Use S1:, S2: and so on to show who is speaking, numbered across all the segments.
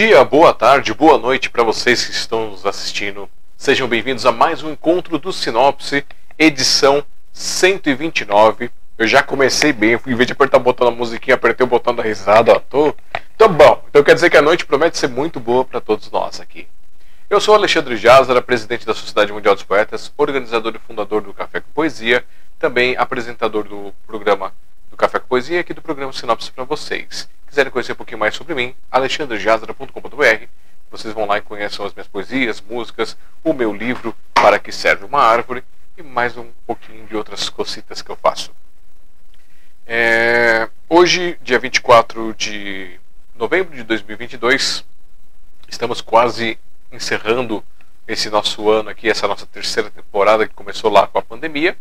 S1: dia, boa tarde, boa noite para vocês que estão nos assistindo. Sejam bem-vindos a mais um encontro do Sinopse, edição 129. Eu já comecei bem, em vez de apertar o botão da musiquinha, apertei o botão da risada, ó. Tô, tô bom. Então quer dizer que a noite promete ser muito boa para todos nós aqui. Eu sou Alexandre Jazara, presidente da Sociedade Mundial dos Poetas, organizador e fundador do Café com Poesia, também apresentador do programa Café com Poesia aqui do programa Sinopse para vocês quiserem conhecer um pouquinho mais sobre mim, alexandrejazara.com.br. Vocês vão lá e conheçam as minhas poesias, músicas, o meu livro Para que serve uma árvore e mais um pouquinho de outras cositas que eu faço. É, hoje, dia 24 de novembro de 2022, estamos quase encerrando esse nosso ano aqui, essa nossa terceira temporada que começou lá com a pandemia.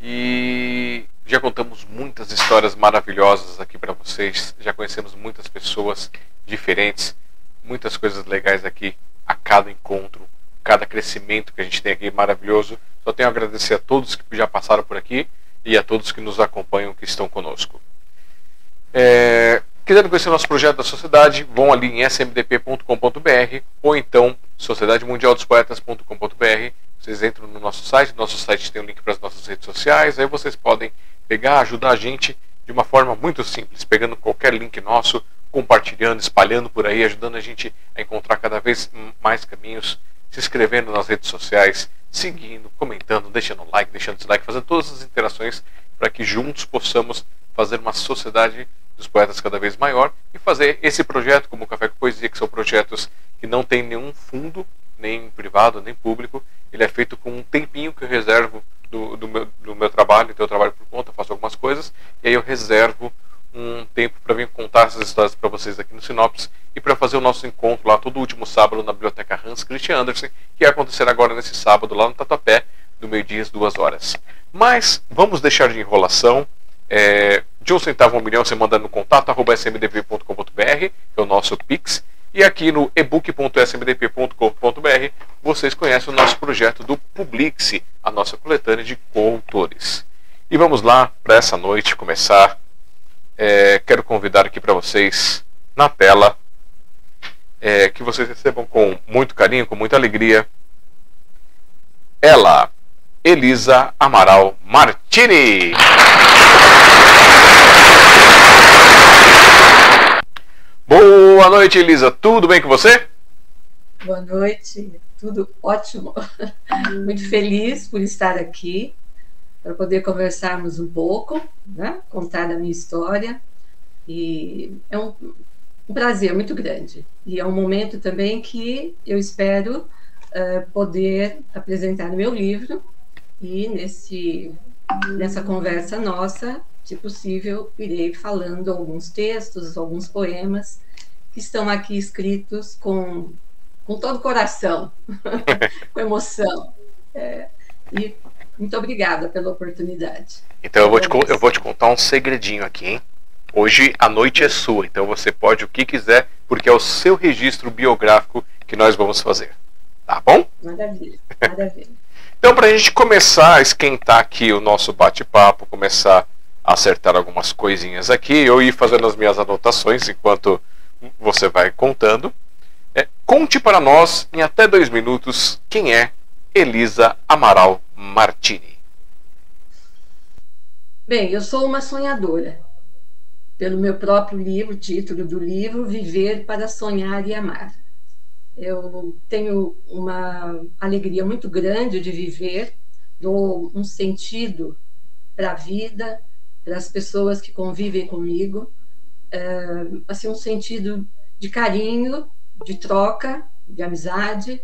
S1: E já contamos muitas histórias maravilhosas aqui para vocês. Já conhecemos muitas pessoas diferentes, muitas coisas legais aqui a cada encontro, cada crescimento que a gente tem aqui maravilhoso. Só tenho a agradecer a todos que já passaram por aqui e a todos que nos acompanham, que estão conosco. É, quiserem conhecer o nosso projeto da sociedade, vão ali em smdp.com.br ou então sociedademundialdospoetas.com.br vocês entram no nosso site, nosso site tem um link para as nossas redes sociais, aí vocês podem pegar, ajudar a gente de uma forma muito simples, pegando qualquer link nosso, compartilhando, espalhando por aí, ajudando a gente a encontrar cada vez mais caminhos, se inscrevendo nas redes sociais, seguindo, comentando, deixando like, deixando dislike, fazendo todas as interações para que juntos possamos fazer uma sociedade dos poetas cada vez maior e fazer esse projeto como o Café com Poesia, que são projetos que não tem nenhum fundo, nem privado, nem público, ele é feito com um tempinho que eu reservo do, do, meu, do meu trabalho, então eu trabalho por conta, faço algumas coisas, e aí eu reservo um tempo para vir contar essas histórias para vocês aqui no Sinopse e para fazer o nosso encontro lá todo último sábado na Biblioteca Hans Christian Andersen, que vai acontecer agora nesse sábado lá no Tatuapé, do meio-dia às duas horas. Mas vamos deixar de enrolação. É, de um centavo a um milhão, você manda no contato arroba smdv.com.br, que é o nosso Pix. E aqui no ebook.smdp.com.br vocês conhecem o nosso projeto do Publixe, a nossa coletânea de coautores. E vamos lá para essa noite começar. É, quero convidar aqui para vocês na tela é, que vocês recebam com muito carinho, com muita alegria. Ela, Elisa Amaral Martini. Boa noite, Elisa. Tudo bem com você?
S2: Boa noite. Tudo ótimo. Muito feliz por estar aqui para poder conversarmos um pouco, né? contar a minha história. E é um, um prazer muito grande. E é um momento também que eu espero uh, poder apresentar o meu livro e nesse, nessa conversa nossa se possível, irei falando alguns textos, alguns poemas que estão aqui escritos com, com todo o coração, com emoção. É, e muito obrigada pela oportunidade.
S1: Então eu vou, te, eu vou te contar um segredinho aqui, hein? Hoje a noite é sua, então você pode o que quiser, porque é o seu registro biográfico que nós vamos fazer. Tá bom?
S2: Maravilha, maravilha.
S1: então, para a gente começar a esquentar aqui o nosso bate-papo, começar acertar algumas coisinhas aqui, eu ir fazendo as minhas anotações enquanto você vai contando. É, conte para nós, em até dois minutos, quem é Elisa Amaral Martini.
S2: Bem, eu sou uma sonhadora. Pelo meu próprio livro, título do livro, Viver para Sonhar e Amar. Eu tenho uma alegria muito grande de viver, dou um sentido para a vida, para as pessoas que convivem comigo, é, assim um sentido de carinho, de troca, de amizade,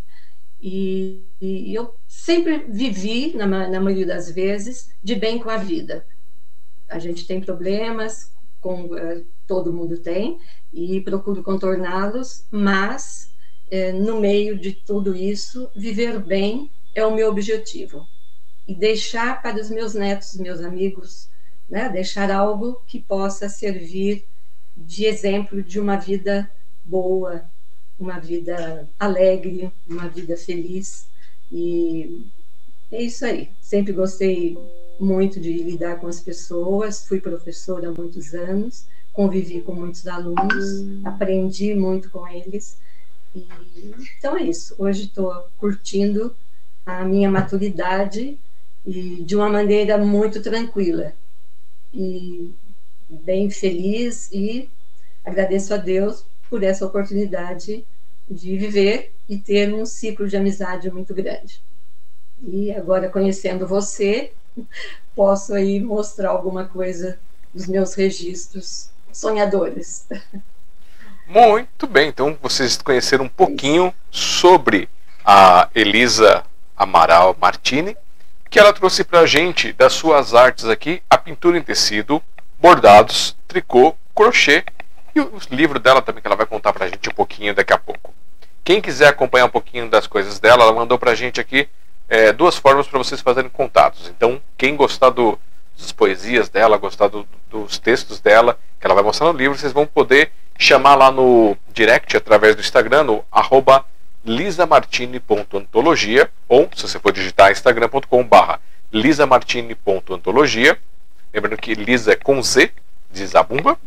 S2: e, e eu sempre vivi, na, na, maioria das vezes, de bem com a vida. A gente tem problemas, com, é, todo mundo tem, e procuro contorná-los, mas é, no meio de tudo isso, viver bem é o meu objetivo. E deixar para os meus netos, meus amigos, né? deixar algo que possa servir de exemplo de uma vida boa, uma vida alegre, uma vida feliz. E é isso aí. Sempre gostei muito de lidar com as pessoas, fui professora há muitos anos, convivi com muitos alunos, aprendi muito com eles. E, então é isso. Hoje estou curtindo a minha maturidade e de uma maneira muito tranquila e bem feliz e agradeço a Deus por essa oportunidade de viver e ter um ciclo de amizade muito grande. E agora conhecendo você, posso aí mostrar alguma coisa dos meus registros sonhadores.
S1: Muito bem, então vocês conheceram um pouquinho sobre a Elisa Amaral Martini, que ela trouxe para a gente das suas artes aqui a pintura em tecido, bordados, tricô, crochê e o livro dela também, que ela vai contar para a gente um pouquinho daqui a pouco. Quem quiser acompanhar um pouquinho das coisas dela, ela mandou para a gente aqui é, duas formas para vocês fazerem contatos. Então, quem gostar do, das poesias dela, gostar do, dos textos dela, que ela vai mostrar no livro, vocês vão poder chamar lá no direct através do Instagram, no arroba lisamartini.antologia, ou se você for digitar instagram.com barra lisamartini.antologia, lembrando que Lisa é com Z, de Zabumba,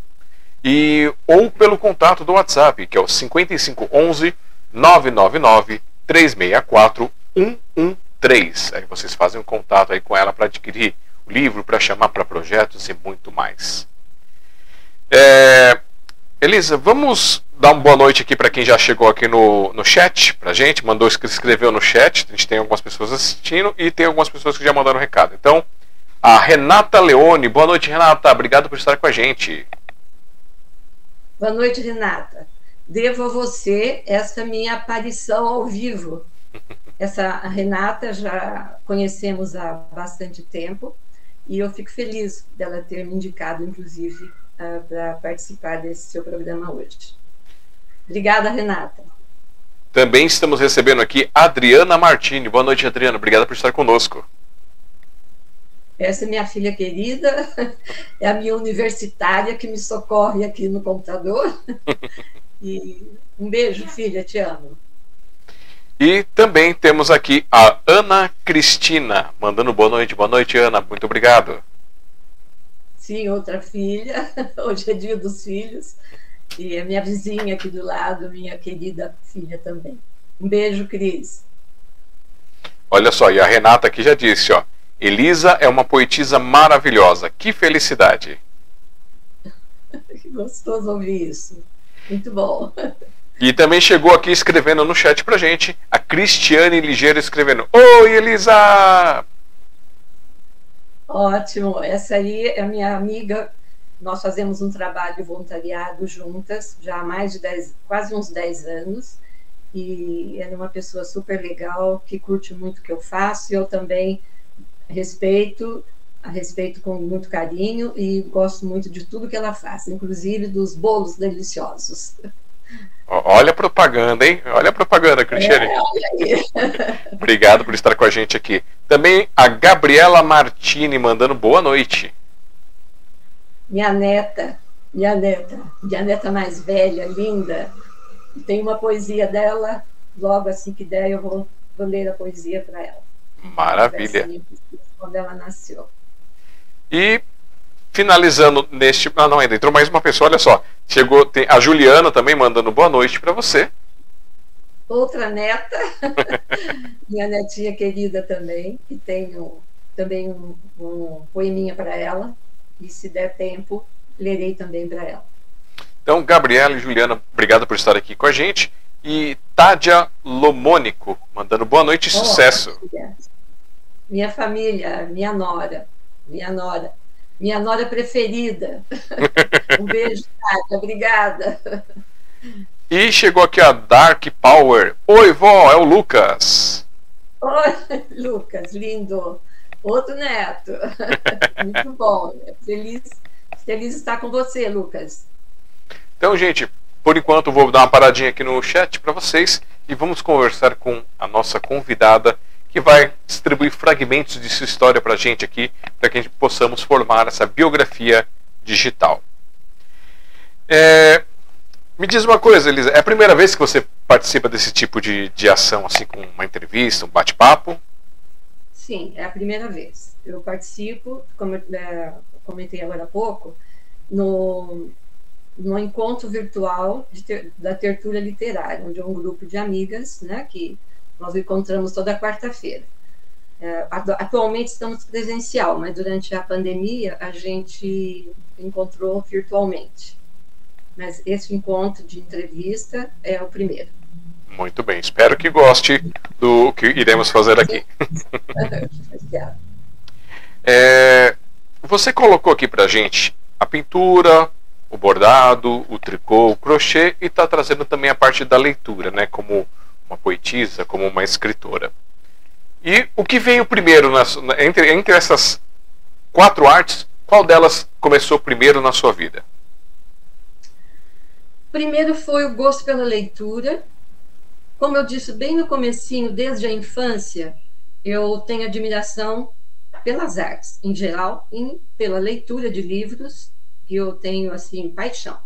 S1: e, ou pelo contato do WhatsApp, que é o 5511 999 364 113. Aí vocês fazem um contato aí com ela para adquirir o livro, para chamar para projetos e muito mais. É, Elisa, vamos dar uma boa noite aqui para quem já chegou aqui no, no chat pra gente, mandou escreveu no chat. A gente tem algumas pessoas assistindo e tem algumas pessoas que já mandaram recado. Então, a Renata Leone, boa noite, Renata. Obrigado por estar com a gente.
S2: Boa noite, Renata. Devo a você essa minha aparição ao vivo. Essa Renata já conhecemos há bastante tempo e eu fico feliz dela ter me indicado, inclusive, uh, para participar desse seu programa hoje. Obrigada, Renata.
S1: Também estamos recebendo aqui Adriana Martini. Boa noite, Adriana. Obrigada por estar conosco.
S2: Essa é minha filha querida, é a minha universitária que me socorre aqui no computador. E um beijo, filha, te amo.
S1: E também temos aqui a Ana Cristina, mandando boa noite. Boa noite, Ana. Muito obrigado.
S2: Sim, outra filha. Hoje é dia dos filhos. E a minha vizinha aqui do lado, minha querida filha também. Um beijo, Cris.
S1: Olha só, e a Renata aqui já disse, ó. Elisa é uma poetisa maravilhosa. Que felicidade.
S2: que gostoso ouvir isso. Muito bom.
S1: E também chegou aqui escrevendo no chat pra gente a Cristiane Ligeiro escrevendo: Oi, Elisa!
S2: Ótimo. Essa aí é a minha amiga. Nós fazemos um trabalho voluntariado juntas já há mais de 10, quase uns 10 anos. E ela é uma pessoa super legal, que curte muito o que eu faço. E eu também respeito, a respeito com muito carinho e gosto muito de tudo que ela faz, inclusive dos bolos deliciosos.
S1: Olha a propaganda, hein? Olha a propaganda, Cristiane. É, Obrigado por estar com a gente aqui. Também a Gabriela Martini mandando boa noite.
S2: Minha neta, minha neta, minha neta mais velha, linda. Tem uma poesia dela, logo assim que der eu vou, vou ler a poesia para ela.
S1: Maravilha.
S2: Quando ela nasceu.
S1: E finalizando neste. Ah, não, ainda entrou mais uma pessoa, olha só. Chegou, tem a Juliana também mandando boa noite para você.
S2: Outra neta, minha netinha querida também, que tenho também um, um poeminha para ela. E se der tempo, lerei também para ela.
S1: Então, Gabriela e Juliana, obrigado por estar aqui com a gente. E Tádia Lomônico, mandando boa noite e sucesso.
S2: Minha família, minha nora, minha nora, minha nora preferida. um beijo, Tádia, obrigada.
S1: E chegou aqui a Dark Power. Oi, vó, é o Lucas.
S2: Oi, Lucas, lindo. Outro neto. Muito bom. Feliz, feliz estar com você, Lucas.
S1: Então, gente, por enquanto, vou dar uma paradinha aqui no chat para vocês e vamos conversar com a nossa convidada que vai distribuir fragmentos de sua história para a gente aqui, para que a gente possamos formar essa biografia digital. É, me diz uma coisa, Elisa, é a primeira vez que você participa desse tipo de, de ação, assim, com uma entrevista, um bate-papo?
S2: Sim, é a primeira vez. Eu participo, como eu é, comentei agora há pouco, no no encontro virtual ter, da Tertúlia Literária, onde é um grupo de amigas, né, que nós encontramos toda quarta-feira. É, atualmente estamos presencial, mas durante a pandemia a gente encontrou virtualmente. Mas esse encontro de entrevista é o primeiro.
S1: Muito bem, espero que goste do que iremos fazer aqui. é, você colocou aqui para gente a pintura, o bordado, o tricô, o crochê e está trazendo também a parte da leitura, né? Como uma poetisa, como uma escritora. E o que veio primeiro entre, entre essas quatro artes? Qual delas começou primeiro na sua vida?
S2: Primeiro foi o gosto pela leitura. Como eu disse bem no comecinho, desde a infância, eu tenho admiração pelas artes em geral e pela leitura de livros, que eu tenho assim paixão.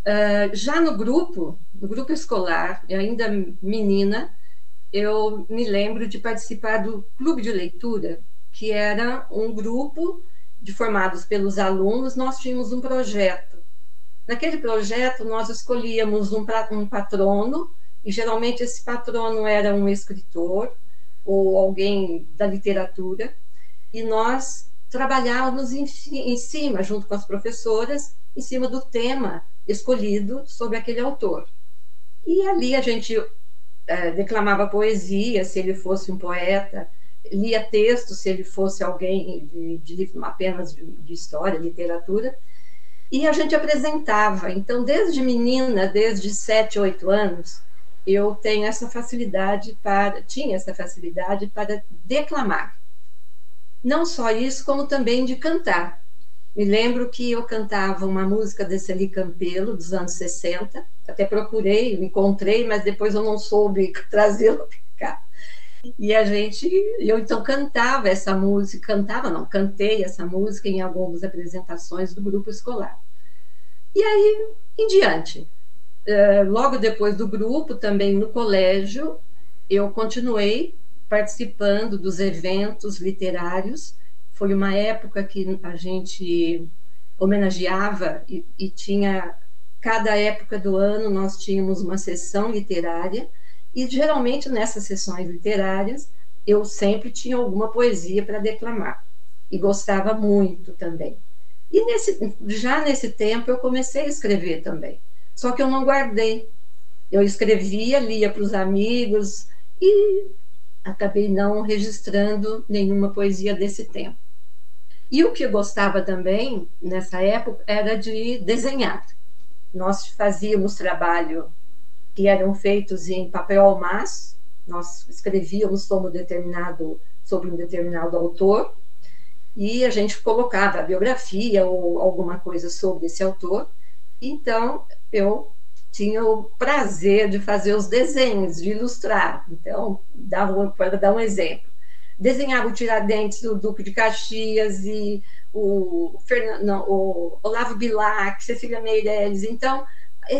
S2: Uh, já no grupo, no grupo escolar, ainda menina, eu me lembro de participar do clube de leitura, que era um grupo de formados pelos alunos. Nós tínhamos um projeto. Naquele projeto, nós escolhíamos um, um patrono, e geralmente esse patrono era um escritor ou alguém da literatura, e nós trabalhávamos em, em cima, junto com as professoras, em cima do tema escolhido sobre aquele autor. E ali a gente é, declamava poesia, se ele fosse um poeta, lia texto, se ele fosse alguém de, de apenas de, de, história, literatura, e a gente apresentava. Então, desde menina, desde sete, oito anos, eu tenho essa facilidade para, tinha essa facilidade para declamar. Não só isso, como também de cantar. Me lembro que eu cantava uma música desse ali Campelo, dos anos 60, até procurei, encontrei, mas depois eu não soube trazê-lo para cá. E a gente, eu então cantava essa música, cantava não, cantei essa música em algumas apresentações do grupo escolar. E aí, em diante, logo depois do grupo, também no colégio, eu continuei participando dos eventos literários. Foi uma época que a gente homenageava e, e tinha cada época do ano nós tínhamos uma sessão literária. E geralmente nessas sessões literárias eu sempre tinha alguma poesia para declamar. E gostava muito também. E nesse, já nesse tempo eu comecei a escrever também, só que eu não guardei. Eu escrevia, lia para os amigos e acabei não registrando nenhuma poesia desse tempo. E o que eu gostava também, nessa época, era de desenhar. Nós fazíamos trabalho que eram feitos em papel almaço, nós escrevíamos sobre um determinado, sobre um determinado autor, e a gente colocava a biografia ou alguma coisa sobre esse autor. Então, eu tinha o prazer de fazer os desenhos, de ilustrar. Então, para dar um exemplo, desenhava o Tiradentes do Duque de Caxias e o, Fernando, não, o Olavo Bilac, Cecília Meirelles. Então,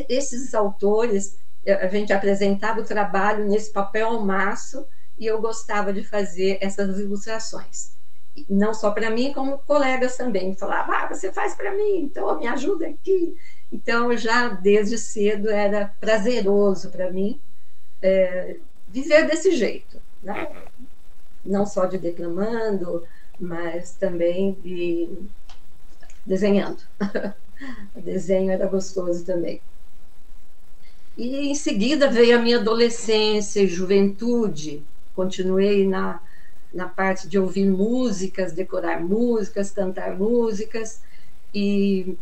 S2: esses autores, a gente apresentava o trabalho nesse papel ao maço e eu gostava de fazer essas ilustrações. Não só para mim, como colegas também. Falavam, ah, você faz para mim, então me ajuda aqui. Então, já desde cedo era prazeroso para mim é, viver desse jeito. Né? não só de declamando, mas também de desenhando. o desenho era gostoso também. E em seguida veio a minha adolescência e juventude. Continuei na, na parte de ouvir músicas, decorar músicas, cantar músicas, e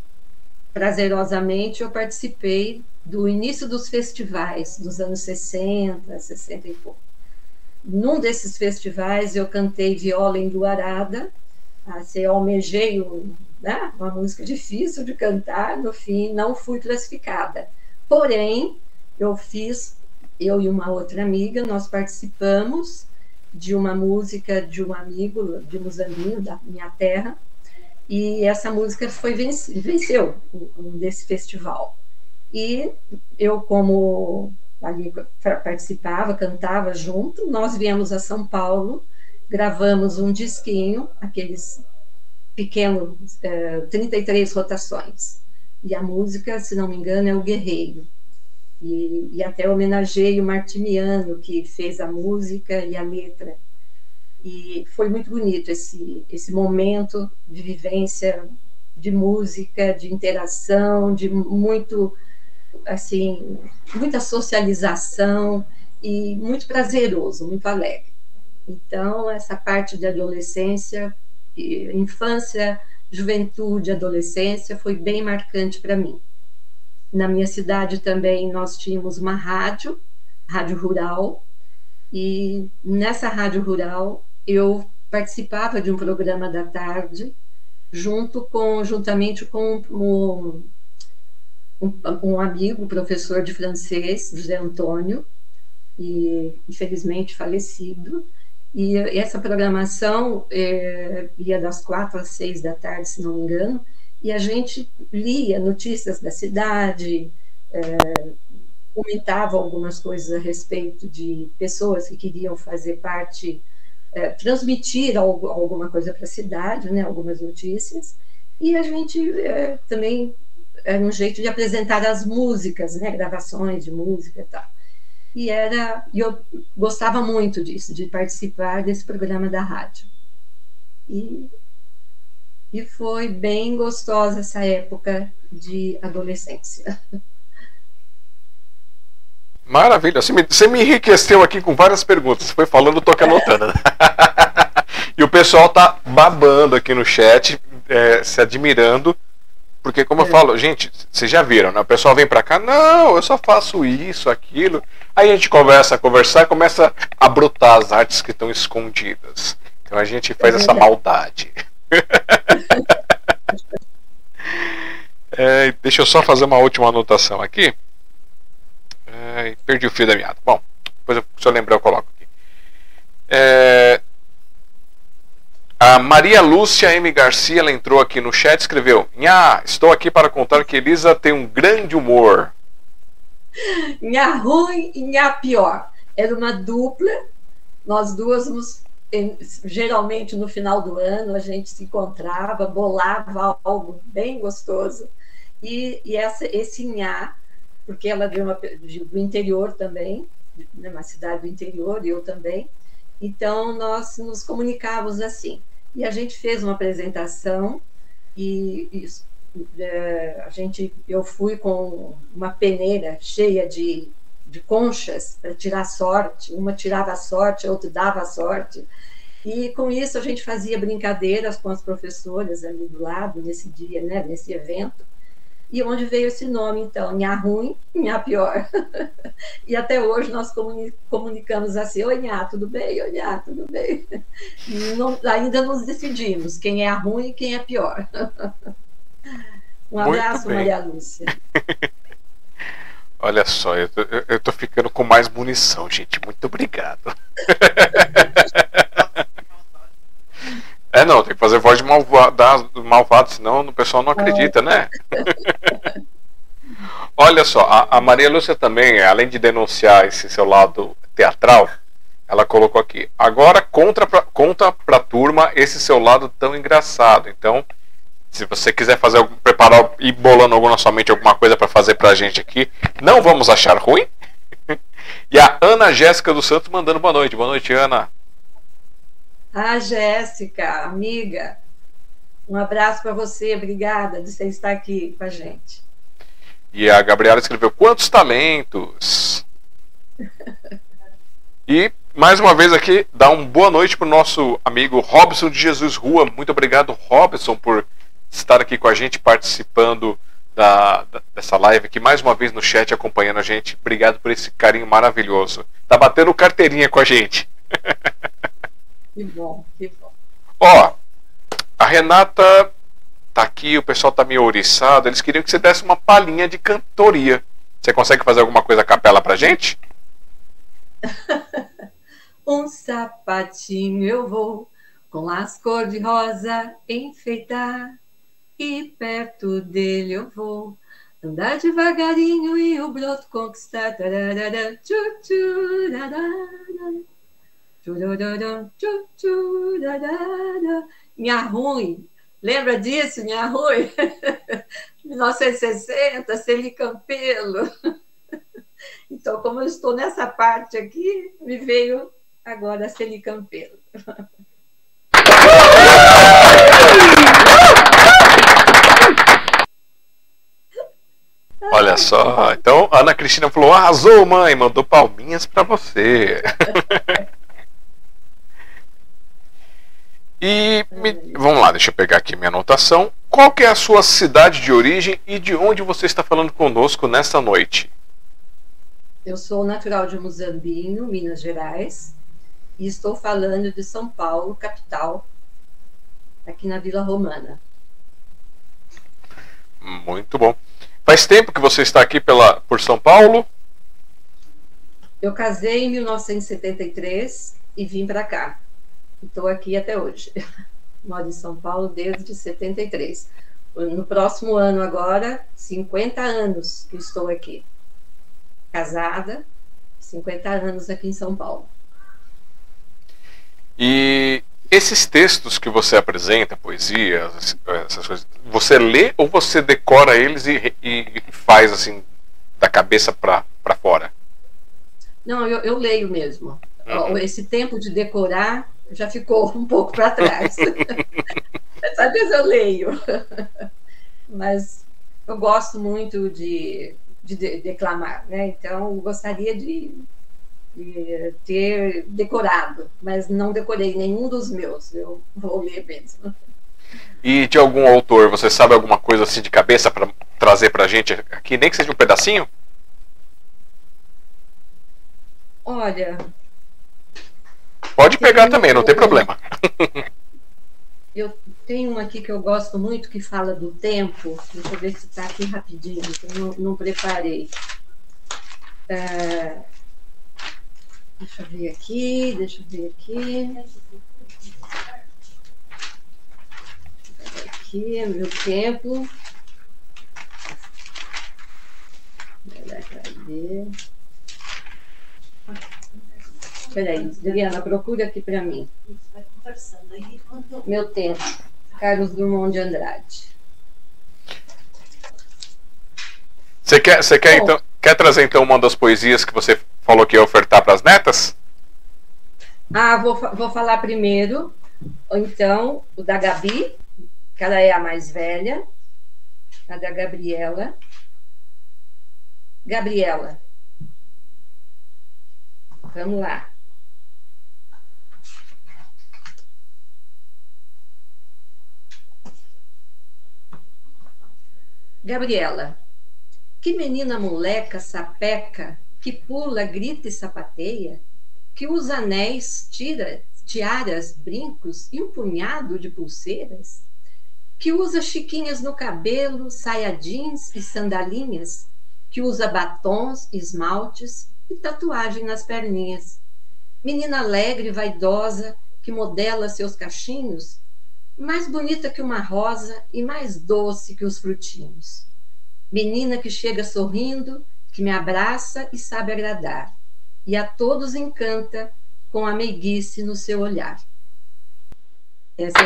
S2: prazerosamente eu participei do início dos festivais dos anos 60, 60 e pouco num desses festivais eu cantei viola em Luarada, assim, eu almejei um, né, uma música difícil de cantar, no fim não fui classificada. Porém, eu fiz, eu e uma outra amiga, nós participamos de uma música de um amigo de Muzambinho, da minha terra, e essa música foi venceu desse festival. E eu, como ali participava, cantava junto. Nós viemos a São Paulo, gravamos um disquinho, aqueles pequenos, é, 33 rotações. e a música, se não me engano, é o Guerreiro. E, e até homenageei o Martimiano, que fez a música e a letra. E foi muito bonito esse, esse momento de vivência de música, de interação, de muito, assim, muita socialização e muito prazeroso, muito alegre. Então, essa parte de adolescência, infância, juventude, adolescência foi bem marcante para mim. Na minha cidade também nós tínhamos uma rádio, rádio rural, e nessa rádio rural eu participava de um programa da tarde, junto com, juntamente com um, um, amigo, professor de francês, José Antônio, e infelizmente falecido, e essa programação é, ia das quatro às seis da tarde, se não me engano, e a gente lia notícias da cidade, é, comentava algumas coisas a respeito de pessoas que queriam fazer parte, é, transmitir algo, alguma coisa para a cidade, né, algumas notícias, e a gente é, também era um jeito de apresentar as músicas, né, gravações de música e tal e era e eu gostava muito disso, de participar desse programa da rádio. E, e foi bem gostosa essa época de adolescência.
S1: Maravilha, você me, você me enriqueceu aqui com várias perguntas. Você foi falando, eu tô aqui anotando. É. e o pessoal tá babando aqui no chat, é, se admirando porque, como é. eu falo, gente, vocês já viram, né? O pessoal vem pra cá, não, eu só faço isso, aquilo. Aí a gente conversa, conversar e começa a brotar as artes que estão escondidas. Então a gente faz é essa maldade. é, deixa eu só fazer uma última anotação aqui. Perdi o fio da meada. Bom, depois, se eu lembrar, eu coloco aqui. É, a Maria Lúcia M. Garcia ela entrou aqui no chat e escreveu: Nha, estou aqui para contar que Elisa tem um grande humor.
S2: Nha ruim e nha pior. Era uma dupla, nós duas nos, geralmente no final do ano a gente se encontrava, bolava algo bem gostoso. E, e essa, esse nha, porque ela de uma, do interior também, de uma cidade do interior, eu também, então nós nos comunicávamos assim. E a gente fez uma apresentação e, e é, a gente, eu fui com uma peneira cheia de, de conchas para tirar sorte, uma tirava a sorte, a outra dava a sorte, e com isso a gente fazia brincadeiras com as professoras ali do lado, nesse dia, né, nesse evento, e onde veio esse nome, então, Nha Ruim, Nha Pior. e até hoje nós comunicamos assim, oi Nha, tudo bem? Oi Nha, tudo bem? Não, ainda nos decidimos quem é a ruim e quem é pior. um abraço, Maria Lúcia.
S1: Olha só, eu tô, eu tô ficando com mais munição, gente. Muito obrigado. É, não, tem que fazer voz de malvado, malvado senão o pessoal não acredita, né? Olha só, a, a, Maria Lúcia também, além de denunciar esse seu lado teatral, ela colocou aqui, agora conta pra, conta pra turma esse seu lado tão engraçado. Então, se você quiser fazer preparar e bolando alguma na sua mente alguma coisa para fazer pra gente aqui, não vamos achar ruim. e a Ana Jéssica dos Santos mandando boa noite. Boa noite, Ana.
S2: Ah, Jéssica, amiga, um abraço para você, obrigada de você estar aqui com a gente.
S1: E a Gabriela escreveu: Quantos talentos! e mais uma vez aqui, dá uma boa noite para o nosso amigo Robson de Jesus Rua. Muito obrigado, Robson, por estar aqui com a gente, participando da, da, dessa live aqui, mais uma vez no chat, acompanhando a gente. Obrigado por esse carinho maravilhoso. Tá batendo carteirinha com a gente.
S2: Que bom, que bom.
S1: Ó, a Renata tá aqui, o pessoal tá meio ouriçado. Eles queriam que você desse uma palhinha de cantoria. Você consegue fazer alguma coisa a capela pra gente?
S2: um sapatinho eu vou com as cor de rosa enfeitar e perto dele eu vou andar devagarinho e o broto conquistar. Tararara, tchu, tchu, minha ruim, Lembra disso, minha Rui? 1960, Celi Campelo. Então, como eu estou nessa parte aqui, me veio agora Celi Campelo.
S1: Olha só, então Ana Cristina falou: arrasou, mãe, mandou palminhas para você. E me, vamos lá, deixa eu pegar aqui minha anotação. Qual que é a sua cidade de origem e de onde você está falando conosco nesta noite?
S2: Eu sou natural de Muzambinho, Minas Gerais, e estou falando de São Paulo, capital, aqui na Vila Romana.
S1: Muito bom. Faz tempo que você está aqui pela, por São Paulo?
S2: Eu casei em 1973 e vim para cá. Estou aqui até hoje. Moro em São Paulo desde 73. No próximo ano agora, 50 anos que estou aqui. Casada, 50 anos aqui em São Paulo.
S1: E esses textos que você apresenta, poesias, essas coisas, você lê ou você decora eles e, e faz assim da cabeça para fora?
S2: Não, eu, eu leio mesmo. Esse tempo de decorar já ficou um pouco para trás. Às vezes eu leio, mas eu gosto muito de, de, de declamar, né? Então gostaria de de ter decorado, mas não decorei nenhum dos meus. Eu vou ler mesmo.
S1: E de algum autor, você sabe alguma coisa assim de cabeça para trazer para a gente aqui, nem que seja um pedacinho?
S2: Olha.
S1: Pode pegar também, não tem problema.
S2: Eu tenho uma aqui que eu gosto muito que fala do tempo. Deixa eu ver se está aqui rapidinho, que eu não, não preparei. É, Deixa eu ver aqui, deixa eu ver aqui. Aqui, meu tempo. Cadê? Peraí, Adriana, procura aqui para mim. Meu tempo. Carlos Drummond de Andrade.
S1: Você quer, você quer, então, quer trazer então uma das poesias que você falou que ia ofertar para as netas?
S2: Ah, vou, vou falar primeiro, então, o da Gabi, que ela é a mais velha, a da Gabriela. Gabriela. Vamos lá. Gabriela, que menina moleca, sapeca, que pula, grita e sapateia, que usa anéis, tira, tiaras, brincos e um punhado de pulseiras, que usa chiquinhas no cabelo, saia jeans e sandalinhas, que usa batons, esmaltes e tatuagem nas perninhas. Menina alegre, vaidosa, que modela seus cachinhos, mais bonita que uma rosa e mais doce que os frutinhos. Menina que chega sorrindo que me abraça e sabe agradar, e a todos encanta com a meiguice no seu olhar. Essa é.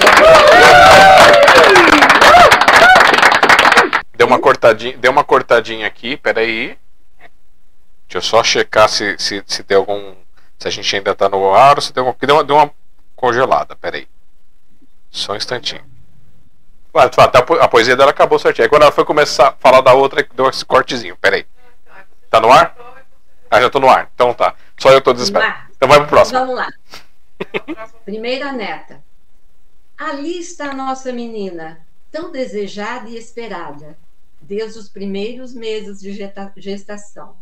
S1: Deu uma cortadinha, deu uma cortadinha aqui, peraí. Deixa eu só checar se, se, se tem algum. Se a gente ainda está no ar ou se. Deu uma, deu uma congelada, peraí. Só um instantinho. A poesia dela acabou certinho. Agora ela foi começar a falar da outra, deu esse cortezinho. Peraí. Tá no ar? Ah, já tô no ar. Então tá. Só eu tô desesperado. Então vai pro próximo.
S2: Vamos lá. Primeira neta. Ali está a nossa menina, tão desejada e esperada, desde os primeiros meses de gestação.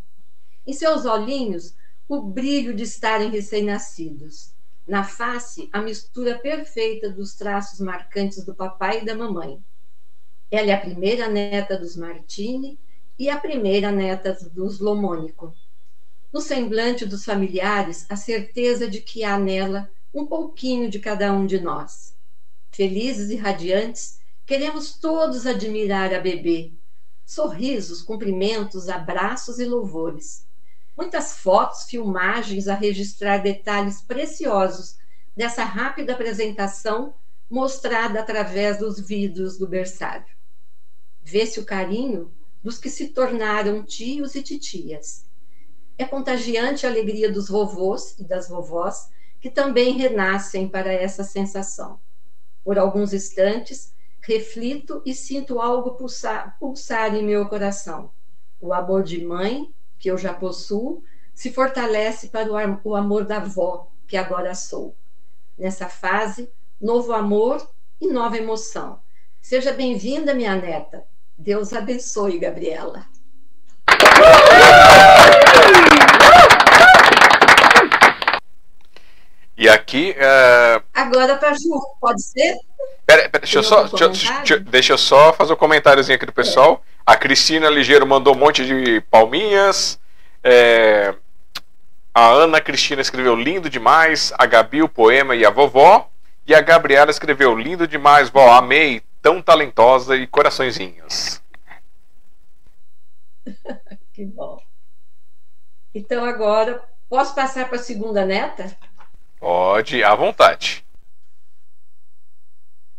S2: Em seus olhinhos, o brilho de estarem recém-nascidos. Na face, a mistura perfeita dos traços marcantes do papai e da mamãe. Ela é a primeira neta dos Martini e a primeira neta dos Lomônico. No semblante dos familiares, a certeza de que há nela um pouquinho de cada um de nós. Felizes e radiantes, queremos todos admirar a bebê. Sorrisos, cumprimentos, abraços e louvores. Muitas fotos, filmagens a registrar detalhes preciosos dessa rápida apresentação mostrada através dos vidros do berçário. Vê-se o carinho dos que se tornaram tios e titias. É contagiante a alegria dos vovôs e das vovós, que também renascem para essa sensação. Por alguns instantes, reflito e sinto algo pulsar, pulsar em meu coração. O amor de mãe, que eu já possuo, se fortalece para o amor da avó, que agora sou. Nessa fase, novo amor e nova emoção. Seja bem-vinda, minha neta. Deus abençoe, Gabriela.
S1: E aqui. Uh...
S2: Agora para Ju, pode ser?
S1: Pera, pera deixa, eu só, deixa, deixa, eu só fazer um comentáriozinho aqui do pessoal. É. A Cristina Ligeiro mandou um monte de palminhas. É, a Ana Cristina escreveu lindo demais. A Gabi, o poema e a vovó. E a Gabriela escreveu lindo demais, vó. Amei, tão talentosa e coraçõezinhos.
S2: que bom. Então agora, posso passar para a segunda neta?
S1: Pode, à vontade.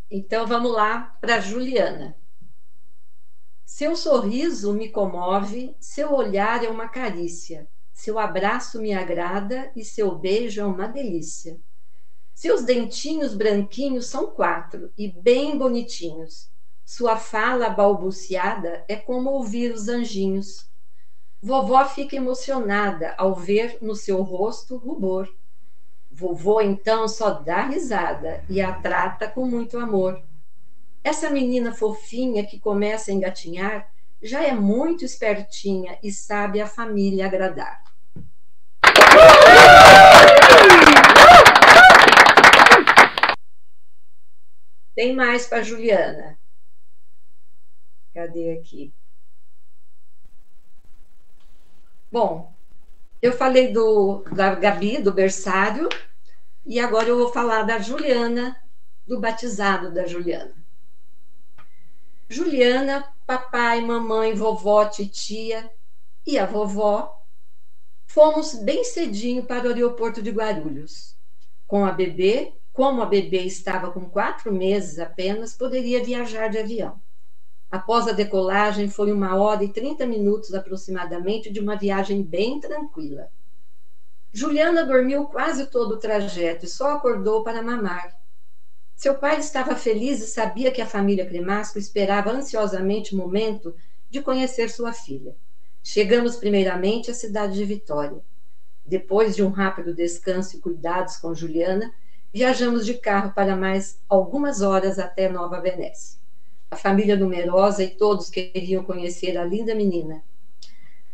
S2: Então vamos lá para Juliana. Seu sorriso me comove, seu olhar é uma carícia, seu abraço me agrada e seu beijo é uma delícia. Seus dentinhos branquinhos são quatro e bem bonitinhos. Sua fala balbuciada é como ouvir os anjinhos. Vovó fica emocionada ao ver no seu rosto rubor Vovô então só dá risada e a trata com muito amor. Essa menina fofinha que começa a engatinhar já é muito espertinha e sabe a família agradar. Tem mais para Juliana. Cadê aqui? Bom, eu falei do da Gabi, do berçário, e agora eu vou falar da Juliana, do batizado da Juliana. Juliana, papai, mamãe, vovó, titia e a vovó fomos bem cedinho para o aeroporto de Guarulhos. Com a bebê, como a bebê estava com quatro meses apenas, poderia viajar de avião. Após a decolagem, foi uma hora e trinta minutos aproximadamente de uma viagem bem tranquila. Juliana dormiu quase todo o trajeto e só acordou para mamar. Seu pai estava feliz e sabia que a família Cremasco esperava ansiosamente o momento de conhecer sua filha. Chegamos primeiramente à cidade de Vitória. Depois de um rápido descanso e cuidados com Juliana, viajamos de carro para mais algumas horas até Nova Venécia. A família numerosa e todos queriam conhecer a linda menina.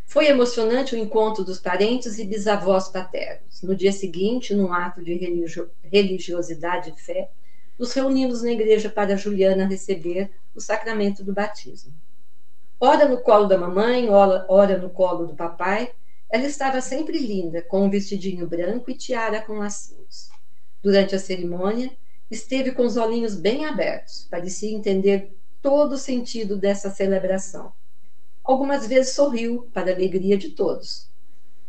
S2: Foi emocionante o encontro dos parentes e bisavós paternos. No dia seguinte, num ato de religio religiosidade e fé, nos reunimos na igreja para Juliana receber o sacramento do batismo. Ora no colo da mamãe, ora, ora no colo do papai, ela estava sempre linda, com um vestidinho branco e tiara com lacinhos. Durante a cerimônia, esteve com os olhinhos bem abertos, parecia entender todo o sentido dessa celebração algumas vezes sorriu para a alegria de todos.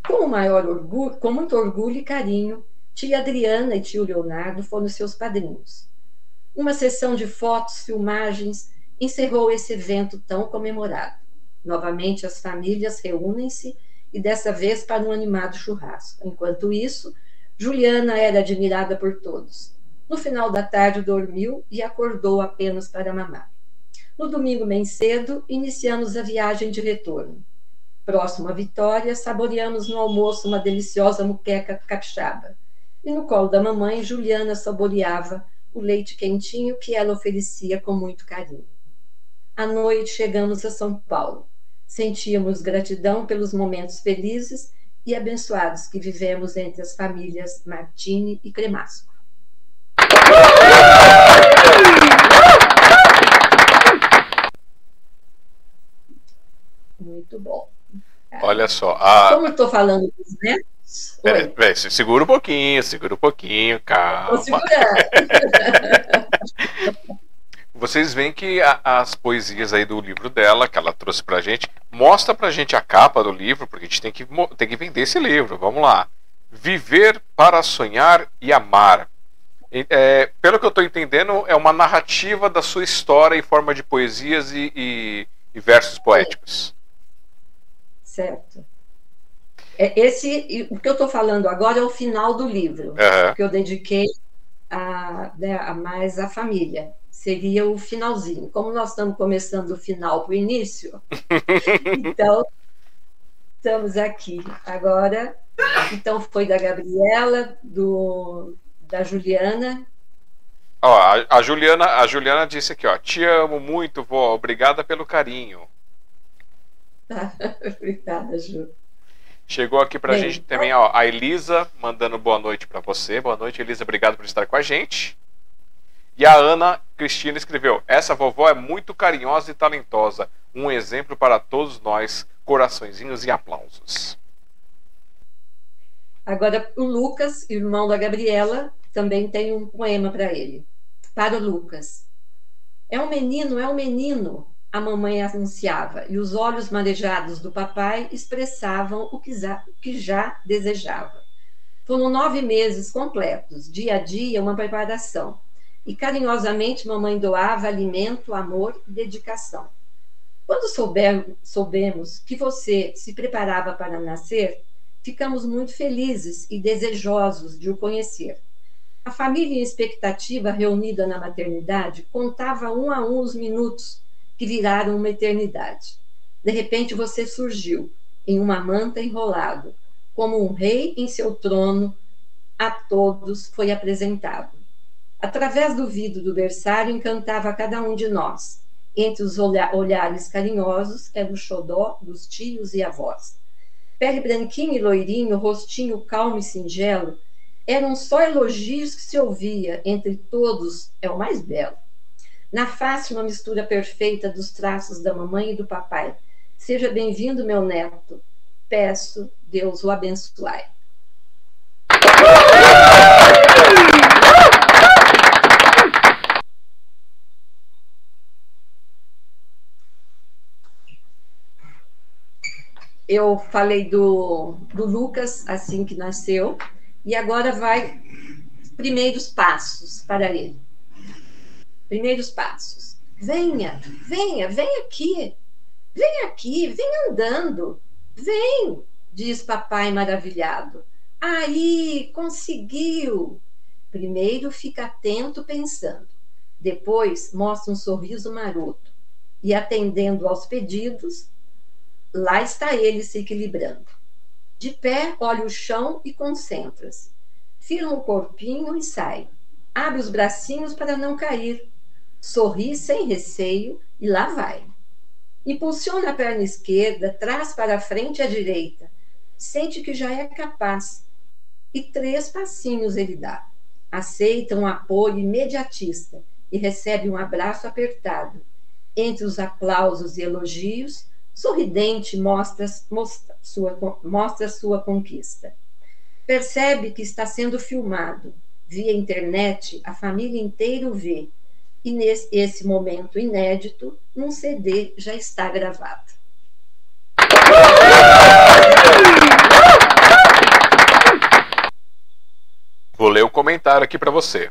S2: Com maior orgulho, com muito orgulho e carinho, tia Adriana e tio Leonardo foram seus padrinhos. Uma sessão de fotos, filmagens encerrou esse evento tão comemorado. Novamente as famílias reúnem-se e dessa vez para um animado churrasco. Enquanto isso, Juliana era admirada por todos. No final da tarde dormiu e acordou apenas para mamar. No domingo bem cedo, iniciamos a viagem de retorno. Próximo à Vitória, saboreamos no almoço uma deliciosa muqueca capixaba. E no colo da mamãe, Juliana saboreava o leite quentinho que ela oferecia com muito carinho. À noite, chegamos a São Paulo. Sentíamos gratidão pelos momentos felizes e abençoados que vivemos entre as famílias Martini e Cremasco. Muito bom.
S1: Olha só. A...
S2: Como eu estou falando dos netos.
S1: Peraí, peraí, segura um pouquinho, segura um pouquinho, calma. Vocês veem que a, as poesias aí do livro dela, que ela trouxe pra gente, mostra pra gente a capa do livro, porque a gente tem que, tem que vender esse livro. Vamos lá. Viver para sonhar e amar. É, pelo que eu estou entendendo, é uma narrativa da sua história em forma de poesias e, e, e versos poéticos.
S2: Certo. É, esse, o que eu estou falando agora é o final do livro, uhum. que eu dediquei a, né, a mais à família. Seria o finalzinho. Como nós estamos começando o final para o início, então estamos aqui. Agora, então foi da Gabriela, do, da Juliana.
S1: Ó, a, a, Juliana, a Juliana disse aqui, ó, te amo muito, vó, obrigada pelo carinho.
S2: obrigada, Ju.
S1: Chegou aqui pra Bem, gente também, ó, a Elisa mandando boa noite para você. Boa noite, Elisa, obrigado por estar com a gente. E a Ana Cristina escreveu: Essa vovó é muito carinhosa e talentosa. Um exemplo para todos nós. Coraçõezinhos e aplausos.
S2: Agora, o Lucas, irmão da Gabriela, também tem um poema para ele. Para o Lucas. É um menino, é um menino, a mamãe anunciava, e os olhos marejados do papai expressavam o que já, desejava. Foram nove meses completos, dia a dia, uma preparação e carinhosamente mamãe doava alimento, amor e dedicação. Quando souber, soubemos que você se preparava para nascer, ficamos muito felizes e desejosos de o conhecer. A família em expectativa reunida na maternidade contava um a um os minutos que viraram uma eternidade. De repente você surgiu, em uma manta enrolado, como um rei em seu trono, a todos foi apresentado. Através do vidro do berçário encantava cada um de nós. Entre os olhares carinhosos era o xodó dos tios e avós. Pele branquinho e loirinho, rostinho calmo e singelo, eram só elogios que se ouvia, entre todos é o mais belo. Na face, uma mistura perfeita dos traços da mamãe e do papai. Seja bem-vindo, meu neto. Peço, Deus o abençoe. eu falei do, do Lucas assim que nasceu, e agora vai primeiros passos para ele. Primeiros passos. Venha, venha, vem aqui. Vem aqui, vem andando. Vem, diz papai maravilhado. Aí, conseguiu. Primeiro fica atento pensando. Depois mostra um sorriso maroto. E atendendo aos pedidos, Lá está ele se equilibrando. De pé, olha o chão e concentra-se. Firma o corpinho e sai. Abre os bracinhos para não cair. Sorri sem receio e lá vai. Impulsiona a perna esquerda, traz para frente a direita. Sente que já é capaz. E três passinhos ele dá. Aceita um apoio imediatista e recebe um abraço apertado. Entre os aplausos e elogios, sorridente mostra, mostra, sua, mostra sua conquista. Percebe que está sendo filmado. Via internet, a família inteira o vê. E nesse esse momento inédito, um CD já está gravado.
S1: Vou ler o comentário aqui para você.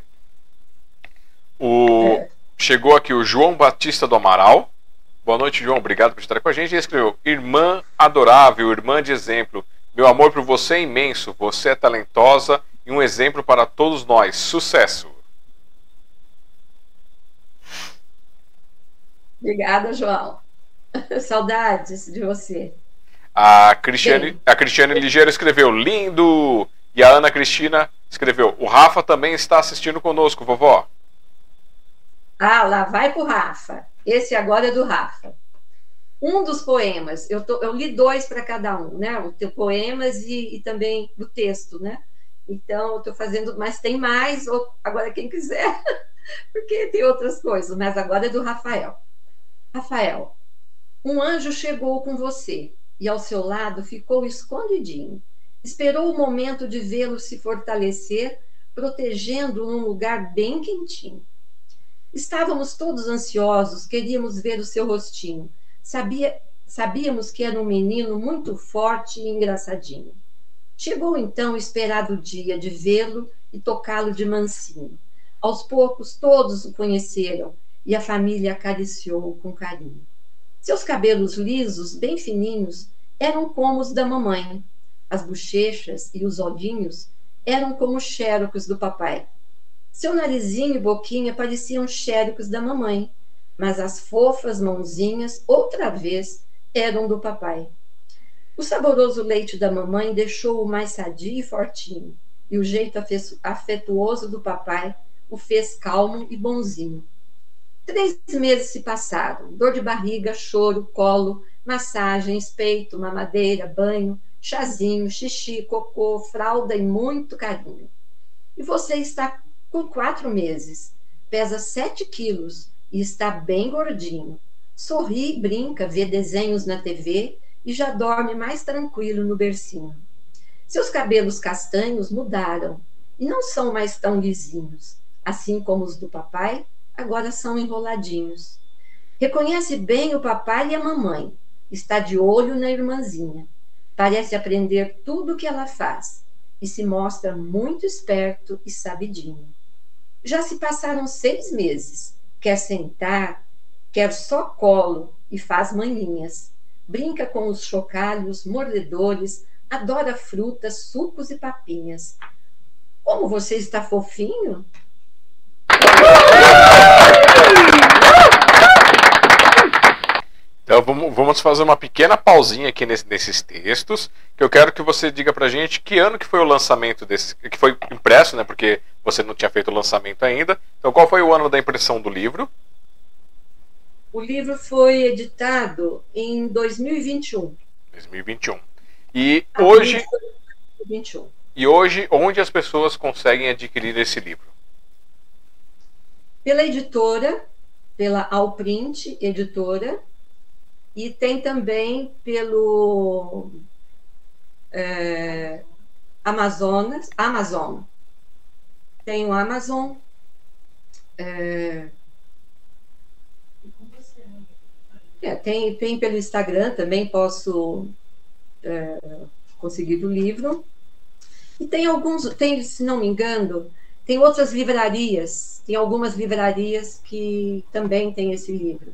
S1: O... É. Chegou aqui o João Batista do Amaral. Boa noite, João. Obrigado por estar com a gente. Ele escreveu: Irmã adorável, irmã de exemplo. Meu amor por você é imenso. Você é talentosa e um exemplo para todos nós. Sucesso.
S2: Obrigada, João. Saudades de você.
S1: A Cristiane, a Cristiane Ligeiro escreveu: Lindo! E a Ana Cristina escreveu: O Rafa também está assistindo conosco, vovó.
S2: Ah, lá vai pro Rafa. Esse agora é do Rafa. Um dos poemas, eu, tô, eu li dois para cada um, né? O teu poemas e, e também o texto, né? Então, eu estou fazendo, mas tem mais, ou, agora quem quiser, porque tem outras coisas, mas agora é do Rafael. Rafael, um anjo chegou com você e ao seu lado ficou escondidinho. Esperou o momento de vê-lo se fortalecer, protegendo num lugar bem quentinho. Estávamos todos ansiosos, queríamos ver o seu rostinho. Sabia, sabíamos que era um menino muito forte e engraçadinho. Chegou então o esperado dia de vê-lo e tocá-lo de mansinho. Aos poucos, todos o conheceram e a família acariciou com carinho. Seus cabelos lisos, bem fininhos, eram como os da mamãe. As bochechas e os olhinhos eram como os xerocos do papai. Seu narizinho e boquinha pareciam xerocos da mamãe, mas as fofas mãozinhas, outra vez, eram do papai. O saboroso leite da mamãe deixou-o mais sadio e fortinho, e o jeito afetuoso do papai o fez calmo e bonzinho. Três meses se passaram: dor de barriga, choro, colo, massagens, peito, mamadeira, banho, chazinho, xixi, cocô, fralda e muito carinho. E você está com quatro meses, pesa sete quilos e está bem gordinho. Sorri, brinca, vê desenhos na TV e já dorme mais tranquilo no bercinho. Seus cabelos castanhos mudaram e não são mais tão lisinhos, assim como os do papai, agora são enroladinhos. Reconhece bem o papai e a mamãe, está de olho na irmãzinha. Parece aprender tudo o que ela faz e se mostra muito esperto e sabidinho. Já se passaram seis meses, quer sentar, quer só colo e faz manhinhas brinca com os chocalhos, mordedores, adora frutas, sucos e papinhas. Como você está fofinho?
S1: Então vamos, vamos fazer uma pequena pausinha aqui nesse, nesses textos, que eu quero que você diga pra gente que ano que foi o lançamento desse, que foi impresso, né? Porque você não tinha feito o lançamento ainda. Então qual foi o ano da impressão do livro?
S2: O livro foi editado em 2021.
S1: 2021. E A hoje. 2021. E hoje, onde as pessoas conseguem adquirir esse livro?
S2: Pela editora, pela Alprint Editora, e tem também pelo é, Amazonas, Amazon. Tem o Amazon. É, É, tem, tem pelo Instagram também, posso é, conseguir o livro. E tem alguns, tem, se não me engano, tem outras livrarias, tem algumas livrarias que também têm esse livro.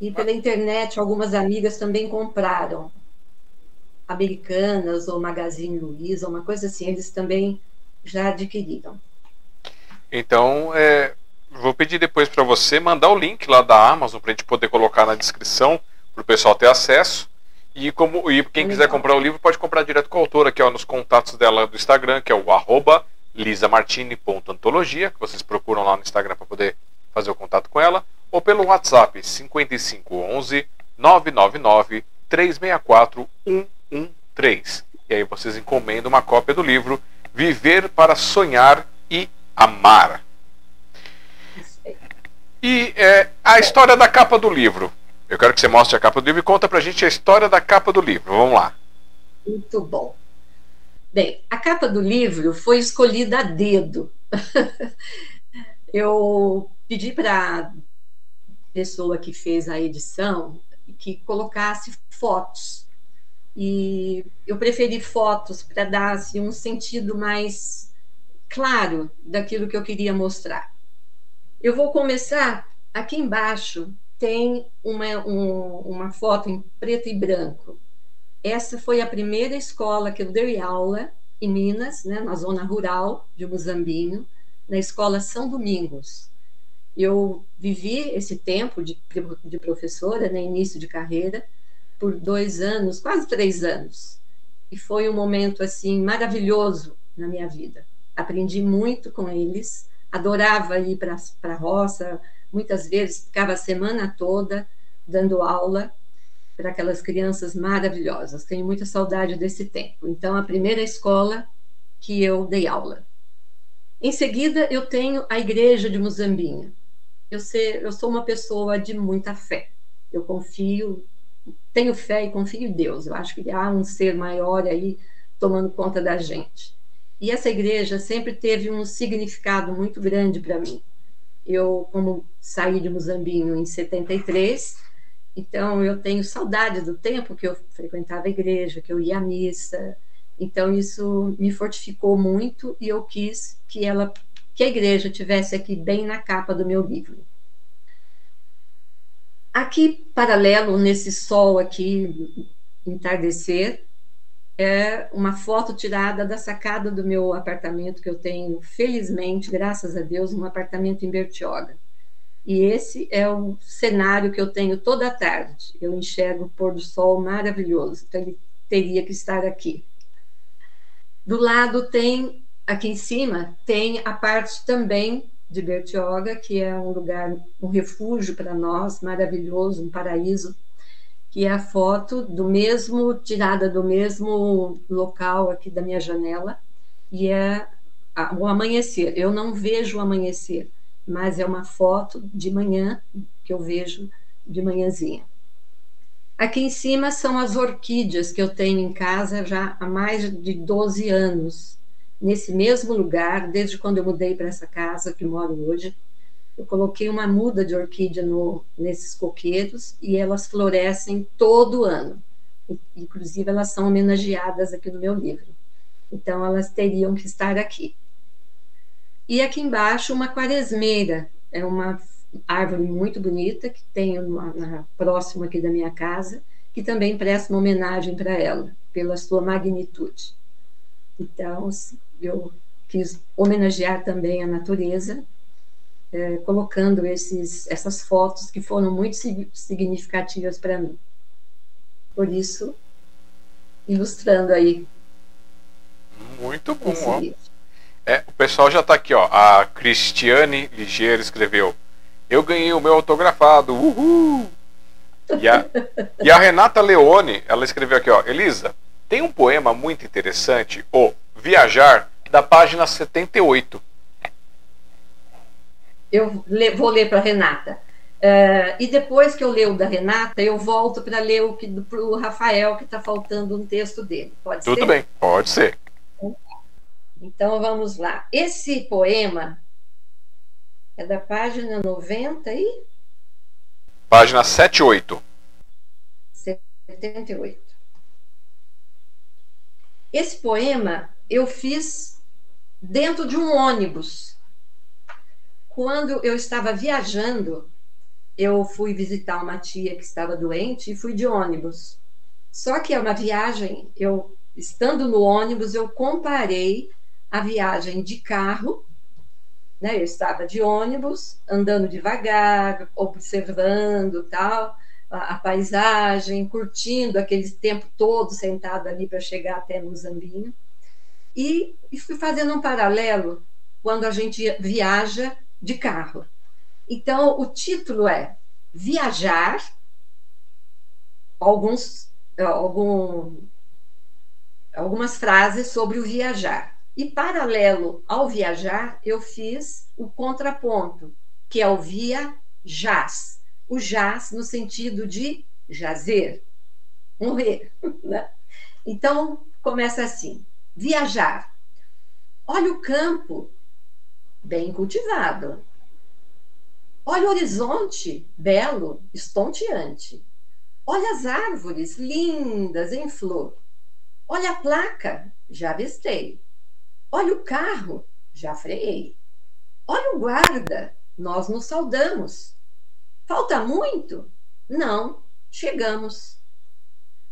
S2: E pela internet, algumas amigas também compraram. Americanas ou Magazine Luiza, uma coisa assim, eles também já adquiriram.
S1: Então, é, vou pedir depois para você mandar o link lá da Amazon para a gente poder colocar na descrição para o pessoal ter acesso. E, como, e quem quiser comprar o livro pode comprar direto com a autora, aqui ó, nos contatos dela do Instagram, que é o arroba lisamartini.antologia, que vocês procuram lá no Instagram para poder fazer o contato com ela, ou pelo WhatsApp 5511 999 364 113. E aí vocês encomendam uma cópia do livro Viver para Sonhar e Amar. E é, a história da capa do livro. Eu quero que você mostre a capa do livro e conta pra gente a história da capa do livro. Vamos lá.
S2: Muito bom. Bem, a capa do livro foi escolhida a dedo. Eu pedi para a pessoa que fez a edição que colocasse fotos. E eu preferi fotos para dar assim, um sentido mais claro daquilo que eu queria mostrar. Eu vou começar aqui embaixo. Tem uma, um, uma foto em preto e branco. Essa foi a primeira escola que eu dei aula em Minas, né, na zona rural de Muzambinho, na escola São Domingos. Eu vivi esse tempo de, de professora, né, início de carreira, por dois anos, quase três anos. E foi um momento assim maravilhoso na minha vida. Aprendi muito com eles adorava ir para a roça, muitas vezes ficava a semana toda dando aula para aquelas crianças maravilhosas. Tenho muita saudade desse tempo. Então, a primeira escola que eu dei aula. Em seguida, eu tenho a igreja de Muzambinha. Eu, eu sou uma pessoa de muita fé. Eu confio, tenho fé e confio em Deus. Eu acho que há um ser maior aí tomando conta da gente. E essa igreja sempre teve um significado muito grande para mim. Eu, como saí de Muzambinho em 73, então eu tenho saudade do tempo que eu frequentava a igreja, que eu ia à missa. Então isso me fortificou muito e eu quis que ela, que a igreja tivesse aqui bem na capa do meu livro. Aqui paralelo nesse sol aqui entardecer é uma foto tirada da sacada do meu apartamento que eu tenho, felizmente, graças a Deus, um apartamento em Bertioga. E esse é o cenário que eu tenho toda tarde. Eu enxergo o pôr do sol maravilhoso. Então ele teria que estar aqui. Do lado tem, aqui em cima, tem a parte também de Bertioga, que é um lugar, um refúgio para nós, maravilhoso, um paraíso, que é a foto do mesmo, tirada do mesmo local aqui da minha janela, e é o amanhecer. Eu não vejo o amanhecer, mas é uma foto de manhã que eu vejo de manhãzinha. Aqui em cima são as orquídeas que eu tenho em casa já há mais de 12 anos, nesse mesmo lugar, desde quando eu mudei para essa casa que moro hoje. Eu coloquei uma muda de orquídea no, nesses coqueiros e elas florescem todo ano. Inclusive, elas são homenageadas aqui no meu livro. Então, elas teriam que estar aqui. E aqui embaixo, uma quaresmeira. É uma árvore muito bonita que tenho na, próximo aqui da minha casa, que também presta uma homenagem para ela, pela sua magnitude. Então, eu quis homenagear também a natureza, é, colocando esses, essas fotos que foram muito significativas para mim. Por isso, ilustrando aí.
S1: Muito bom. É, o pessoal já está aqui, ó. A Cristiane Ligeiro escreveu: Eu ganhei o meu autografado. Uhul! E a, e a Renata Leone, ela escreveu aqui, ó. Elisa, tem um poema muito interessante, o Viajar, da página 78.
S2: Eu vou ler para a Renata. Uh, e depois que eu leio o da Renata, eu volto para ler o para o Rafael, que está faltando um texto dele. Pode
S1: Tudo
S2: ser?
S1: bem, pode ser.
S2: Então vamos lá. Esse poema é da página 90 e.
S1: Página 78.
S2: 78. Esse poema eu fiz dentro de um ônibus. Quando eu estava viajando, eu fui visitar uma tia que estava doente e fui de ônibus. Só que é uma viagem, eu estando no ônibus, eu comparei a viagem de carro, né? Eu estava de ônibus, andando devagar, observando tal, a, a paisagem, curtindo aquele tempo todo sentado ali para chegar até no Zambinho. E, e fui fazendo um paralelo quando a gente viaja de carro. Então, o título é Viajar, alguns, algum, algumas frases sobre o viajar. E paralelo ao viajar, eu fiz o contraponto, que é o via jaz. O jaz no sentido de jazer, morrer. Né? Então, começa assim: viajar. Olha o campo, bem cultivado. Olha o horizonte, belo, estonteante. Olha as árvores, lindas, em flor. Olha a placa, já avistei. Olha o carro, já freiei. Olha o guarda, nós nos saudamos. Falta muito? Não, chegamos.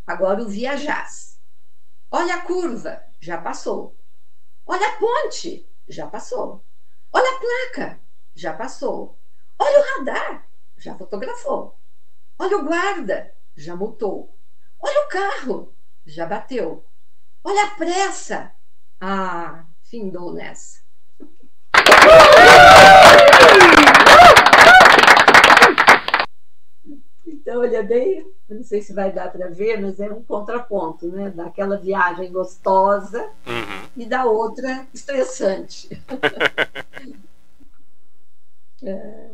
S2: Agora o viajás. Olha a curva, já passou. Olha a ponte, já passou. Olha a placa, já passou. Olha o radar, já fotografou. Olha o guarda, já multou. Olha o carro, já bateu. Olha a pressa. Ah, findou nessa. Então, ele é bem, não sei se vai dar para ver, mas é um contraponto, né? Daquela viagem gostosa uhum. e da outra estressante. é.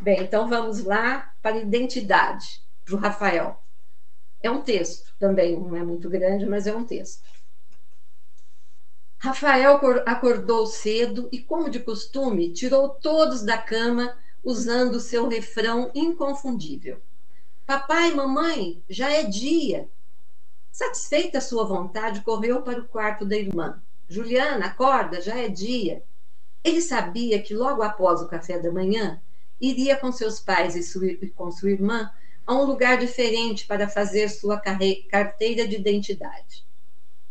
S2: Bem, então vamos lá para identidade, para o Rafael. É um texto também, não é muito grande, mas é um texto. Rafael acordou cedo e, como de costume, tirou todos da cama usando seu refrão inconfundível. Papai, mamãe, já é dia. Satisfeita sua vontade, correu para o quarto da irmã. Juliana, acorda, já é dia. Ele sabia que logo após o café da manhã, iria com seus pais e, sua, e com sua irmã a um lugar diferente para fazer sua carteira de identidade.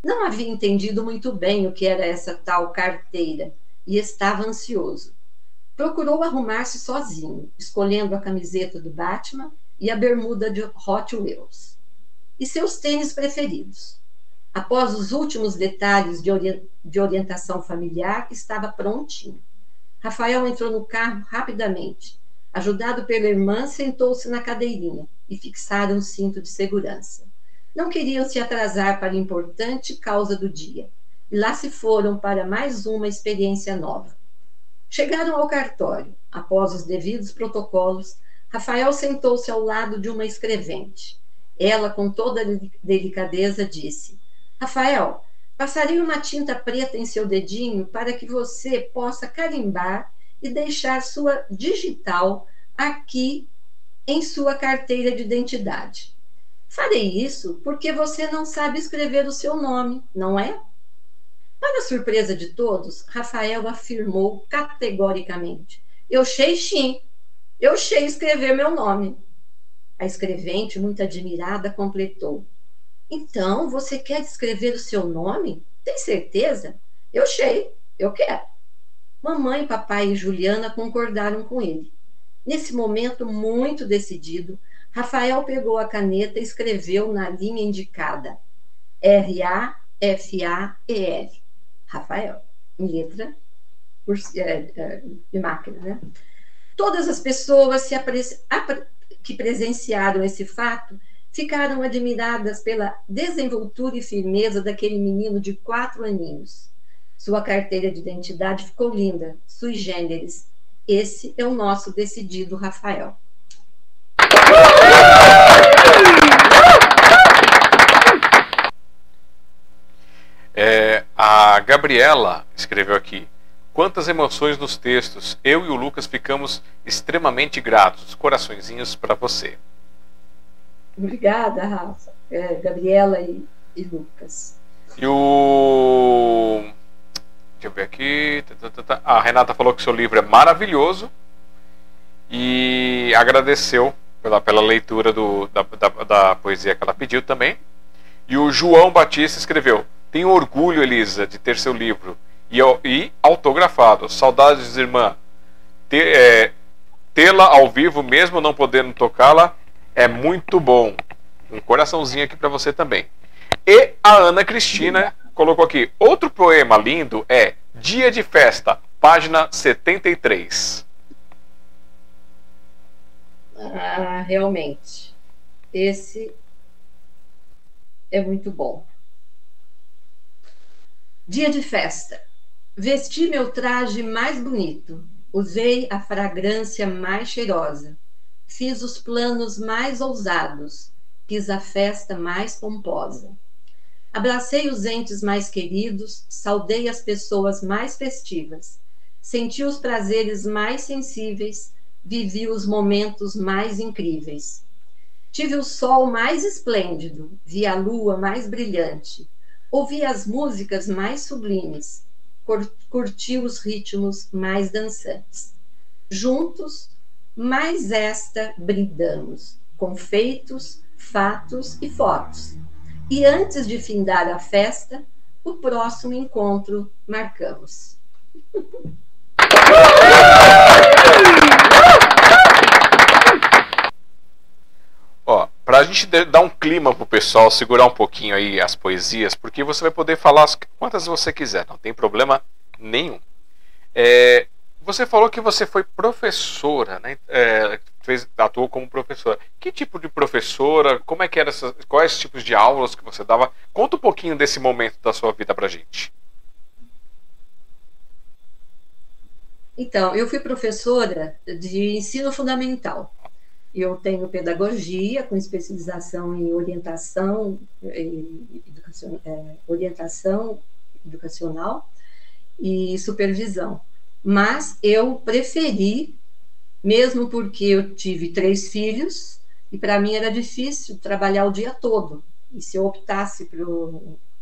S2: Não havia entendido muito bem o que era essa tal carteira e estava ansioso. Procurou arrumar-se sozinho, escolhendo a camiseta do Batman e a bermuda de Hot Wheels. E seus tênis preferidos. Após os últimos detalhes de, ori de orientação familiar, estava prontinho. Rafael entrou no carro rapidamente. Ajudado pela irmã, sentou-se na cadeirinha e fixaram o cinto de segurança. Não queriam se atrasar para a importante causa do dia. E lá se foram para mais uma experiência nova. Chegaram ao cartório. Após os devidos protocolos, Rafael sentou-se ao lado de uma escrevente. Ela, com toda delicadeza, disse: Rafael, passarei uma tinta preta em seu dedinho para que você possa carimbar e deixar sua digital aqui em sua carteira de identidade. Farei isso porque você não sabe escrever o seu nome, não é? Para surpresa de todos, Rafael afirmou categoricamente: Eu sei sim, eu sei escrever meu nome. A escrevente, muito admirada, completou: Então, você quer escrever o seu nome? Tem certeza? Eu sei, eu quero. Mamãe, papai e Juliana concordaram com ele. Nesse momento muito decidido, Rafael pegou a caneta e escreveu na linha indicada R-A-F-A-E-L. Rafael, em letra por, é, é, de máquina, né? Todas as pessoas que presenciaram esse fato ficaram admiradas pela desenvoltura e firmeza daquele menino de quatro aninhos. Sua carteira de identidade ficou linda, sui generis. Esse é o nosso decidido Rafael.
S1: É, a Gabriela escreveu aqui: Quantas emoções nos textos. Eu e o Lucas ficamos extremamente gratos. Coraçõezinhos para você.
S2: Obrigada, Rafa. É, Gabriela e, e, Lucas.
S1: E o. Deixa eu ver aqui. Tá, tá, tá, a Renata falou que seu livro é maravilhoso e agradeceu pela, pela leitura do, da, da, da poesia que ela pediu também. E o João Batista escreveu: Tenho orgulho, Elisa, de ter seu livro e, e autografado. Saudades, irmã. é, Tê-la ao vivo, mesmo não podendo tocá-la, é muito bom. Um coraçãozinho aqui para você também. E a Ana Cristina colocou aqui: outro poema lindo é Dia de Festa, página 73.
S2: Ah, realmente. Esse é muito bom. Dia de festa. Vesti meu traje mais bonito, usei a fragrância mais cheirosa, fiz os planos mais ousados, fiz a festa mais pomposa. Abracei os entes mais queridos, saudei as pessoas mais festivas, senti os prazeres mais sensíveis, vivi os momentos mais incríveis. Tive o sol mais esplêndido, vi a lua mais brilhante, ouvi as músicas mais sublimes, curtiu os ritmos mais dançantes. Juntos, mais esta brindamos, com feitos, fatos e fotos. E antes de findar a festa, o próximo encontro marcamos.
S1: Ó, para a gente dar um clima pro pessoal, segurar um pouquinho aí as poesias, porque você vai poder falar quantas você quiser, não tem problema nenhum. É, você falou que você foi professora, né? É, fez, atuou como professora. Que tipo de professora? Como é que era essas, quais tipos de aulas que você dava? Conta um pouquinho desse momento da sua vida pra gente.
S2: Então, eu fui professora de ensino fundamental. Eu tenho pedagogia com especialização em orientação, é, orientação educacional e supervisão. Mas eu preferi, mesmo porque eu tive três filhos, e para mim era difícil trabalhar o dia todo. E se eu optasse por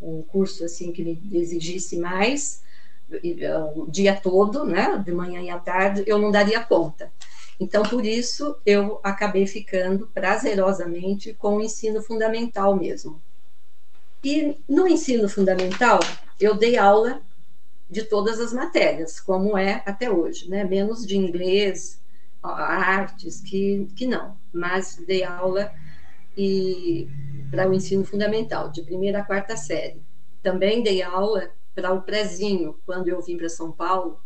S2: um curso assim que me exigisse mais, o dia todo, né, de manhã e à tarde, eu não daria conta. Então, por isso, eu acabei ficando prazerosamente com o ensino fundamental mesmo. E no ensino fundamental, eu dei aula de todas as matérias, como é até hoje, né? menos de inglês, artes, que, que não, mas dei aula e para o ensino fundamental, de primeira a quarta série. Também dei aula para o prezinho, quando eu vim para São Paulo,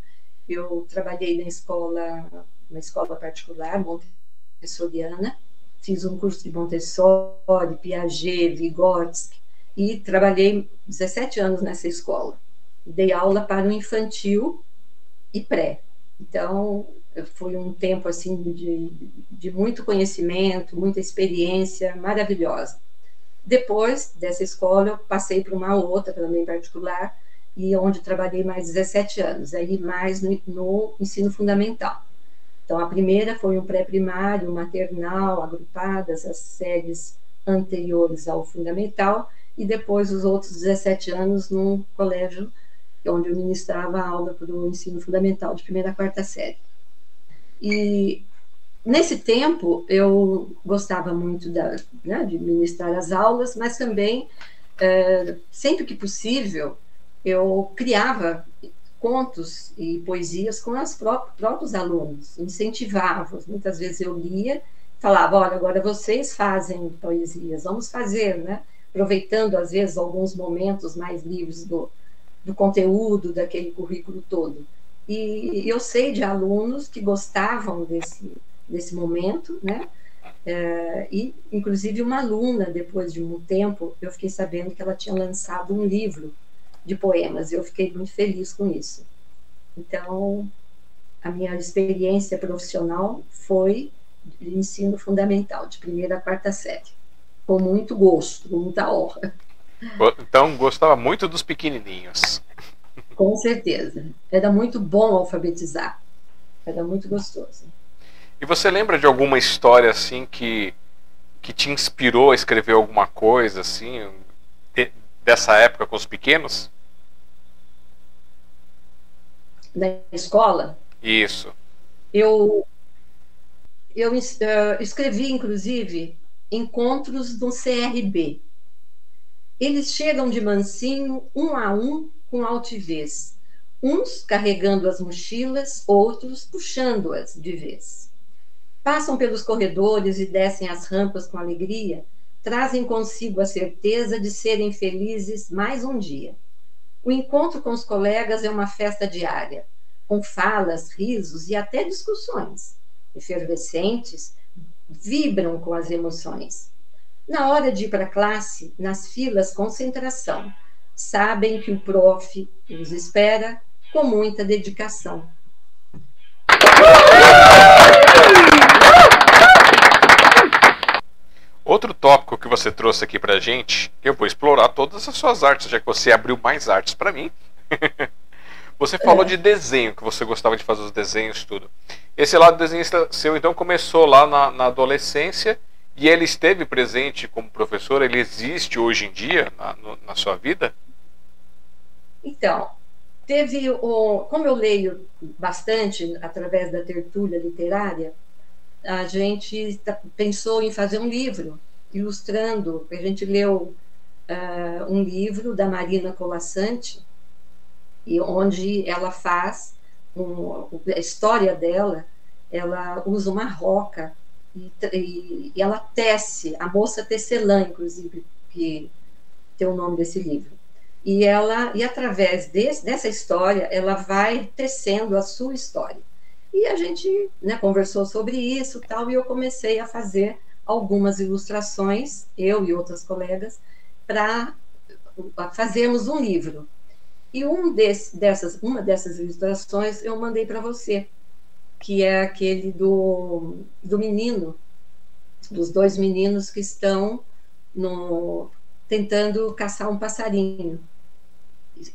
S2: eu trabalhei na escola, uma escola particular, montessoriana, fiz um curso de Montessori, Piaget, Vygotsky, e trabalhei 17 anos nessa escola. Dei aula para o infantil e pré. Então, foi um tempo assim de, de muito conhecimento, muita experiência maravilhosa. Depois dessa escola, eu passei para uma outra, também particular, e onde trabalhei mais 17 anos, aí mais no, no ensino fundamental. Então, a primeira foi um pré-primário, maternal, agrupadas as séries anteriores ao fundamental, e depois os outros 17 anos num colégio onde eu ministrava aula para o ensino fundamental, de primeira a quarta série. E nesse tempo eu gostava muito da, né, de ministrar as aulas, mas também, é, sempre que possível, eu criava contos e poesias com os próprios alunos, incentivava. Muitas vezes eu lia, falava: olha, agora vocês fazem poesias, vamos fazer, né? Aproveitando, às vezes, alguns momentos mais livres do, do conteúdo daquele currículo todo. E eu sei de alunos que gostavam desse, desse momento, né? É, e, inclusive, uma aluna, depois de um tempo, eu fiquei sabendo que ela tinha lançado um livro de poemas. Eu fiquei muito feliz com isso. Então, a minha experiência profissional foi de ensino fundamental, de primeira a quarta série, com muito gosto, com muita honra.
S1: Então, gostava muito dos pequenininhos.
S2: Com certeza. Era muito bom alfabetizar. Era muito gostoso.
S1: E você lembra de alguma história assim que que te inspirou a escrever alguma coisa assim de, dessa época com os pequenos?
S2: Na escola?
S1: Isso.
S2: Eu eu uh, escrevi inclusive encontros do CRB. Eles chegam de mansinho, um a um, com altivez, uns carregando as mochilas, outros puxando-as de vez. Passam pelos corredores e descem as rampas com alegria, trazem consigo a certeza de serem felizes mais um dia. O encontro com os colegas é uma festa diária, com falas, risos e até discussões. Efervescentes, vibram com as emoções. Na hora de ir para a classe, nas filas, concentração sabem que o prof os espera com muita dedicação.
S1: Outro tópico que você trouxe aqui pra gente, eu vou explorar todas as suas artes, já que você abriu mais artes para mim. você falou é. de desenho, que você gostava de fazer os desenhos, tudo. Esse lado desenhista seu, então, começou lá na, na adolescência e ele esteve presente como professor, ele existe hoje em dia na, no, na sua vida?
S2: Então, teve o, como eu leio bastante através da tertúlia literária, a gente pensou em fazer um livro ilustrando. A gente leu uh, um livro da Marina Colassante, e onde ela faz um, a história dela. Ela usa uma roca e, e, e ela tece, a moça tecelã, inclusive, que tem o nome desse livro e ela e através desse, dessa história ela vai tecendo a sua história e a gente né, conversou sobre isso tal e eu comecei a fazer algumas ilustrações eu e outras colegas para fazermos um livro e um desse, dessas uma dessas ilustrações eu mandei para você que é aquele do, do menino dos dois meninos que estão no, tentando caçar um passarinho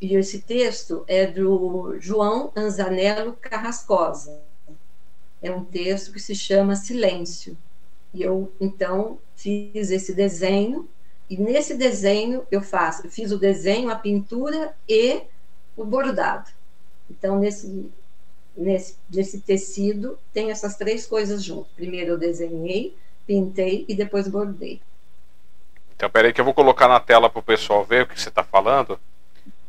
S2: e esse texto é do João Anzanello Carrascosa. É um texto que se chama Silêncio. E eu, então, fiz esse desenho E nesse desenho eu faço, eu fiz o desenho, a pintura e o bordado. Então, nesse, nesse, nesse tecido, tem essas três coisas junto. Primeiro eu desenhei, pintei e depois bordei.
S1: Então, peraí que eu vou colocar na tela para o pessoal ver o que você está falando.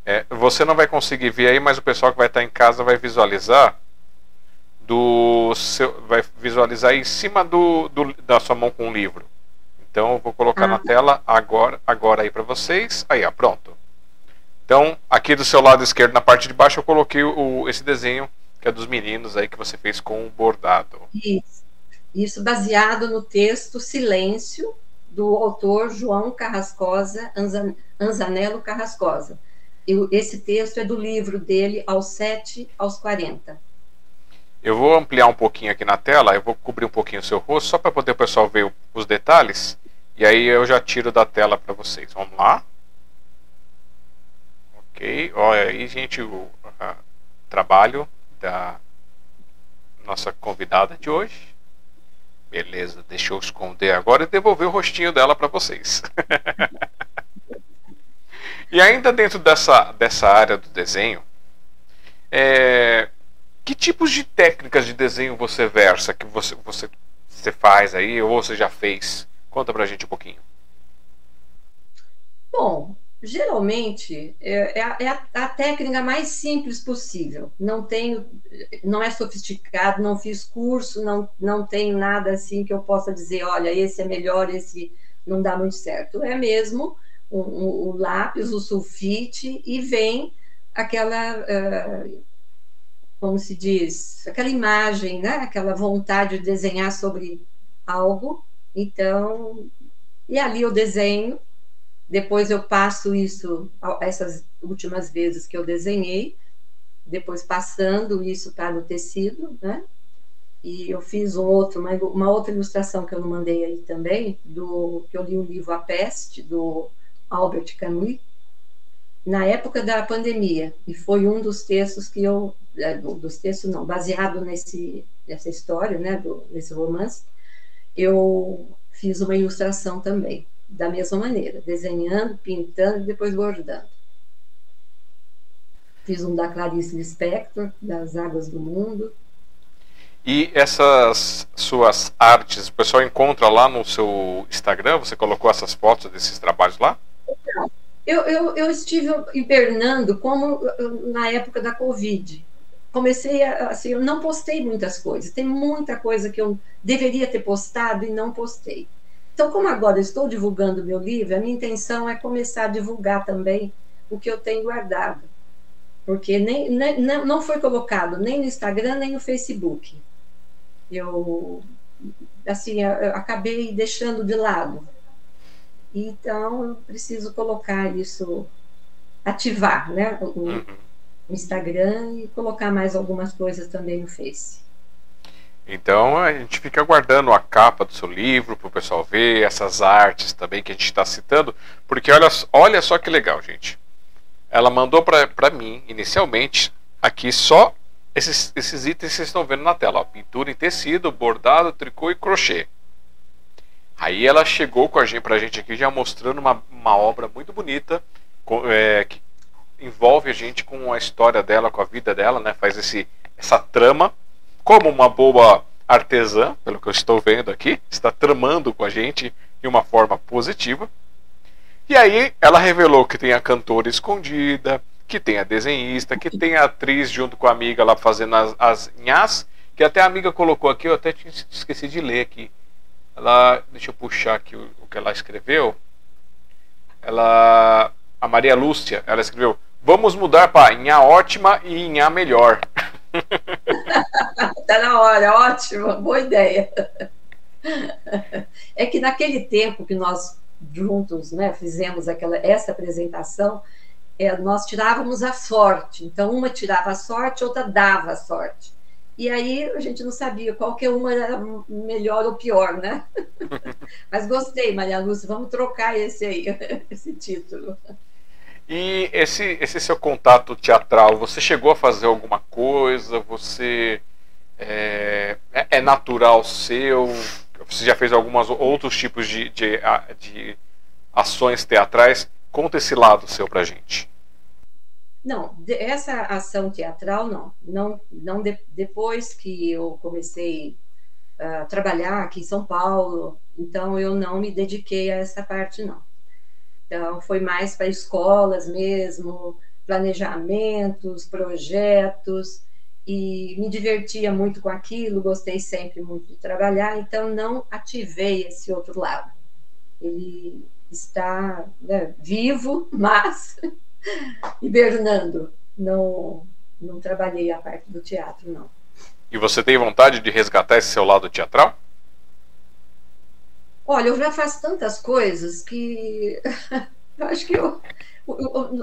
S1: É, você não vai conseguir ver aí, mas o pessoal que vai estar em casa vai visualizar do seu, vai visualizar em cima do, do da sua mão com o livro. Então eu vou colocar ah. na tela agora, agora aí para vocês. Aí, ó, pronto. Então, aqui do seu lado esquerdo, na parte de baixo, eu coloquei o, esse desenho que é dos meninos aí que você fez com o bordado.
S2: Isso. Isso baseado no texto Silêncio, do autor João Carrascosa, Anzanello Carrascosa. Eu, esse texto é do livro dele, Aos 7 aos 40.
S1: Eu vou ampliar um pouquinho aqui na tela, eu vou cobrir um pouquinho o seu rosto, só para poder o pessoal ver os detalhes. E aí eu já tiro da tela para vocês. Vamos lá. Ok. Olha aí, gente, o trabalho da nossa convidada de hoje. Beleza, deixa eu esconder agora e devolver o rostinho dela para vocês. e ainda dentro dessa, dessa área do desenho, é, que tipos de técnicas de desenho você versa, que você, você, você faz aí, ou você já fez? Conta pra gente um pouquinho.
S2: Bom, geralmente é, é, a, é a, técnica mais simples possível. Não tenho, não é sofisticado, não fiz curso, não, não tenho nada assim que eu possa dizer, olha, esse é melhor, esse não dá muito certo. É mesmo o, lápis, o sulfite e vem aquela, uh, como se diz, aquela imagem, né? Aquela vontade de desenhar sobre algo então, e ali eu desenho, depois eu passo isso, essas últimas vezes que eu desenhei, depois passando isso para o tecido, né? E eu fiz um outro, uma, uma, outra ilustração que eu não mandei aí também, do que eu li o livro A Peste, do Albert Camus, na época da pandemia, e foi um dos textos que eu, é, dos textos não, baseado nesse, nessa história, né, do, nesse romance, eu fiz uma ilustração também, da mesma maneira, desenhando, pintando e depois bordando. Fiz um da Clarice Lispector, das Águas do Mundo.
S1: E essas suas artes, o pessoal encontra lá no seu Instagram? Você colocou essas fotos desses trabalhos lá?
S2: Eu, eu, eu estive hibernando como na época da Covid comecei a, assim, eu não postei muitas coisas, tem muita coisa que eu deveria ter postado e não postei. Então, como agora estou divulgando meu livro, a minha intenção é começar a divulgar também o que eu tenho guardado, porque nem, nem não foi colocado nem no Instagram nem no Facebook. Eu assim, eu acabei deixando de lado. Então, eu preciso colocar isso, ativar, né? O, uhum Instagram e colocar mais algumas coisas também no Face.
S1: Então a gente fica aguardando a capa do seu livro para o pessoal ver, essas artes também que a gente está citando, porque olha, olha só que legal, gente. Ela mandou para mim, inicialmente, aqui só esses, esses itens que vocês estão vendo na tela: ó, pintura em tecido, bordado, tricô e crochê. Aí ela chegou com a gente, pra gente aqui já mostrando uma, uma obra muito bonita, é, que envolve a gente com a história dela, com a vida dela, né? Faz esse, essa trama, como uma boa artesã, pelo que eu estou vendo aqui, está tramando com a gente de uma forma positiva. E aí ela revelou que tem a cantora escondida, que tem a desenhista, que tem a atriz junto com a amiga lá fazendo as, as que até a amiga colocou aqui, eu até esqueci de ler aqui. Ela, deixa eu puxar aqui o, o que ela escreveu. Ela, a Maria Lúcia, ela escreveu: Vamos mudar para Inha ótima e Inha melhor.
S2: tá na hora, ótimo, boa ideia. É que naquele tempo que nós juntos né, fizemos aquela, essa apresentação, é, nós tirávamos a sorte. Então, uma tirava a sorte, outra dava a sorte. E aí a gente não sabia qual que uma era melhor ou pior, né? Mas gostei, Maria Lúcia, vamos trocar esse aí, esse título.
S1: E esse, esse seu contato teatral, você chegou a fazer alguma coisa? Você é, é, é natural seu? Você já fez alguns outros tipos de, de, de ações teatrais. Conta esse lado seu pra gente.
S2: Não, essa ação teatral não. Não, não de, depois que eu comecei a trabalhar aqui em São Paulo, então eu não me dediquei a essa parte não. Então foi mais para escolas mesmo, planejamentos, projetos e me divertia muito com aquilo, gostei sempre muito de trabalhar, então não ativei esse outro lado. Ele está né, vivo, mas hibernando. Não, não trabalhei a parte do teatro, não.
S1: E você tem vontade de resgatar esse seu lado teatral?
S2: Olha, eu já faço tantas coisas que eu acho que eu,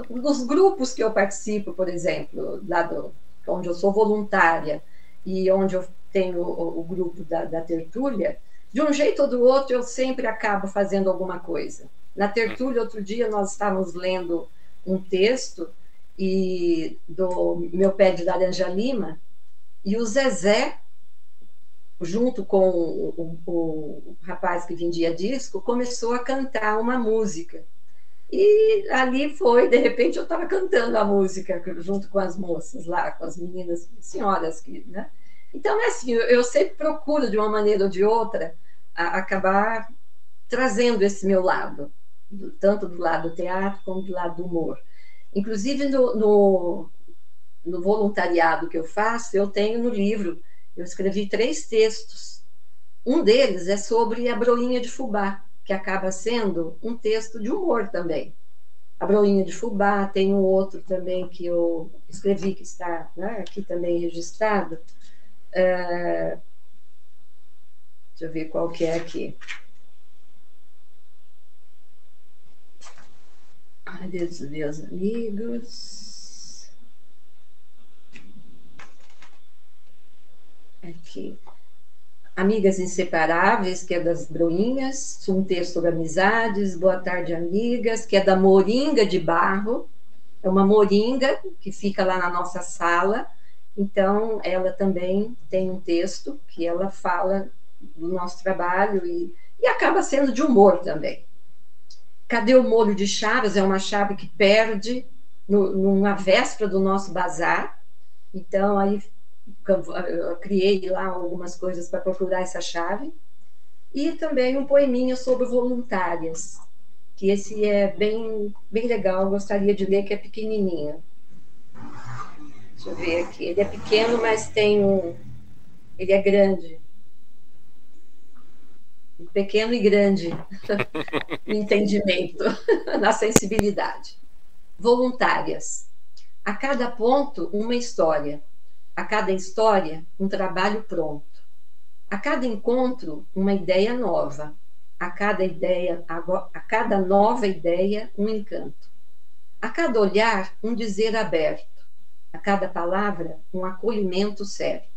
S2: nos grupos que eu participo, por exemplo, lá do, onde eu sou voluntária e onde eu tenho o, o grupo da, da tertúlia, de um jeito ou do outro eu sempre acabo fazendo alguma coisa. Na tertúlia, outro dia, nós estávamos lendo um texto e do meu pé de laranja lima e o Zezé junto com o, o, o, rapaz que vendia disco começou a cantar uma música. E ali foi de repente eu estava cantando a música junto com as moças lá com as meninas senhoras que né? Então é assim eu, eu sempre procuro de uma maneira ou de outra a, acabar trazendo esse meu lado tanto do lado do teatro como do lado do humor Inclusive, no, no, no voluntariado que eu faço, eu tenho no livro, eu escrevi três textos. Um deles é sobre a broinha de fubá, que acaba sendo um texto de humor também. A broinha de fubá, tem um outro também que eu escrevi, que está né, aqui também registrado. É... Deixa eu ver qual que é aqui. Deus, meus amigos. Aqui. Amigas Inseparáveis, que é das Broinhas, um texto sobre amizades, Boa Tarde, Amigas, que é da Moringa de Barro, é uma moringa que fica lá na nossa sala, então ela também tem um texto que ela fala do nosso trabalho e, e acaba sendo de humor também. Cadê o molho de chaves? É uma chave que perde no, numa véspera do nosso bazar. Então, aí eu criei lá algumas coisas para procurar essa chave. E também um poeminha sobre voluntárias, que esse é bem, bem legal, gostaria de ler, que é pequenininho. Deixa eu ver aqui. Ele é pequeno, mas tem um. Ele é grande pequeno e grande no entendimento, na sensibilidade. Voluntárias. A cada ponto, uma história. A cada história, um trabalho pronto. A cada encontro, uma ideia nova. A cada ideia, a cada nova ideia, um encanto. A cada olhar, um dizer aberto. A cada palavra, um acolhimento certo.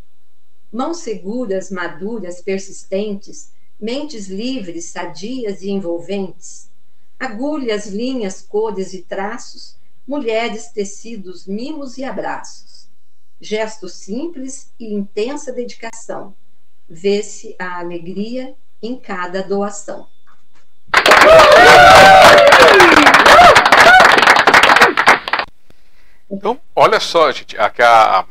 S2: Mãos seguras, maduras, persistentes, mentes livres, sadias e envolventes, agulhas, linhas, cores e traços, mulheres, tecidos, mimos e abraços. Gesto simples e intensa dedicação. Vê-se a alegria em cada doação.
S1: Então, olha só, gente, a, a,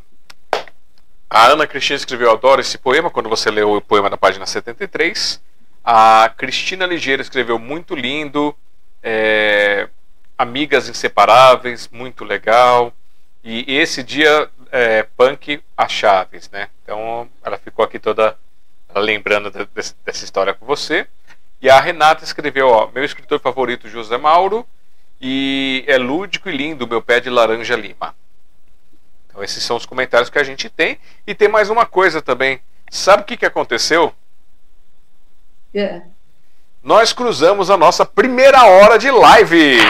S1: a Ana Cristina escreveu, eu adoro esse poema, quando você leu o poema da página 73. A Cristina Ligeiro escreveu, muito lindo, é, amigas inseparáveis, muito legal. E esse dia, é, punk a Chaves, né? Então, ela ficou aqui toda lembrando de, de, dessa história com você. E a Renata escreveu, ó, meu escritor favorito, José Mauro, e é lúdico e lindo, meu pé de laranja lima. Então, esses são os comentários que a gente tem. E tem mais uma coisa também. Sabe o que, que aconteceu?
S2: É.
S1: Nós cruzamos a nossa primeira hora de live.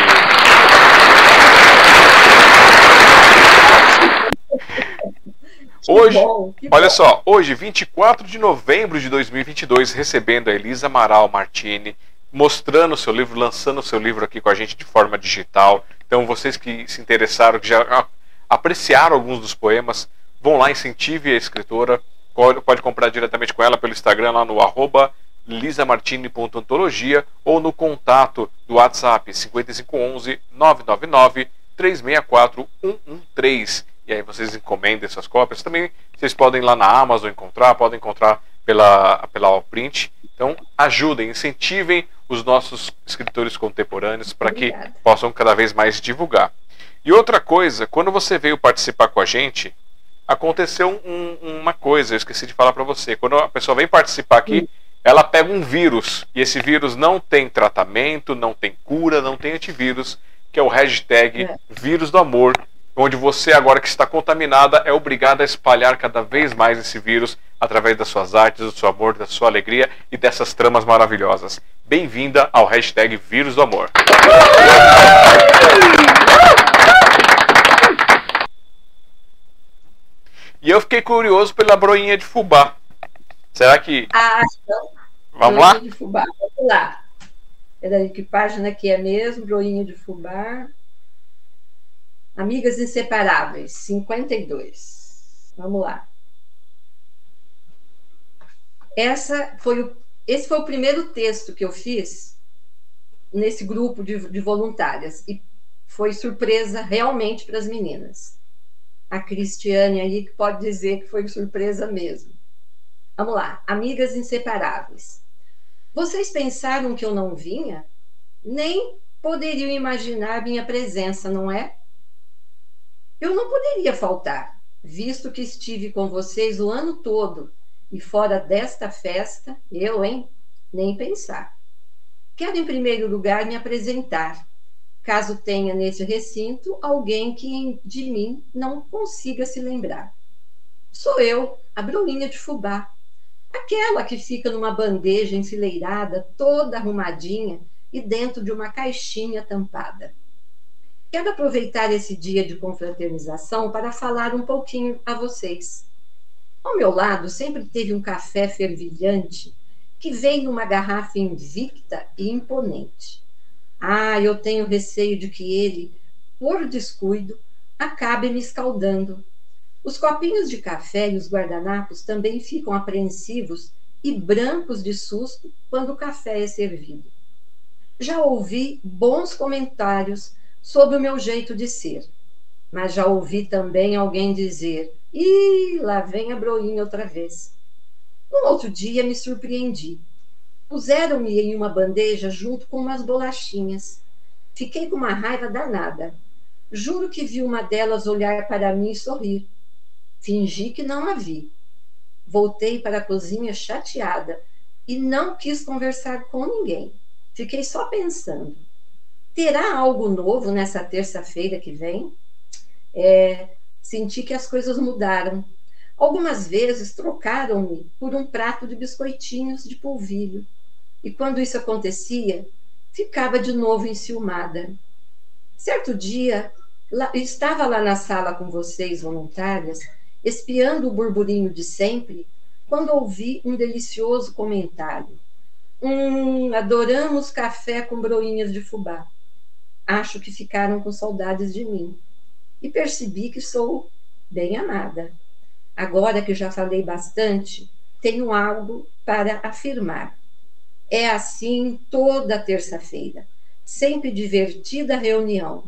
S1: Hoje, bom, olha bom. só, hoje, 24 de novembro de 2022, recebendo a Elisa Amaral Martini, mostrando o seu livro, lançando o seu livro aqui com a gente de forma digital. Então, vocês que se interessaram, que já apreciar alguns dos poemas, vão lá, incentive a escritora. Pode, pode comprar diretamente com ela pelo Instagram, lá no arroba lisamartini.antologia ou no contato do WhatsApp 5511 999 364 113. E aí vocês encomendem suas cópias. Também vocês podem ir lá na Amazon encontrar, podem encontrar pela, pela Allprint. Então ajudem, incentivem os nossos escritores contemporâneos para que possam cada vez mais divulgar. E outra coisa, quando você veio participar com a gente, aconteceu um, uma coisa, eu esqueci de falar para você. Quando a pessoa vem participar aqui, ela pega um vírus, e esse vírus não tem tratamento, não tem cura, não tem antivírus, que é o hashtag é. vírus do amor, onde você, agora que está contaminada, é obrigada a espalhar cada vez mais esse vírus através das suas artes, do seu amor, da sua alegria e dessas tramas maravilhosas. Bem-vinda ao hashtag vírus do amor. E eu fiquei curioso pela broinha de fubá. Será que.
S2: Ah, então.
S1: Vamos lá?
S2: De fubá. Vamos lá. Peraí, que página que é mesmo? Broinha de fubá. Amigas Inseparáveis, 52. Vamos lá. Essa foi o, esse foi o primeiro texto que eu fiz nesse grupo de, de voluntárias. E foi surpresa realmente para as meninas a Cristiane aí, que pode dizer que foi surpresa mesmo. Vamos lá, amigas inseparáveis. Vocês pensaram que eu não vinha? Nem poderiam imaginar minha presença, não é? Eu não poderia faltar, visto que estive com vocês o ano todo e fora desta festa, eu, hein? Nem pensar. Quero, em primeiro lugar, me apresentar caso tenha nesse recinto alguém que de mim não consiga se lembrar. Sou eu, a Bruninha de Fubá, aquela que fica numa bandeja enfileirada, toda arrumadinha e dentro de uma caixinha tampada. Quero aproveitar esse dia de confraternização para falar um pouquinho a vocês. Ao meu lado sempre teve um café fervilhante que veio numa garrafa invicta e imponente. Ah, eu tenho receio de que ele, por descuido, acabe me escaldando. Os copinhos de café e os guardanapos também ficam apreensivos e brancos de susto quando o café é servido. Já ouvi bons comentários sobre o meu jeito de ser, mas já ouvi também alguém dizer: Ih, lá vem a broinha outra vez. No outro dia me surpreendi Puseram-me em uma bandeja junto com umas bolachinhas. Fiquei com uma raiva danada. Juro que vi uma delas olhar para mim e sorrir. Fingi que não a vi. Voltei para a cozinha chateada e não quis conversar com ninguém. Fiquei só pensando: terá algo novo nessa terça-feira que vem? É, senti que as coisas mudaram. Algumas vezes trocaram-me por um prato de biscoitinhos de polvilho. E quando isso acontecia, ficava de novo enciumada. Certo dia, lá, estava lá na sala com vocês, voluntárias, espiando o burburinho de sempre, quando ouvi um delicioso comentário. Hum, adoramos café com broinhas de fubá. Acho que ficaram com saudades de mim. E percebi que sou bem amada. Agora que já falei bastante, tenho algo para afirmar. É assim toda terça-feira. Sempre divertida reunião,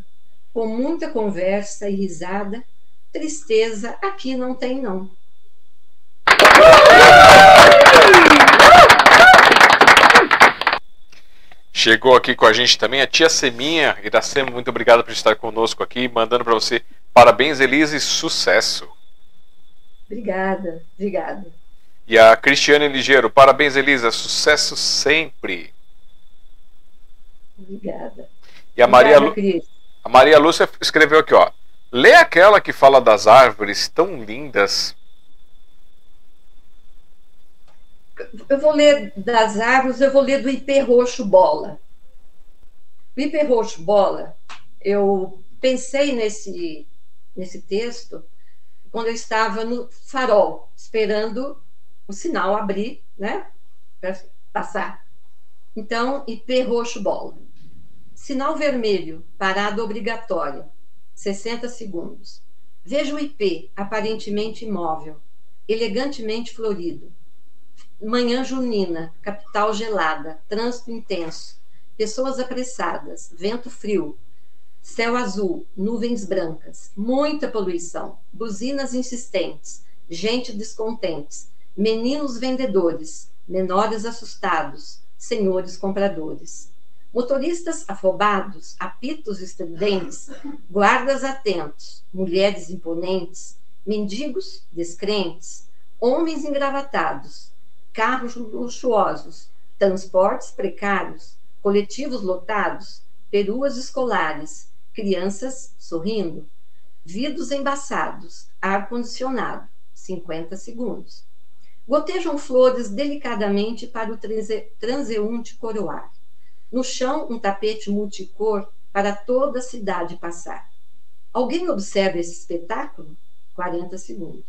S2: com muita conversa e risada. Tristeza aqui não tem, não.
S1: Chegou aqui com a gente também a tia Seminha. Iracema, muito obrigado por estar conosco aqui, mandando para você parabéns, Elise, sucesso.
S2: Obrigada, obrigada.
S1: E a Cristiane Ligeiro, parabéns, Elisa, sucesso sempre.
S2: Obrigada.
S1: E a Maria, Lu... a Maria Lúcia escreveu aqui, ó. Lê aquela que fala das árvores tão lindas.
S2: Eu vou ler das árvores, eu vou ler do IP Roxo Bola. O IP Roxo Bola, eu pensei nesse, nesse texto quando eu estava no farol, esperando o sinal abrir, né? Para passar. Então, IP roxo bola. Sinal vermelho, parada obrigatória, 60 segundos. Veja o IP, aparentemente imóvel, elegantemente florido. Manhã junina, capital gelada, trânsito intenso, pessoas apressadas, vento frio, céu azul, nuvens brancas, muita poluição, buzinas insistentes, gente descontentes, meninos vendedores, menores assustados, senhores compradores. Motoristas afobados, apitos estridentes, guardas atentos, mulheres imponentes, mendigos descrentes, homens engravatados, carros luxuosos, transportes precários, coletivos lotados, peruas escolares, crianças sorrindo, vidros embaçados, ar-condicionado, 50 segundos. Gotejam flores delicadamente para o transeunte coroar. No chão, um tapete multicor para toda a cidade passar. Alguém observa esse espetáculo? 40 segundos.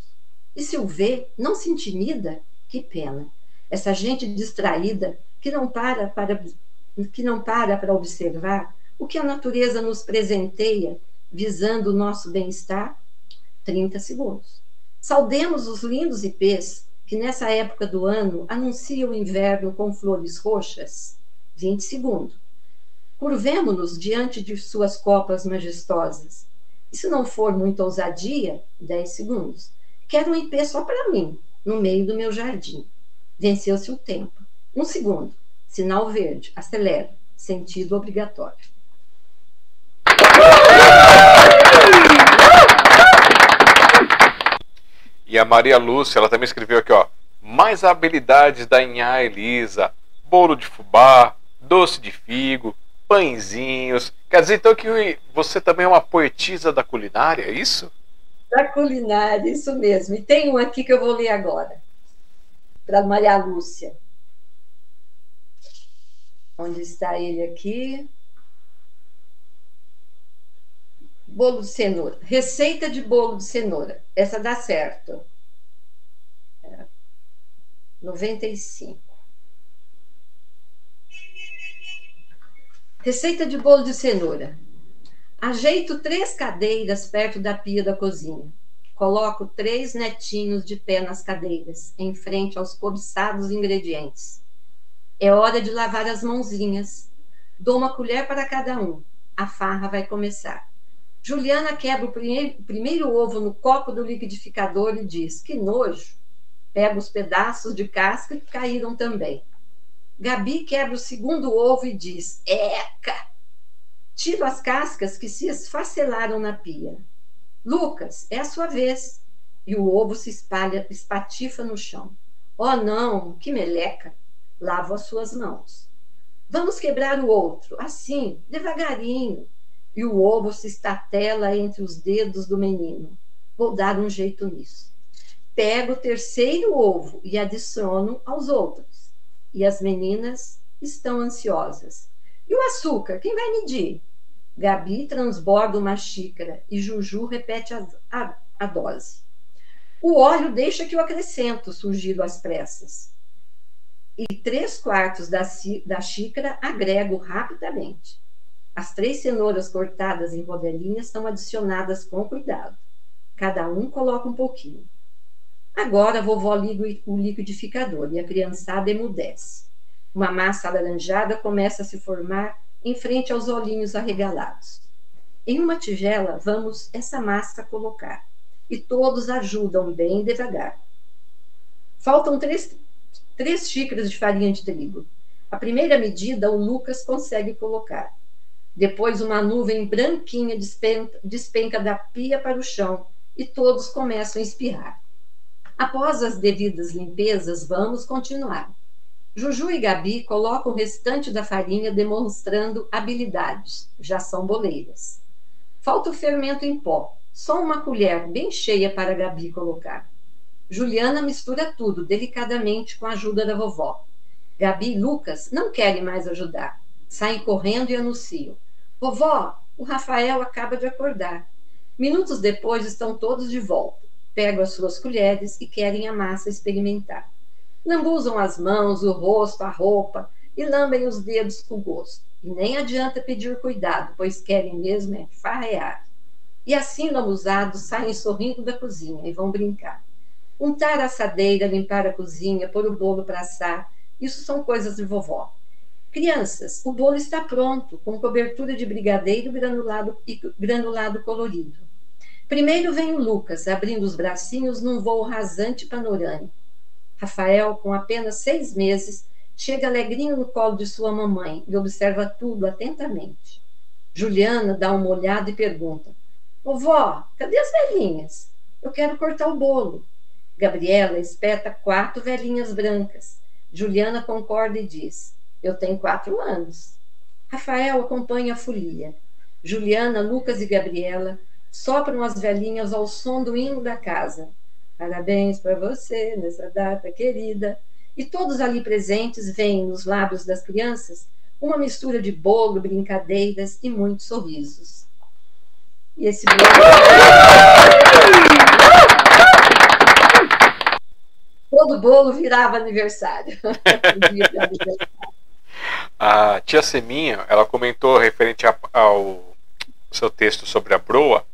S2: E se o vê, não se intimida? Que pena. Essa gente distraída que não para para que não para para observar o que a natureza nos presenteia visando o nosso bem-estar? 30 segundos. Saudemos os lindos ipês que nessa época do ano anunciam o inverno com flores roxas? 20 segundos. Curvemo-nos diante de suas copas majestosas. E se não for muita ousadia, 10 segundos. Quero um ipê só para mim, no meio do meu jardim. Venceu-se o tempo. Um segundo. Sinal verde. Acelero. Sentido obrigatório.
S1: E a Maria Lúcia, ela também escreveu aqui, ó. Mais habilidades da Inhá Elisa. Bolo de fubá, doce de figo, pãezinhos. Quer dizer então que você também é uma poetisa da culinária, é isso?
S2: Da culinária, isso mesmo. E tem um aqui que eu vou ler agora. Para Maria Lúcia. Onde está ele aqui? Bolo de cenoura. Receita de bolo de cenoura. Essa dá certo. É. 95. Receita de bolo de cenoura. Ajeito três cadeiras perto da pia da cozinha. Coloco três netinhos de pé nas cadeiras, em frente aos cobiçados ingredientes. É hora de lavar as mãozinhas. Dou uma colher para cada um. A farra vai começar. Juliana quebra o primeiro, primeiro ovo no copo do liquidificador e diz: Que nojo! Pega os pedaços de casca que caíram também. Gabi quebra o segundo ovo e diz: Eca! Tiro as cascas que se esfacelaram na pia. Lucas, é a sua vez. E o ovo se espalha, espatifa no chão. Oh, não, que meleca! Lavo as suas mãos. Vamos quebrar o outro, assim, devagarinho e o ovo se estatela entre os dedos do menino. Vou dar um jeito nisso. Pego o terceiro ovo e adiciono aos outros. E as meninas estão ansiosas. E o açúcar? Quem vai medir? Gabi transborda uma xícara e Juju repete a, a, a dose. O óleo deixa que eu acrescento, surgido às pressas. E três quartos da, da xícara agrego rapidamente. As três cenouras cortadas em rodelinhas são adicionadas com cuidado. Cada um coloca um pouquinho. Agora a vovó liga o liquidificador e a criançada emudece. Uma massa alaranjada começa a se formar em frente aos olhinhos arregalados. Em uma tigela, vamos essa massa colocar. E todos ajudam bem devagar. Faltam três, três xícaras de farinha de trigo. A primeira medida o Lucas consegue colocar. Depois, uma nuvem branquinha despenca, despenca da pia para o chão e todos começam a espirrar. Após as devidas limpezas, vamos continuar. Juju e Gabi colocam o restante da farinha, demonstrando habilidades. Já são boleiras. Falta o fermento em pó. Só uma colher bem cheia para Gabi colocar. Juliana mistura tudo delicadamente com a ajuda da vovó. Gabi e Lucas não querem mais ajudar. Saem correndo e anunciam. Vovó, o Rafael acaba de acordar. Minutos depois estão todos de volta. Pegam as suas colheres e querem a massa experimentar. Lambuzam as mãos, o rosto, a roupa e lambem os dedos com gosto. E nem adianta pedir cuidado, pois querem mesmo é farrear. E assim, lambuzados, saem sorrindo da cozinha e vão brincar. Untar a assadeira, limpar a cozinha, pôr o bolo para assar, isso são coisas de vovó. Crianças, o bolo está pronto, com cobertura de brigadeiro granulado e granulado colorido. Primeiro vem o Lucas, abrindo os bracinhos num voo rasante panorâmico. Rafael, com apenas seis meses, chega alegrinho no colo de sua mamãe e observa tudo atentamente. Juliana dá uma olhada e pergunta: Vovó, cadê as velhinhas? Eu quero cortar o bolo. Gabriela espeta quatro velhinhas brancas. Juliana concorda e diz: Eu tenho quatro anos. Rafael acompanha a folia. Juliana, Lucas e Gabriela sopram as velhinhas ao som do hino da casa. Parabéns para você nessa data querida. E todos ali presentes veem nos lábios das crianças uma mistura de bolo, brincadeiras e muitos sorrisos. E esse bolo. Todo bolo virava aniversário.
S1: a tia Seminha, ela comentou referente ao seu texto sobre a broa.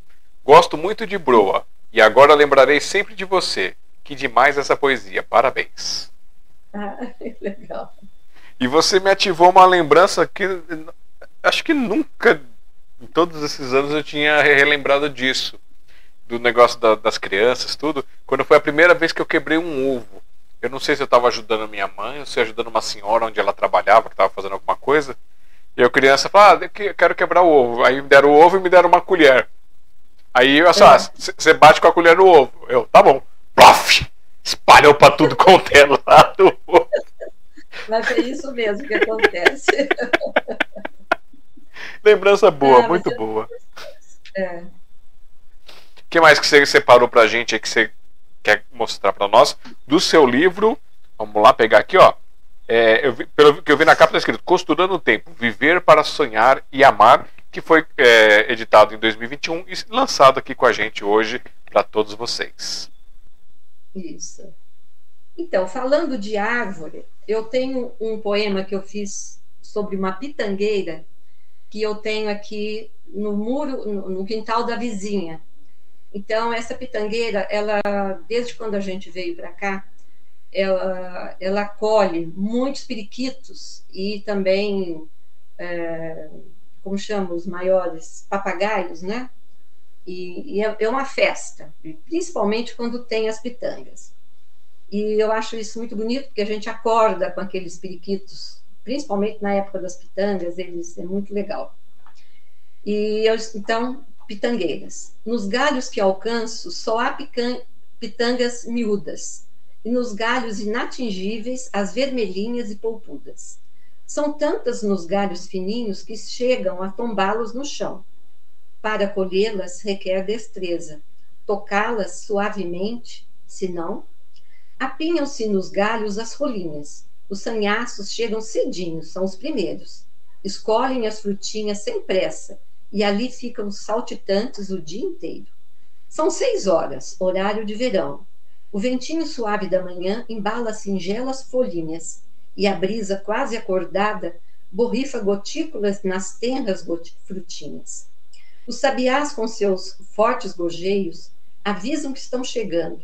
S1: Gosto muito de broa e agora lembrarei sempre de você. Que demais essa poesia. Parabéns.
S2: Ah, legal.
S1: E você me ativou uma lembrança que acho que nunca, em todos esses anos, eu tinha relembrado disso. Do negócio da, das crianças, tudo. Quando foi a primeira vez que eu quebrei um ovo. Eu não sei se eu estava ajudando a minha mãe ou se ajudando uma senhora onde ela trabalhava, que estava fazendo alguma coisa. E eu criança falava, ah, eu quero quebrar o ovo. Aí me deram o ovo e me deram uma colher. Aí eu assim, você bate com a colher no ovo. Eu, tá bom. Plof! Espalhou pra tudo quanto é lado.
S2: Mas é isso mesmo que acontece.
S1: Lembrança boa, ah, muito eu... boa. É. O que mais que você separou pra gente aí que você quer mostrar para nós? Do seu livro, vamos lá pegar aqui, ó. É, eu vi, pelo que eu vi na capa, está escrito Costurando o Tempo, Viver para Sonhar e Amar, que foi é, editado em 2021 e lançado aqui com a gente hoje para todos vocês.
S2: Isso. Então, falando de árvore, eu tenho um poema que eu fiz sobre uma pitangueira que eu tenho aqui no muro, no quintal da vizinha. Então, essa pitangueira, ela, desde quando a gente veio para cá, ela, ela colhe muitos periquitos e também, é, como chama, os maiores papagaios, né? E, e é, é uma festa, principalmente quando tem as pitangas. E eu acho isso muito bonito, porque a gente acorda com aqueles periquitos, principalmente na época das pitangas, eles é muito legal. E eu, então, pitangueiras. Nos galhos que alcanço, só há pitangas miúdas, e nos galhos inatingíveis, as vermelhinhas e polpudas. São tantas nos galhos fininhos que chegam a tombá-los no chão. Para colhê-las requer destreza, tocá-las suavemente, senão Apinham-se nos galhos as rolinhas. Os sanhaços chegam cedinho, são os primeiros. Escolhem as frutinhas sem pressa e ali ficam saltitantes o dia inteiro. São seis horas, horário de verão. O ventinho suave da manhã embala singelas folhinhas e a brisa quase acordada borrifa gotículas nas tenras frutinhas. Os sabiás, com seus fortes gorjeios, avisam que estão chegando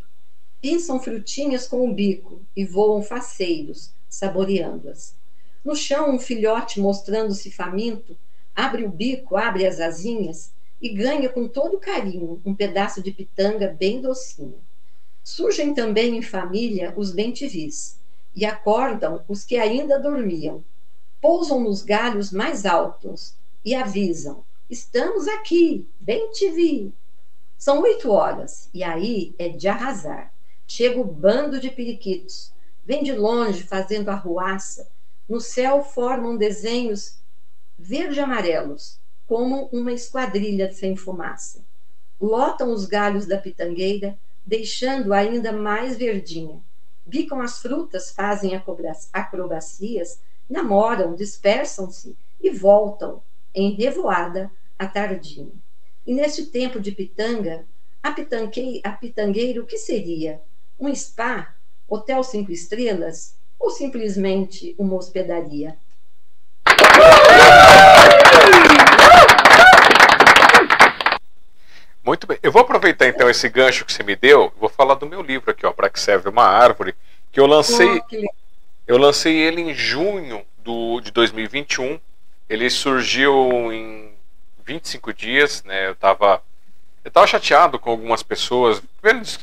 S2: Pinçam frutinhas com o bico e voam faceiros, saboreando-as. No chão, um filhote, mostrando-se faminto, abre o bico, abre as asinhas e ganha com todo carinho um pedaço de pitanga bem docinho. Surgem também em família os bentivis e acordam os que ainda dormiam. Pousam nos galhos mais altos e avisam: Estamos aqui, bem te vi. São oito horas e aí é de arrasar. Chega o bando de periquitos. Vem de longe fazendo arruaça. No céu formam desenhos verde-amarelos, como uma esquadrilha sem fumaça. Lotam os galhos da pitangueira, deixando ainda mais verdinha. Bicam as frutas, fazem acrobacias, namoram, dispersam-se e voltam em revoada à tardinha. E neste tempo de pitanga, a, pitangue, a pitangueira o que seria? um spa, hotel cinco estrelas ou simplesmente uma hospedaria?
S1: Muito bem. Eu vou aproveitar então esse gancho que você me deu. Vou falar do meu livro aqui, ó, para que serve uma árvore, que eu lancei. Oh, eu lancei ele em junho do, de 2021. Ele surgiu em 25 dias, né? Eu estava eu tava chateado com algumas pessoas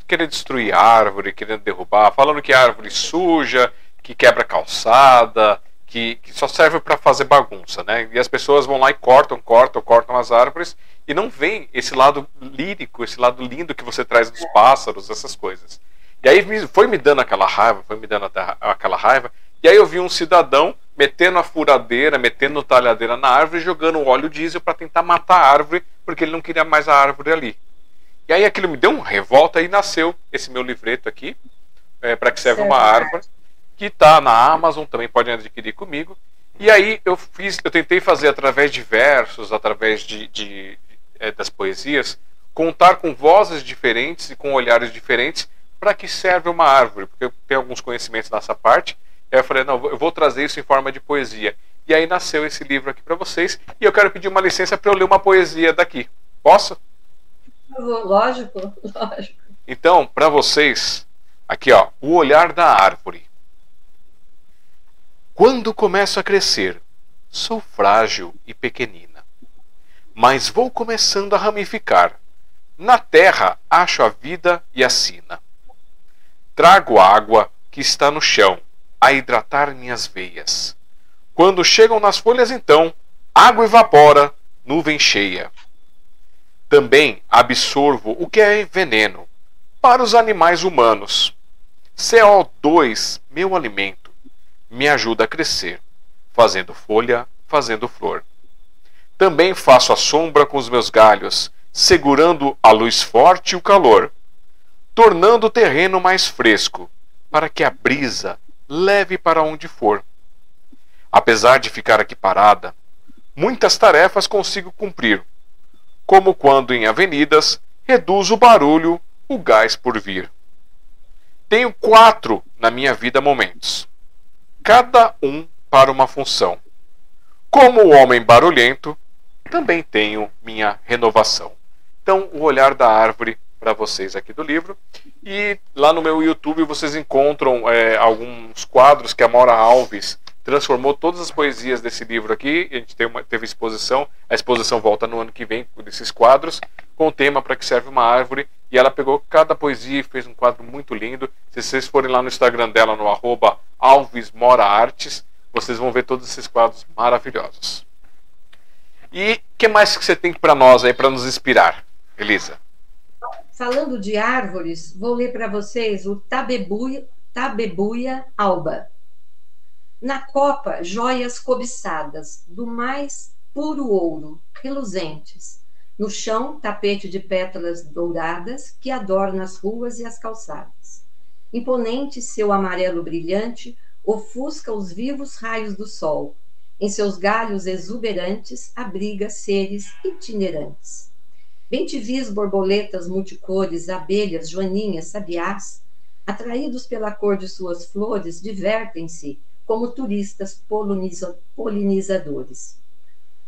S1: querendo destruir árvore, querendo derrubar, falando que árvore suja, que quebra calçada, que, que só serve para fazer bagunça, né? E as pessoas vão lá e cortam, cortam, cortam as árvores e não vem esse lado lírico, esse lado lindo que você traz dos pássaros, essas coisas. E aí foi me dando aquela raiva, foi me dando aquela raiva, e aí eu vi um cidadão metendo a furadeira, metendo talhadeira na árvore, jogando óleo diesel para tentar matar a árvore, porque ele não queria mais a árvore ali. E aí aquilo me deu uma revolta e nasceu esse meu livreto aqui, é, para que serve uma árvore, que está na Amazon, também pode adquirir comigo. E aí eu fiz, eu tentei fazer através de versos, através de, de é, das poesias, contar com vozes diferentes e com olhares diferentes para que serve uma árvore, porque eu tenho alguns conhecimentos nessa parte. Aí eu falei, não, eu vou trazer isso em forma de poesia. E aí nasceu esse livro aqui para vocês. E eu quero pedir uma licença para eu ler uma poesia daqui. Posso?
S2: Lógico, lógico.
S1: Então, para vocês, aqui ó, o olhar da árvore. Quando começo a crescer, sou frágil e pequenina. Mas vou começando a ramificar. Na terra acho a vida e a sina. Trago água que está no chão a hidratar minhas veias. Quando chegam nas folhas, então, água evapora, nuvem cheia. Também absorvo o que é veneno para os animais humanos. CO2, meu alimento, me ajuda a crescer, fazendo folha, fazendo flor. Também faço a sombra com os meus galhos, segurando a luz forte e o calor, tornando o terreno mais fresco, para que a brisa leve para onde for. Apesar de ficar aqui parada, muitas tarefas consigo cumprir, como quando em avenidas reduzo o barulho, o gás por vir. Tenho quatro na minha vida momentos, cada um para uma função. Como o homem barulhento, também tenho minha renovação. Então, o olhar da árvore para vocês aqui do livro. E lá no meu YouTube vocês encontram é, alguns quadros que a Maura Alves transformou todas as poesias desse livro aqui. A gente uma, teve exposição. A exposição volta no ano que vem desses quadros, com o tema para que serve uma árvore. E ela pegou cada poesia e fez um quadro muito lindo. Se vocês forem lá no Instagram dela, no arroba Alves Mora Artes, vocês vão ver todos esses quadros maravilhosos. E o que mais que você tem para nós aí para nos inspirar, Elisa?
S2: Falando de árvores, vou ler para vocês o tabebuia, tabebuia alba. Na copa, joias cobiçadas, do mais puro ouro, reluzentes. No chão, tapete de pétalas douradas que adorna as ruas e as calçadas. Imponente seu amarelo brilhante ofusca os vivos raios do sol. Em seus galhos exuberantes abriga seres itinerantes. Bem-te-vis borboletas multicores, abelhas, joaninhas, sabiás, atraídos pela cor de suas flores, divertem-se como turistas polinizadores.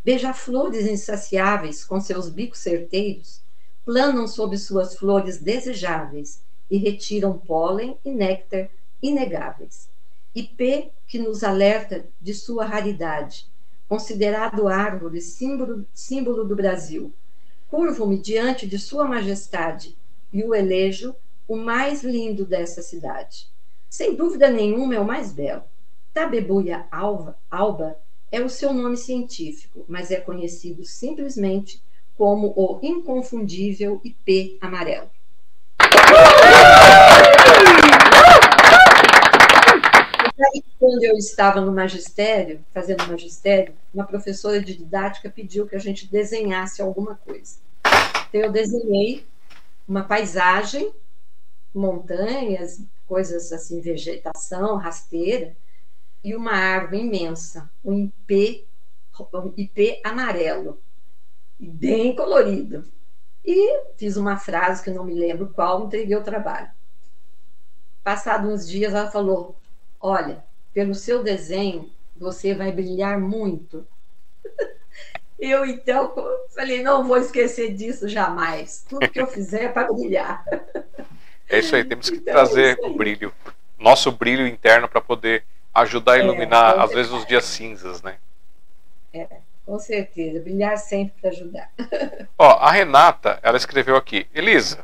S2: Beija-flores insaciáveis, com seus bicos certeiros, planam sob suas flores desejáveis e retiram pólen e néctar inegáveis. Ipê, que nos alerta de sua raridade, considerado árvore símbolo, símbolo do Brasil, Curvo-me diante de Sua Majestade e o elejo o mais lindo dessa cidade. Sem dúvida nenhuma é o mais belo. Tabebuia alva, alba é o seu nome científico, mas é conhecido simplesmente como o inconfundível IP amarelo. Aí, quando eu estava no magistério, fazendo magistério, uma professora de didática pediu que a gente desenhasse alguma coisa. Então, eu desenhei uma paisagem, montanhas, coisas assim, vegetação, rasteira, e uma árvore imensa, um ipê, um ipê amarelo, bem colorido. E fiz uma frase que eu não me lembro qual, entreguei o trabalho. Passado uns dias, ela falou: Olha, pelo seu desenho, você vai brilhar muito. Eu, então, falei, não vou esquecer disso jamais. Tudo que eu fizer é para brilhar.
S1: É isso aí, temos que então, trazer é o brilho, nosso brilho interno para poder ajudar a é, iluminar, é, às vezes, os dias cinzas, né?
S2: É, com certeza. Brilhar sempre para ajudar.
S1: Ó, a Renata, ela escreveu aqui. Elisa,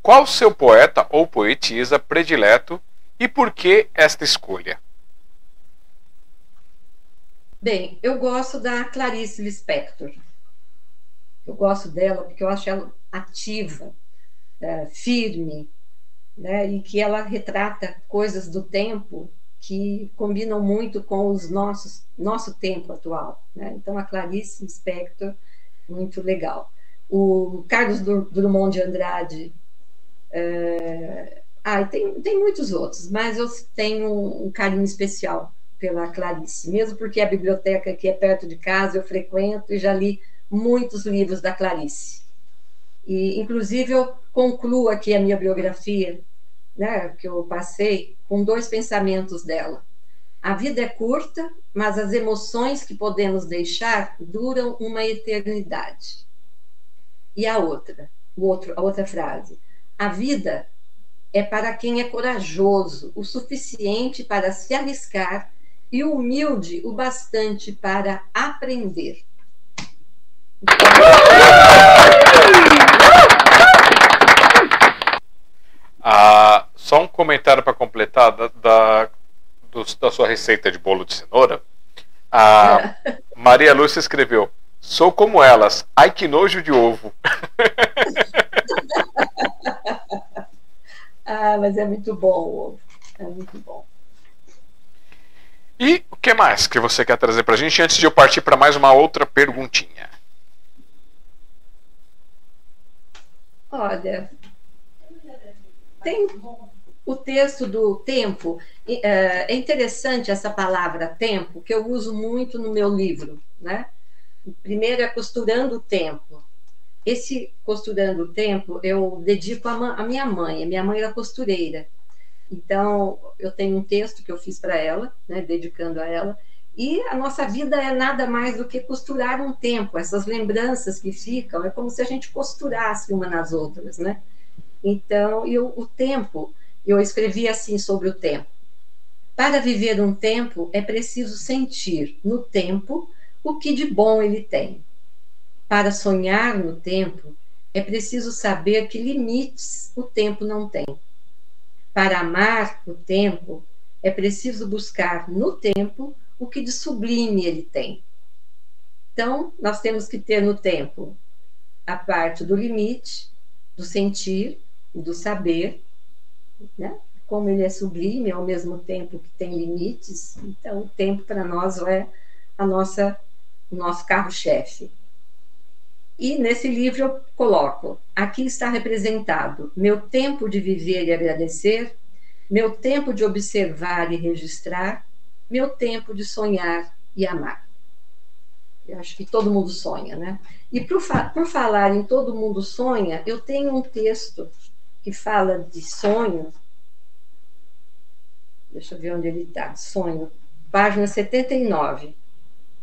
S1: qual seu poeta ou poetisa predileto e por que esta escolha?
S2: Bem, eu gosto da Clarice Lispector. Eu gosto dela porque eu acho ela ativa, é, firme, né, e que ela retrata coisas do tempo que combinam muito com os nossos nosso tempo atual. Né? Então a Clarice Lispector muito legal. O Carlos Drummond de Andrade é... Ah, tem, tem muitos outros, mas eu tenho um carinho especial pela Clarice, mesmo porque a biblioteca aqui é perto de casa, eu frequento e já li muitos livros da Clarice. E, inclusive, eu concluo aqui a minha biografia, né, que eu passei, com dois pensamentos dela. A vida é curta, mas as emoções que podemos deixar duram uma eternidade. E a outra, o outro, a outra frase. A vida é para quem é corajoso o suficiente para se arriscar e humilde o bastante para aprender.
S1: Ah, só um comentário para completar da, da, do, da, sua receita de bolo de cenoura. A Maria Lúcia escreveu: Sou como elas, ai que nojo de ovo.
S2: ah, mas é muito bom. É muito bom.
S1: E o que mais que você quer trazer para a gente antes de eu partir para mais uma outra perguntinha?
S2: Olha, tem o texto do tempo. É, é interessante essa palavra tempo, que eu uso muito no meu livro. Né? Primeiro é costurando o tempo. Esse costurando o tempo eu dedico à minha mãe. A minha mãe era costureira. Então, eu tenho um texto que eu fiz para ela, né, dedicando a ela, e a nossa vida é nada mais do que costurar um tempo, essas lembranças que ficam, é como se a gente costurasse uma nas outras, né? Então, eu, o tempo, eu escrevi assim sobre o tempo. Para viver um tempo, é preciso sentir no tempo o que de bom ele tem. Para sonhar no tempo, é preciso saber que limites o tempo não tem. Para amar o tempo, é preciso buscar no tempo o que de sublime ele tem. Então, nós temos que ter no tempo a parte do limite, do sentir, do saber, né? como ele é sublime ao mesmo tempo que tem limites, então o tempo para nós é a nossa, o nosso carro-chefe. E nesse livro eu coloco: aqui está representado meu tempo de viver e agradecer, meu tempo de observar e registrar, meu tempo de sonhar e amar. Eu acho que todo mundo sonha, né? E por, fa por falar em todo mundo sonha, eu tenho um texto que fala de sonho. Deixa eu ver onde ele está. Sonho, página 79.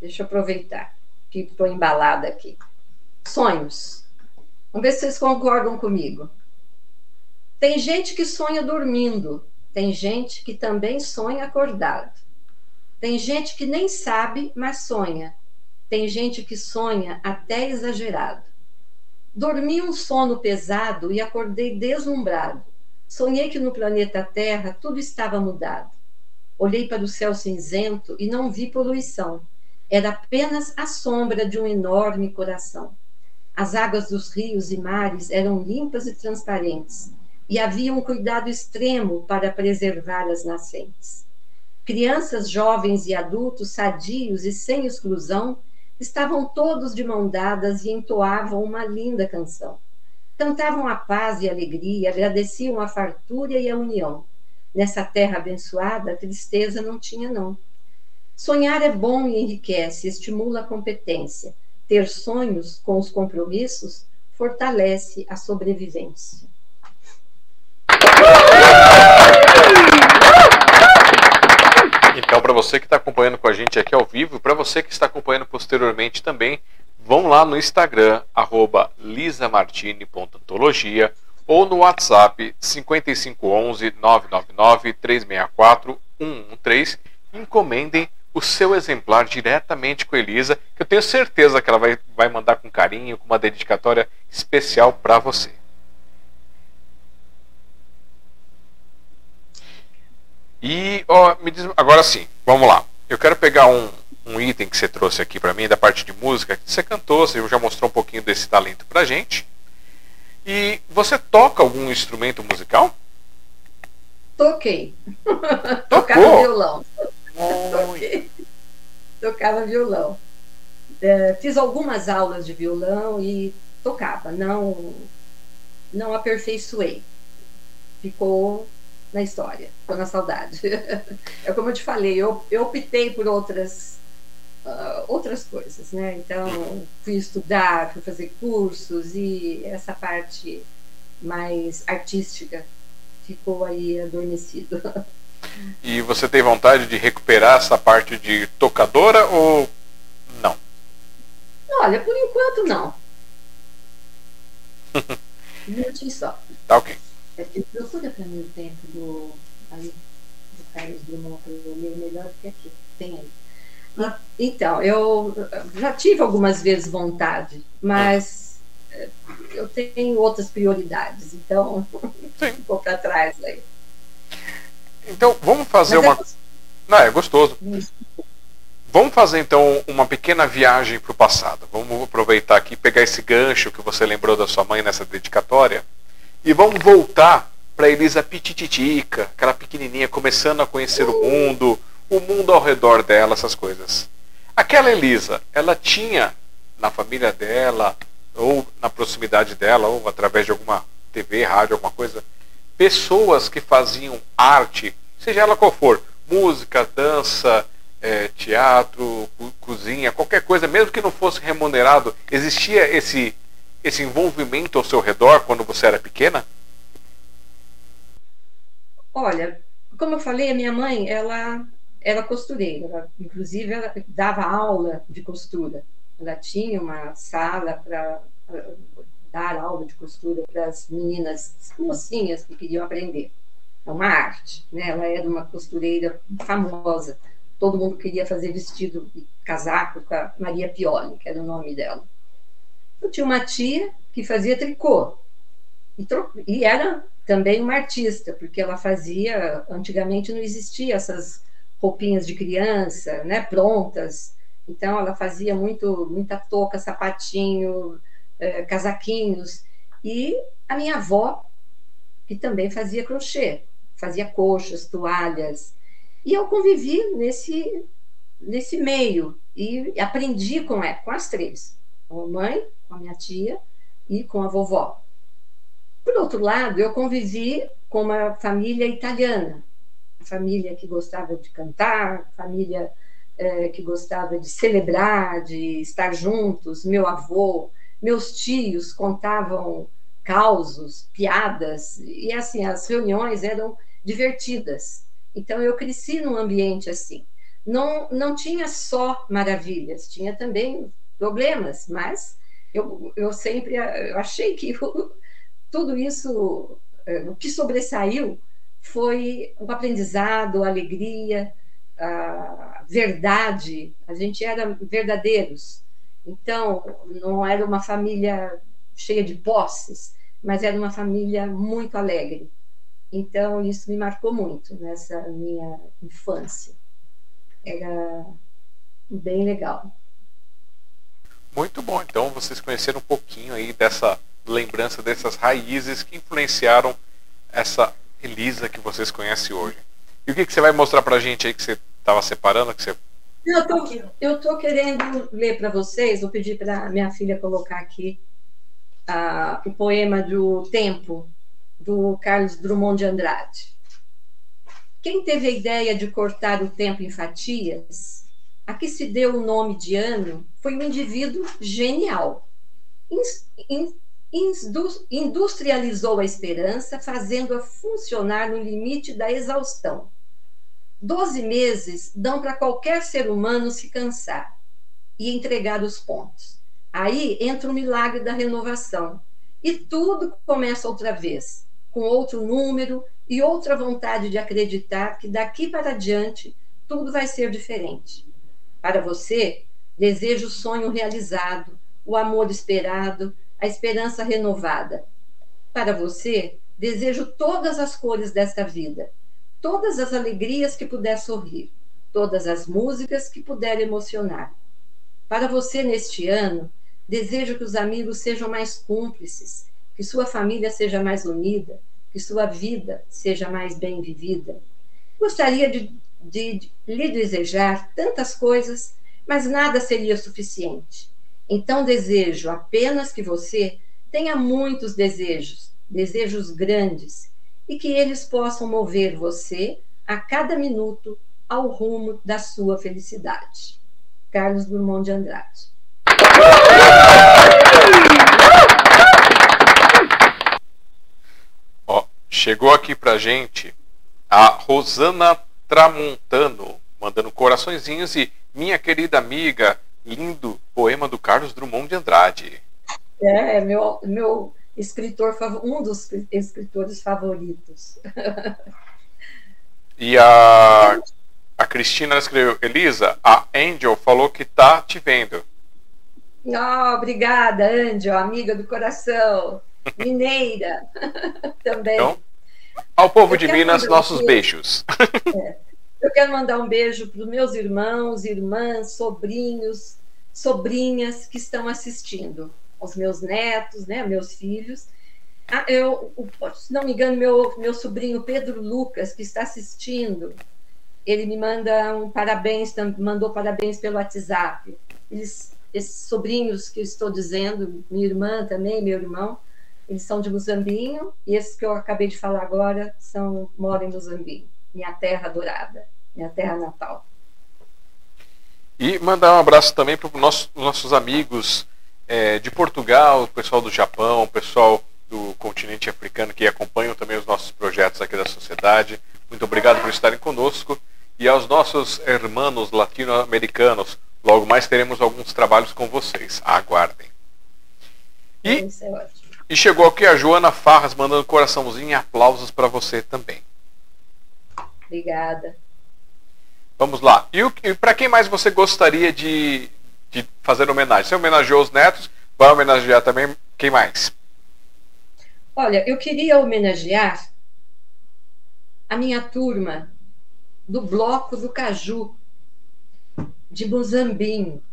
S2: Deixa eu aproveitar que estou embalada aqui. Sonhos. Vamos ver se vocês concordam comigo. Tem gente que sonha dormindo, tem gente que também sonha acordado. Tem gente que nem sabe, mas sonha. Tem gente que sonha até exagerado. Dormi um sono pesado e acordei deslumbrado. Sonhei que no planeta Terra tudo estava mudado. Olhei para o céu cinzento e não vi poluição. Era apenas a sombra de um enorme coração. As águas dos rios e mares eram limpas e transparentes, e havia um cuidado extremo para preservar as nascentes. Crianças, jovens e adultos, sadios e sem exclusão, estavam todos de mão dadas e entoavam uma linda canção. Cantavam a paz e a alegria, agradeciam a fartura e a união. Nessa terra abençoada, a tristeza não tinha não. Sonhar é bom e enriquece, estimula a competência ter sonhos com os compromissos fortalece a sobrevivência.
S1: Então, para você que está acompanhando com a gente aqui ao vivo, para você que está acompanhando posteriormente também, vão lá no Instagram, lisamartini.antologia ou no WhatsApp 5511 999 364 113. Encomendem o seu exemplar diretamente com a Elisa, que eu tenho certeza que ela vai, vai mandar com carinho, com uma dedicatória especial para você. E ó, me diz, agora sim, vamos lá. Eu quero pegar um, um item que você trouxe aqui para mim da parte de música. Você cantou, você já mostrou um pouquinho desse talento para gente. E você toca algum instrumento musical?
S2: Toquei. Tocava violão. Toquei. Tocava violão. É, fiz algumas aulas de violão e tocava. Não, não aperfeiçoei. Ficou na história, ficou na saudade. é como eu te falei, eu, eu optei por outras uh, outras coisas, né? Então fui estudar, fui fazer cursos e essa parte mais artística ficou aí adormecido.
S1: E você tem vontade de recuperar essa parte de tocadora ou não?
S2: Olha, por enquanto não. um minutinho só.
S1: Tá ok.
S2: É, procura para mim o tempo do, aí, do Carlos Drummond para eu melhor do que aqui. Tem aí. Ah, então, eu já tive algumas vezes vontade, mas eh, eu tenho outras prioridades, então ficou para trás aí.
S1: Então, vamos fazer mas é uma. É... Não, é gostoso. Vamos fazer então uma pequena viagem para o passado. Vamos aproveitar aqui, pegar esse gancho que você lembrou da sua mãe nessa dedicatória e vamos voltar para Elisa Pitititica, aquela pequenininha começando a conhecer o mundo, o mundo ao redor dela, essas coisas. Aquela Elisa, ela tinha na família dela, ou na proximidade dela, ou através de alguma TV, rádio, alguma coisa, pessoas que faziam arte, seja ela qual for, música, dança, é, teatro, cozinha, qualquer coisa, mesmo que não fosse remunerado, existia esse esse envolvimento ao seu redor quando você era pequena?
S2: Olha, como eu falei, a minha mãe, ela era costureira, ela, inclusive ela dava aula de costura. Ela tinha uma sala para dar aula de costura para as meninas mocinhas que queriam aprender. É uma arte, né? Ela era uma costureira famosa. Todo mundo queria fazer vestido e casaco com a Maria Pioli, que era o nome dela. Eu tinha uma tia que fazia tricô. E, e era também uma artista, porque ela fazia. Antigamente não existia essas roupinhas de criança, né, prontas. Então ela fazia muito, muita touca, sapatinho, eh, casaquinhos. E a minha avó, que também fazia crochê, fazia coxas, toalhas. E eu convivi nesse, nesse meio e aprendi com, com as três, com a mãe, com a minha tia e com a vovó. Por outro lado, eu convivi com uma família italiana, família que gostava de cantar, família é, que gostava de celebrar, de estar juntos. Meu avô, meus tios contavam causos, piadas, e assim, as reuniões eram divertidas. Então, eu cresci num ambiente assim. Não, não tinha só maravilhas, tinha também problemas, mas eu, eu sempre eu achei que tudo isso, eh, o que sobressaiu foi o aprendizado, a alegria, a verdade. A gente era verdadeiros. Então, não era uma família cheia de posses, mas era uma família muito alegre. Então, isso me marcou muito nessa minha infância. Era bem legal.
S1: Muito bom. Então vocês conheceram um pouquinho aí dessa lembrança dessas raízes que influenciaram essa Elisa que vocês conhecem hoje. E o que, que você vai mostrar pra gente aí que você estava separando? Que você...
S2: Eu tô, eu tô querendo ler para vocês, vou pedir para minha filha colocar aqui uh, o poema do Tempo, do Carlos Drummond de Andrade. Quem teve a ideia de cortar o tempo em fatias a que se deu o nome de ano foi um indivíduo genial. Industrializou a esperança, fazendo-a funcionar no limite da exaustão. Doze meses dão para qualquer ser humano se cansar e entregar os pontos. Aí entra o milagre da renovação. E tudo começa outra vez, com outro número e outra vontade de acreditar que daqui para diante tudo vai ser diferente. Para você, desejo o sonho realizado, o amor esperado, a esperança renovada. Para você, desejo todas as cores desta vida, todas as alegrias que puder sorrir, todas as músicas que puder emocionar. Para você, neste ano, desejo que os amigos sejam mais cúmplices, que sua família seja mais unida, que sua vida seja mais bem vivida. Gostaria de, de, de lhe desejar tantas coisas, mas nada seria suficiente. Então desejo apenas que você tenha muitos desejos, desejos grandes, e que eles possam mover você a cada minuto ao rumo da sua felicidade. Carlos Drummond de Andrade.
S1: Ó, chegou aqui pra gente a Rosana Tramontano, mandando coraçõezinhos e minha querida amiga, lindo poema do Carlos Drummond de Andrade.
S2: É, meu, meu escritor, um dos escritores favoritos.
S1: E a, a Cristina escreveu, Elisa, a Angel falou que tá te vendo.
S2: Oh, obrigada, Angel, amiga do coração, mineira também. Então,
S1: ao povo Eu de Minas, nossos um beijos.
S2: É. Eu quero mandar um beijo para os meus irmãos, irmãs, sobrinhos, sobrinhas que estão assistindo, aos meus netos, né, meus filhos. Ah, eu, se não me engano, meu, meu sobrinho Pedro Lucas, que está assistindo, ele me manda um parabéns, mandou parabéns pelo WhatsApp. Eles, esses sobrinhos que eu estou dizendo, minha irmã também, meu irmão, eles são de Muzambinho, e esses que eu acabei de falar agora são, moram em Muzambinho, minha terra adorada minha terra natal.
S1: E mandar um abraço também para os nossos amigos é, de Portugal, o pessoal do Japão, o pessoal do continente africano que acompanham também os nossos projetos aqui da sociedade. Muito obrigado por estarem conosco. E aos nossos irmãos latino-americanos, logo mais teremos alguns trabalhos com vocês. Aguardem. E, é e chegou aqui a Joana Farras mandando coraçãozinho e aplausos para você também.
S2: Obrigada.
S1: Vamos lá. E, e para quem mais você gostaria de, de fazer homenagem? Você homenageou os netos, vai homenagear também quem mais?
S2: Olha, eu queria homenagear a minha turma do Bloco do Caju, de Muzambinho,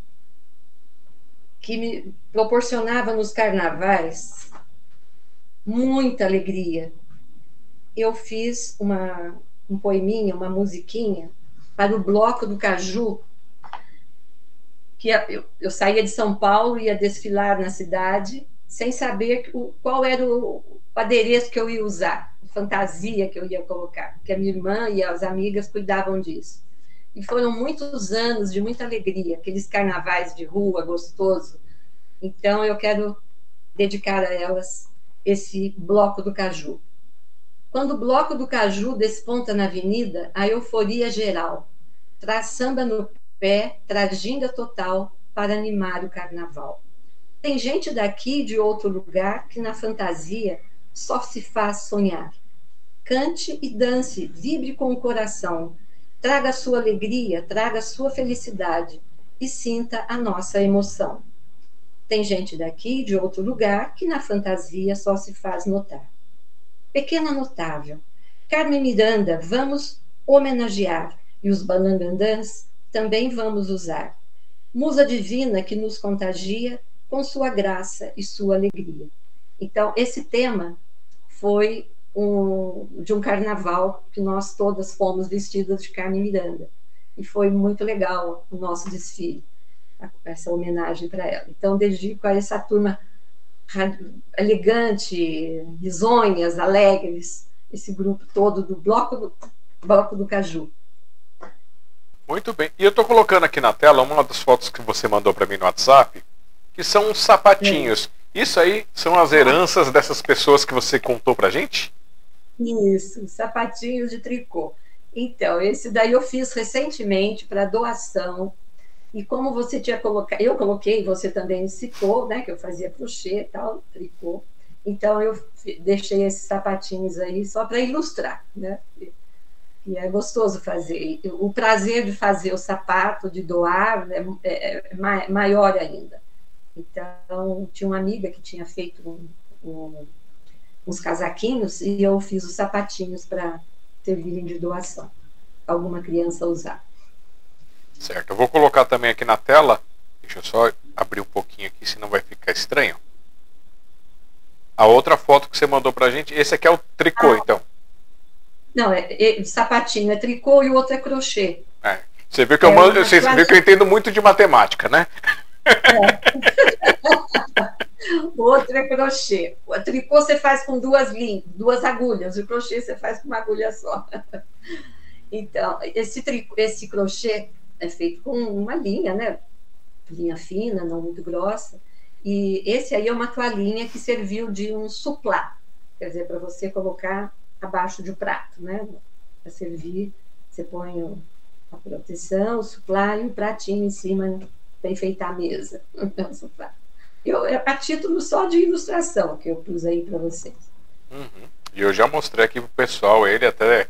S2: que me proporcionava nos carnavais muita alegria. Eu fiz uma, um poeminha, uma musiquinha para o bloco do Caju, que eu, eu saía de São Paulo, ia desfilar na cidade, sem saber qual era o, o adereço que eu ia usar, a fantasia que eu ia colocar, porque a minha irmã e as amigas cuidavam disso. E foram muitos anos de muita alegria, aqueles carnavais de rua gostoso. Então eu quero dedicar a elas esse bloco do caju. Quando o bloco do caju desponta na avenida, a euforia geral traz samba no pé, traz ginga total para animar o carnaval. Tem gente daqui de outro lugar que na fantasia só se faz sonhar. Cante e dance, vibre com o coração, traga sua alegria, traga sua felicidade e sinta a nossa emoção. Tem gente daqui de outro lugar que na fantasia só se faz notar. Pequena notável, Carmen Miranda, vamos homenagear e os banangandãs também vamos usar. Musa divina que nos contagia com sua graça e sua alegria. Então, esse tema foi um, de um carnaval que nós todas fomos vestidas de Carmen Miranda. E foi muito legal o nosso desfile, essa homenagem para ela. Então, dedico a essa turma elegante, risonhas, alegres, esse grupo todo do Bloco do, Bloco do Caju.
S1: Muito bem. E eu estou colocando aqui na tela uma das fotos que você mandou para mim no WhatsApp, que são uns sapatinhos. Isso aí são as heranças dessas pessoas que você contou para gente?
S2: Isso, sapatinhos de tricô. Então, esse daí eu fiz recentemente para doação. E como você tinha colocado, eu coloquei, você também citou, né, que eu fazia crochê e tal, tricô. Então, eu deixei esses sapatinhos aí só para ilustrar, né? E é gostoso fazer. O prazer de fazer o sapato, de doar, né, é, é maior ainda. Então, tinha uma amiga que tinha feito um, um, uns casaquinhos e eu fiz os sapatinhos para servirem de doação, alguma criança usar.
S1: Certo, eu vou colocar também aqui na tela, deixa eu só abrir um pouquinho aqui, senão vai ficar estranho. A outra foto que você mandou pra gente, esse aqui é o tricô, ah, então.
S2: Não, é, é, sapatinho é tricô e o outro é crochê.
S1: É. Você viu que, eu, é mando, você viu que eu entendo muito de matemática, né? É.
S2: o outro é crochê. O tricô você faz com duas linhas, duas agulhas. O crochê você faz com uma agulha só. Então, esse, tricô, esse crochê é feito com uma linha, né? Linha fina, não muito grossa. E esse aí é uma toalhinha que serviu de um suplá, quer dizer, para você colocar abaixo de um prato, né? Para servir, você põe a proteção, o suplá e o pratinho em cima para enfeitar a mesa. Eu, é a título só de ilustração que eu pus aí para vocês.
S1: Uhum. E eu já mostrei aqui para o pessoal, ele até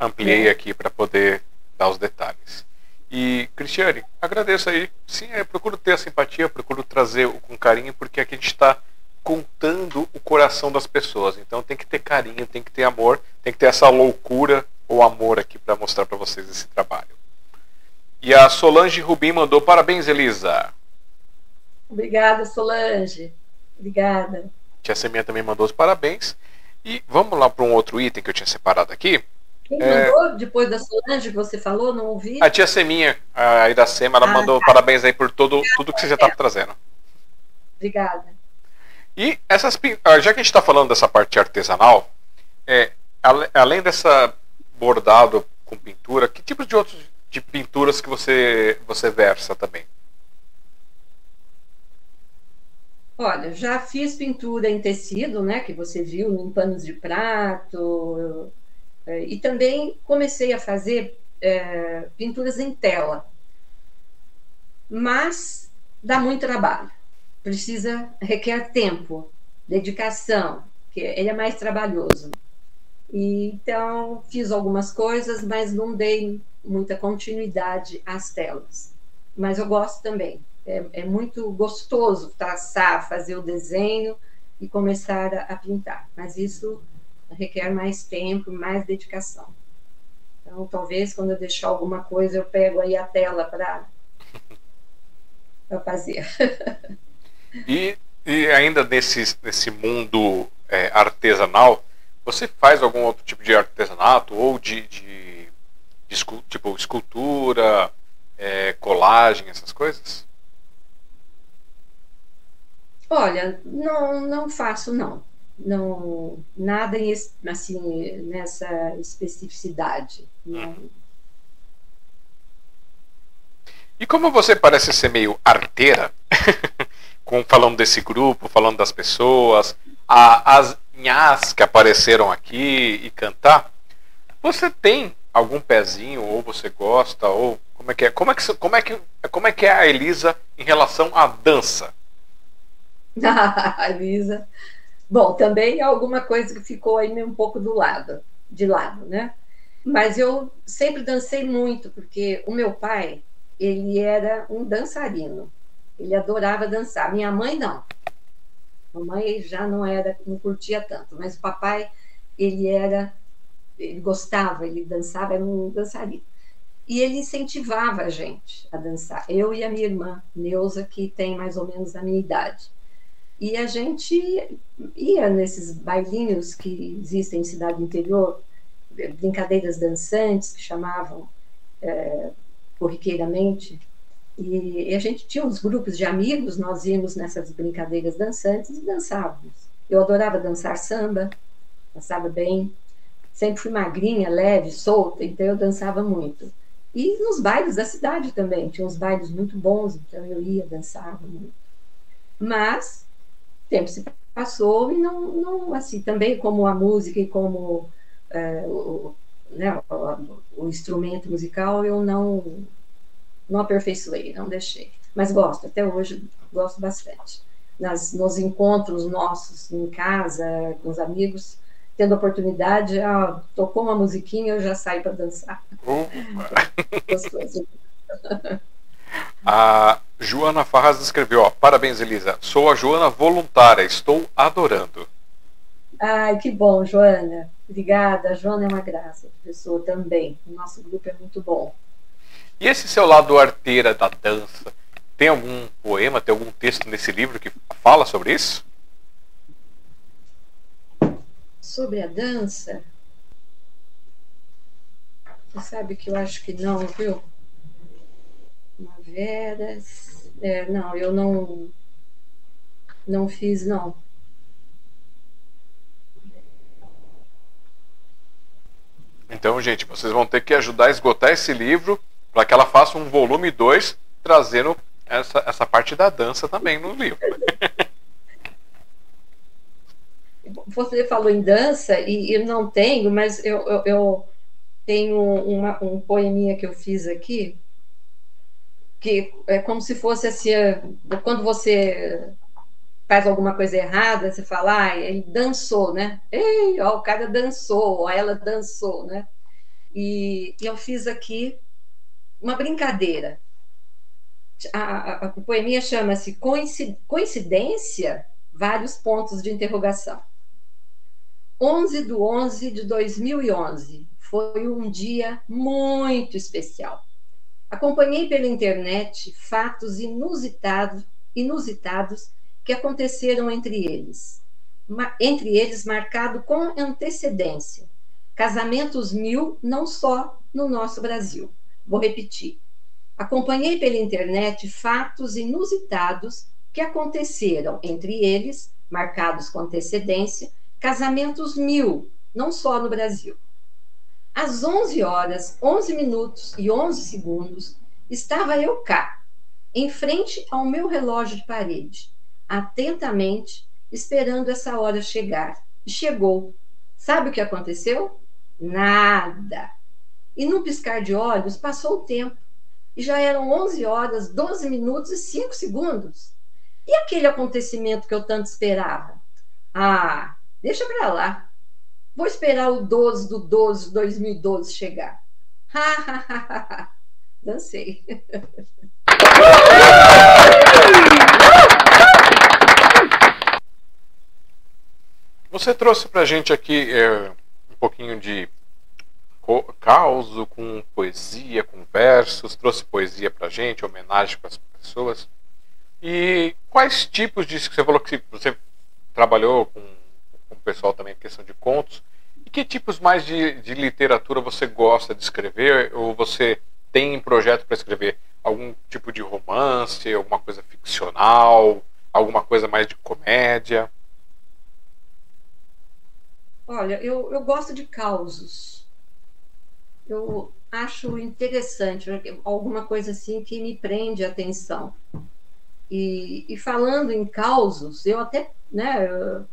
S1: ampliei é. aqui para poder dar os detalhes. E, Cristiane, agradeço aí. Sim, eu procuro ter a simpatia, procuro trazer com carinho, porque aqui a gente está contando o coração das pessoas. Então tem que ter carinho, tem que ter amor, tem que ter essa loucura ou amor aqui para mostrar para vocês esse trabalho. E a Solange Rubim mandou parabéns, Elisa.
S2: Obrigada, Solange. Obrigada.
S1: Tia Seminha também mandou os parabéns. E vamos lá para um outro item que eu tinha separado aqui.
S2: Quem é... mandou depois da Solange que você falou? Não ouvi?
S1: A tia Seminha, a Iracema, ela ah, mandou tá. parabéns aí por todo, tudo que você já está trazendo.
S2: Obrigada.
S1: E essas, já que a gente está falando dessa parte artesanal, é, além dessa bordado com pintura, que tipos de outros de pinturas que você você versa também?
S2: Olha, já fiz pintura em tecido, né, que você viu em panos de prato, é, e também comecei a fazer é, pinturas em tela, mas dá muito trabalho precisa requer tempo, dedicação, que ele é mais trabalhoso. E, então fiz algumas coisas, mas não dei muita continuidade às telas. Mas eu gosto também. É, é muito gostoso traçar, fazer o desenho e começar a, a pintar. Mas isso requer mais tempo, mais dedicação. Então, talvez quando eu deixar alguma coisa, eu pego aí a tela para fazer.
S1: E, e ainda nesse, nesse mundo é, artesanal, você faz algum outro tipo de artesanato ou de, de, de tipo escultura, é, colagem, essas coisas?
S2: Olha, não, não faço não, não nada em, assim nessa especificidade. Uhum.
S1: E como você parece ser meio arteira, com, falando desse grupo, falando das pessoas, a, as nhás que apareceram aqui e cantar. Você tem algum pezinho, ou você gosta, ou como é que é? Como é que, como é que, como é, que é a Elisa em relação à dança?
S2: Elisa. Bom, também é alguma coisa que ficou aí um pouco do lado, de lado, né? Mas eu sempre dancei muito, porque o meu pai, ele era um dançarino. Ele adorava dançar. Minha mãe não. A mãe já não era, não curtia tanto, mas o papai, ele era, ele gostava, ele dançava, era um dançarino. E ele incentivava a gente a dançar. Eu e a minha irmã, Neuza, que tem mais ou menos a minha idade. E a gente ia nesses bailinhos que existem em cidade interior, brincadeiras dançantes, que chamavam é, corriqueiramente, e, a gente tinha uns grupos de amigos, nós íamos nessas brincadeiras dançantes e dançávamos. Eu adorava dançar samba, dançava bem. Sempre fui magrinha, leve, solta, então eu dançava muito. E nos bailes da cidade também, tinha uns bailes muito bons, então eu ia, dançava muito. Mas o tempo se passou e não, não assim, também como a música e como é, o, né, o, o, instrumento musical eu não, não aperfeiçoei, não deixei. Mas gosto, até hoje gosto bastante. Nas, nos encontros nossos em casa, com os amigos, tendo oportunidade, ah, tocou uma musiquinha, eu já saio para dançar.
S1: Gostoso. A Joana Farras escreveu: ó, Parabéns, Elisa. Sou a Joana voluntária, estou adorando.
S2: Ai, que bom, Joana. Obrigada. A Joana é uma graça, professor, também. O nosso grupo é muito bom.
S1: E esse seu lado arteira da dança, tem algum poema, tem algum texto nesse livro que fala sobre isso?
S2: Sobre a dança? Você sabe que eu acho que não, viu? Primaveras. É, não, eu não. Não fiz, não.
S1: Então, gente, vocês vão ter que ajudar a esgotar esse livro para que ela faça um volume 2, trazendo essa, essa parte da dança também no livro.
S2: Você falou em dança e eu não tenho, mas eu, eu, eu tenho uma, um poeminha que eu fiz aqui, que é como se fosse assim, quando você faz alguma coisa errada, você fala, ah, ele dançou, né? Ei, ó, o cara dançou, ou ela dançou, né? E, e eu fiz aqui uma brincadeira. A, a, a poeminha chama-se Coincidência? Vários pontos de interrogação. 11 de 11 de 2011 foi um dia muito especial. Acompanhei pela internet fatos inusitados, inusitados que aconteceram entre eles. Entre eles, marcado com antecedência. Casamentos mil, não só no nosso Brasil. Vou repetir. Acompanhei pela internet fatos inusitados que aconteceram entre eles, marcados com antecedência, casamentos mil, não só no Brasil. Às 11 horas, 11 minutos e 11 segundos, estava eu cá, em frente ao meu relógio de parede, atentamente esperando essa hora chegar. E chegou. Sabe o que aconteceu? Nada. E num piscar de olhos passou o tempo. E já eram 11 horas, 12 minutos e 5 segundos. E aquele acontecimento que eu tanto esperava? Ah, deixa para lá. Vou esperar o 12 do 12 de 2012 chegar. Dancei.
S1: Você trouxe para a gente aqui é, um pouquinho de caos com poesia, com versos, trouxe poesia para a gente, homenagem para as pessoas. E quais tipos de. Você falou que você trabalhou com, com o pessoal também questão de contos. E que tipos mais de, de literatura você gosta de escrever? Ou você tem em projeto para escrever algum tipo de romance, alguma coisa ficcional, alguma coisa mais de comédia?
S2: Olha, eu, eu gosto de causos. Eu acho interessante, alguma coisa assim que me prende a atenção. E, e falando em causos, eu até né, eu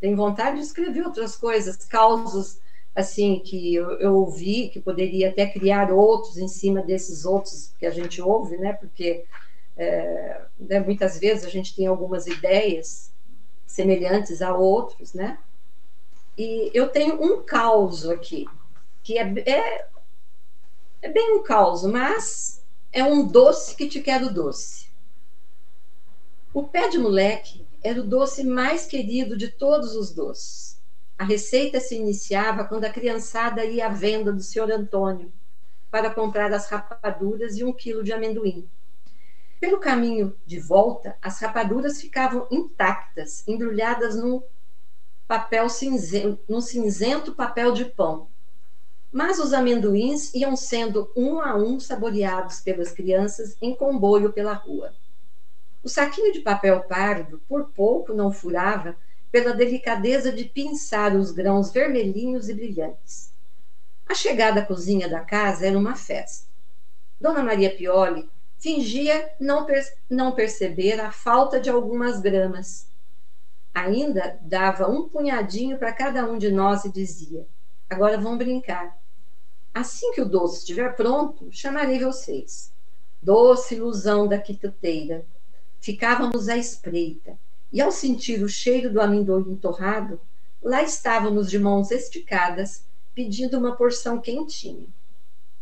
S2: tenho vontade de escrever outras coisas, causos assim que eu, eu, ouvi, que poderia até criar outros em cima desses outros que a gente ouve, né? Porque é, né, muitas vezes a gente tem algumas ideias semelhantes a outros, né? E eu tenho um caos aqui, que é, é, é bem um caos, mas é um doce que te quero doce. O pé de moleque era o doce mais querido de todos os doces. A receita se iniciava quando a criançada ia à venda do senhor Antônio para comprar as rapaduras e um quilo de amendoim. Pelo caminho de volta, as rapaduras ficavam intactas, embrulhadas num papel cinzento, num cinzento papel de pão. Mas os amendoins iam sendo um a um saboreados pelas crianças em comboio pela rua. O saquinho de papel pardo, por pouco não furava pela delicadeza de pinçar os grãos vermelhinhos e brilhantes. A chegada à cozinha da casa era uma festa. Dona Maria Pioli fingia não, per não perceber a falta de algumas gramas Ainda dava um punhadinho para cada um de nós e dizia: Agora vão brincar. Assim que o doce estiver pronto, chamarei vocês. Doce ilusão da quituteira. Ficávamos à espreita, e ao sentir o cheiro do amendoim torrado, lá estávamos de mãos esticadas, pedindo uma porção quentinha.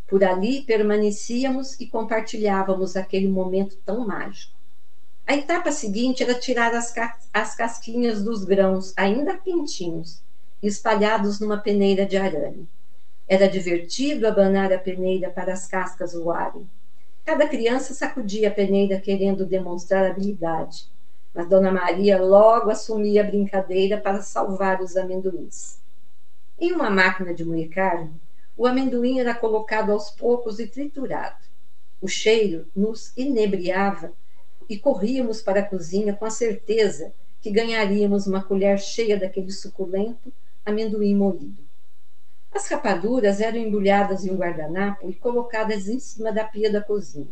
S2: Por ali permanecíamos e compartilhávamos aquele momento tão mágico. A etapa seguinte era tirar as, as casquinhas dos grãos, ainda quentinhos, espalhados numa peneira de arame. Era divertido abanar a peneira para as cascas voarem. Cada criança sacudia a peneira querendo demonstrar habilidade, mas Dona Maria logo assumia a brincadeira para salvar os amendoins. Em uma máquina de moer carne, o amendoim era colocado aos poucos e triturado. O cheiro nos inebriava e corríamos para a cozinha com a certeza que ganharíamos uma colher cheia daquele suculento amendoim moído. As rapaduras eram embrulhadas em um guardanapo e colocadas em cima da pia da cozinha.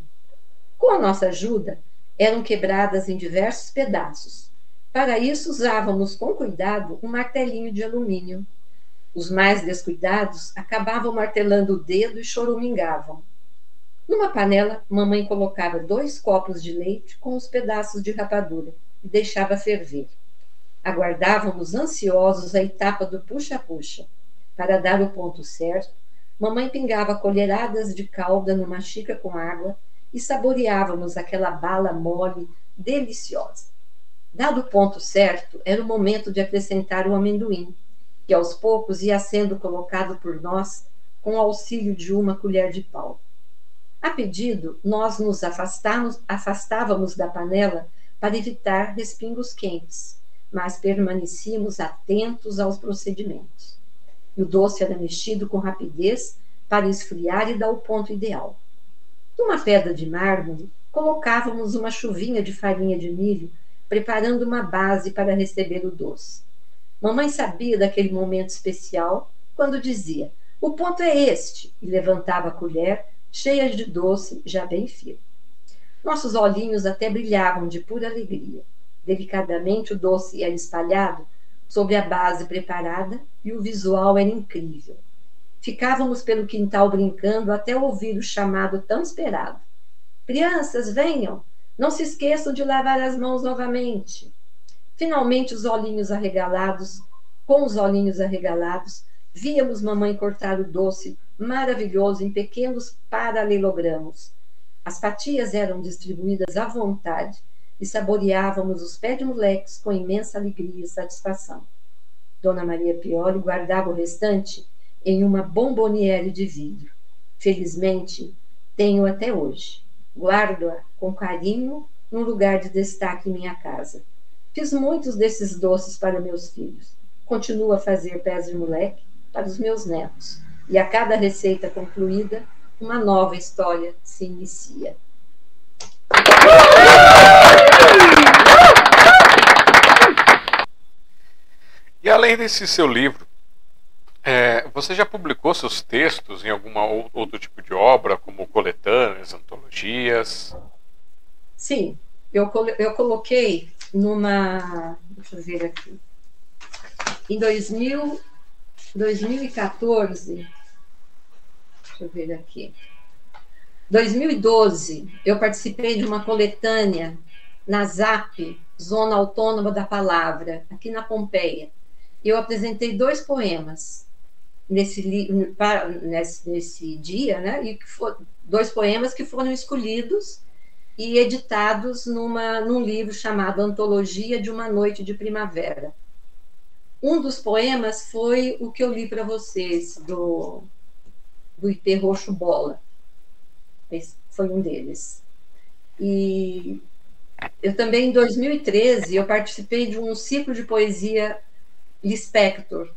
S2: Com a nossa ajuda, eram quebradas em diversos pedaços. Para isso, usávamos com cuidado um martelinho de alumínio. Os mais descuidados acabavam martelando o dedo e chorumingavam. Numa panela, mamãe colocava dois copos de leite com os pedaços de rapadura e deixava ferver. Aguardávamos ansiosos a etapa do puxa-puxa. Para dar o ponto certo, mamãe pingava colheradas de calda numa xícara com água e saboreávamos aquela bala mole deliciosa. Dado o ponto certo, era o momento de acrescentar o amendoim, que aos poucos ia sendo colocado por nós com o auxílio de uma colher de pau. A pedido, nós nos afastávamos da panela para evitar respingos quentes, mas permanecíamos atentos aos procedimentos e o doce era mexido com rapidez para esfriar e dar o ponto ideal. Numa pedra de mármore, colocávamos uma chuvinha de farinha de milho, preparando uma base para receber o doce. Mamãe sabia daquele momento especial quando dizia: O ponto é este, e levantava a colher, cheia de doce, já bem firme. Nossos olhinhos até brilhavam de pura alegria. Delicadamente o doce era espalhado sobre a base preparada e o visual era incrível. Ficávamos pelo quintal brincando até ouvir o chamado tão esperado. Crianças, venham! Não se esqueçam de lavar as mãos novamente. Finalmente, os olhinhos arregalados, com os olhinhos arregalados, víamos mamãe cortar o doce maravilhoso em pequenos paralelogramos. As fatias eram distribuídas à vontade e saboreávamos os pés de moleques com imensa alegria e satisfação. Dona Maria Pioli guardava o restante em uma bomboniere de vidro. Felizmente, tenho até hoje. Guardo-a com carinho num lugar de destaque em minha casa. Fiz muitos desses doces para meus filhos. Continuo a fazer pés de moleque para os meus netos. E a cada receita concluída, uma nova história se inicia.
S1: E além desse seu livro, é, você já publicou seus textos em algum outro tipo de obra, como coletâneas, antologias?
S2: Sim, eu, eu coloquei numa. Deixa eu ver aqui. Em 2000, 2014, deixa eu ver aqui. 2012, eu participei de uma coletânea na ZAP, Zona Autônoma da Palavra, aqui na Pompeia. Eu apresentei dois poemas nesse, nesse, nesse dia, né? E for, dois poemas que foram escolhidos e editados numa, num livro chamado Antologia de uma Noite de Primavera. Um dos poemas foi o que eu li para vocês, do, do IP Roxo Bola. Esse foi um deles. E eu também, em 2013, eu participei de um ciclo de poesia Lispector,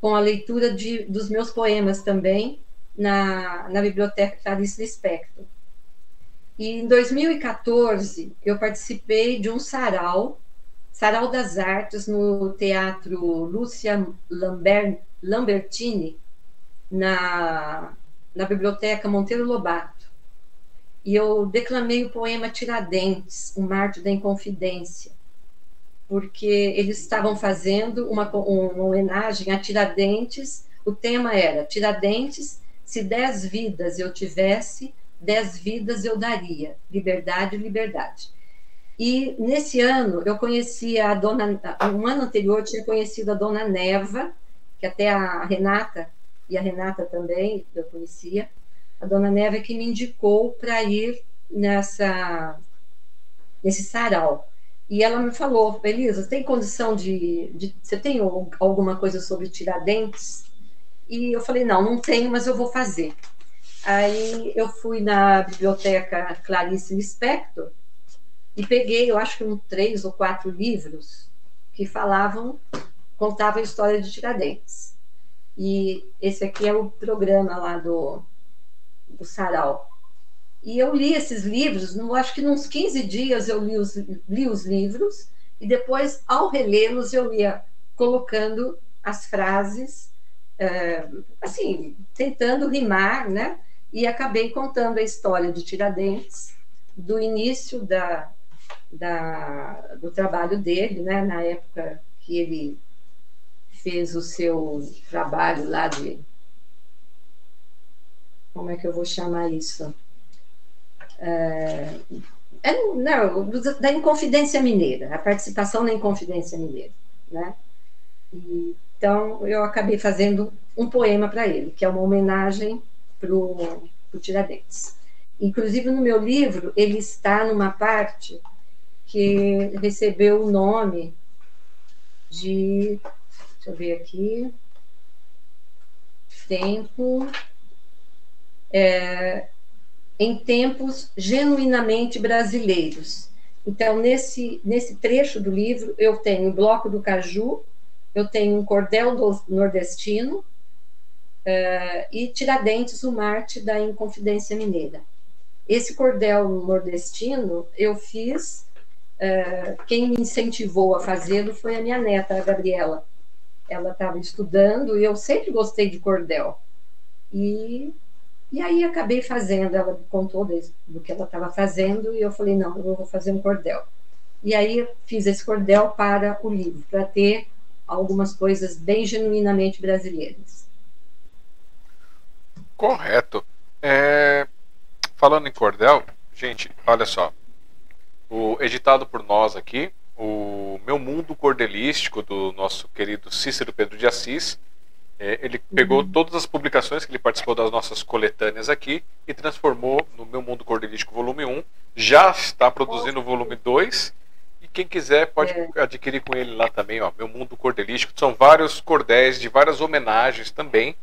S2: com a leitura de, dos meus poemas também na, na biblioteca Clarice Lispector. E em 2014, eu participei de um sarau, Sarau das Artes, no Teatro Lúcia Lambert, Lambertini, na, na Biblioteca Monteiro Lobato e eu declamei o poema Tiradentes, o Mártir da Inconfidência, porque eles estavam fazendo uma, uma homenagem a Tiradentes. O tema era Tiradentes, Se dez vidas eu tivesse, dez vidas eu daria. Liberdade, liberdade. E nesse ano eu conheci a dona, um ano anterior eu tinha conhecido a dona Neva, que até a Renata e a Renata também eu conhecia. A dona Neva que me indicou para ir nessa nesse sarau. E ela me falou, Elisa, tem condição de, de, Você tem alguma coisa sobre Tiradentes? E eu falei, não, não tenho, mas eu vou fazer. Aí eu fui na biblioteca Clarice Lispector e peguei, eu acho que um três ou quatro livros que falavam, contavam a história de Tiradentes. E esse aqui é o programa lá do, do Sarau. E eu li esses livros, no, acho que nos 15 dias eu li os, li os livros, e depois, ao relê-los, eu ia colocando as frases, é, assim, tentando rimar, né? E acabei contando a história de Tiradentes, do início da, da, do trabalho dele, né? Na época que ele fez o seu trabalho lá de. Como é que eu vou chamar isso? é, é não, da Inconfidência Mineira, a participação na Inconfidência Mineira, né? E, então, eu acabei fazendo um poema para ele, que é uma homenagem para o Tiradentes. Inclusive, no meu livro, ele está numa parte que recebeu o nome de. Deixa eu ver aqui. Tempo. É, em tempos genuinamente brasileiros. Então, nesse, nesse trecho do livro, eu tenho o Bloco do Caju, eu tenho um Cordel do Nordestino uh, e Tiradentes, o Marte da Inconfidência Mineira. Esse cordel nordestino eu fiz, uh, quem me incentivou a fazê-lo foi a minha neta, a Gabriela. Ela estava estudando e eu sempre gostei de cordel. E e aí acabei fazendo, ela contou do que ela estava fazendo, e eu falei, não, eu vou fazer um cordel. E aí fiz esse cordel para o livro, para ter algumas coisas bem genuinamente brasileiras.
S1: Correto. É... Falando em cordel, gente, olha só. O editado por nós aqui, o Meu Mundo Cordelístico, do nosso querido Cícero Pedro de Assis, é, ele pegou uhum. todas as publicações que ele participou das nossas coletâneas aqui e transformou no Meu Mundo Cordelístico Volume 1. Já está produzindo o volume 2. E quem quiser pode é. adquirir com ele lá também, ó, Meu Mundo Cordelístico. São vários cordéis de várias homenagens também.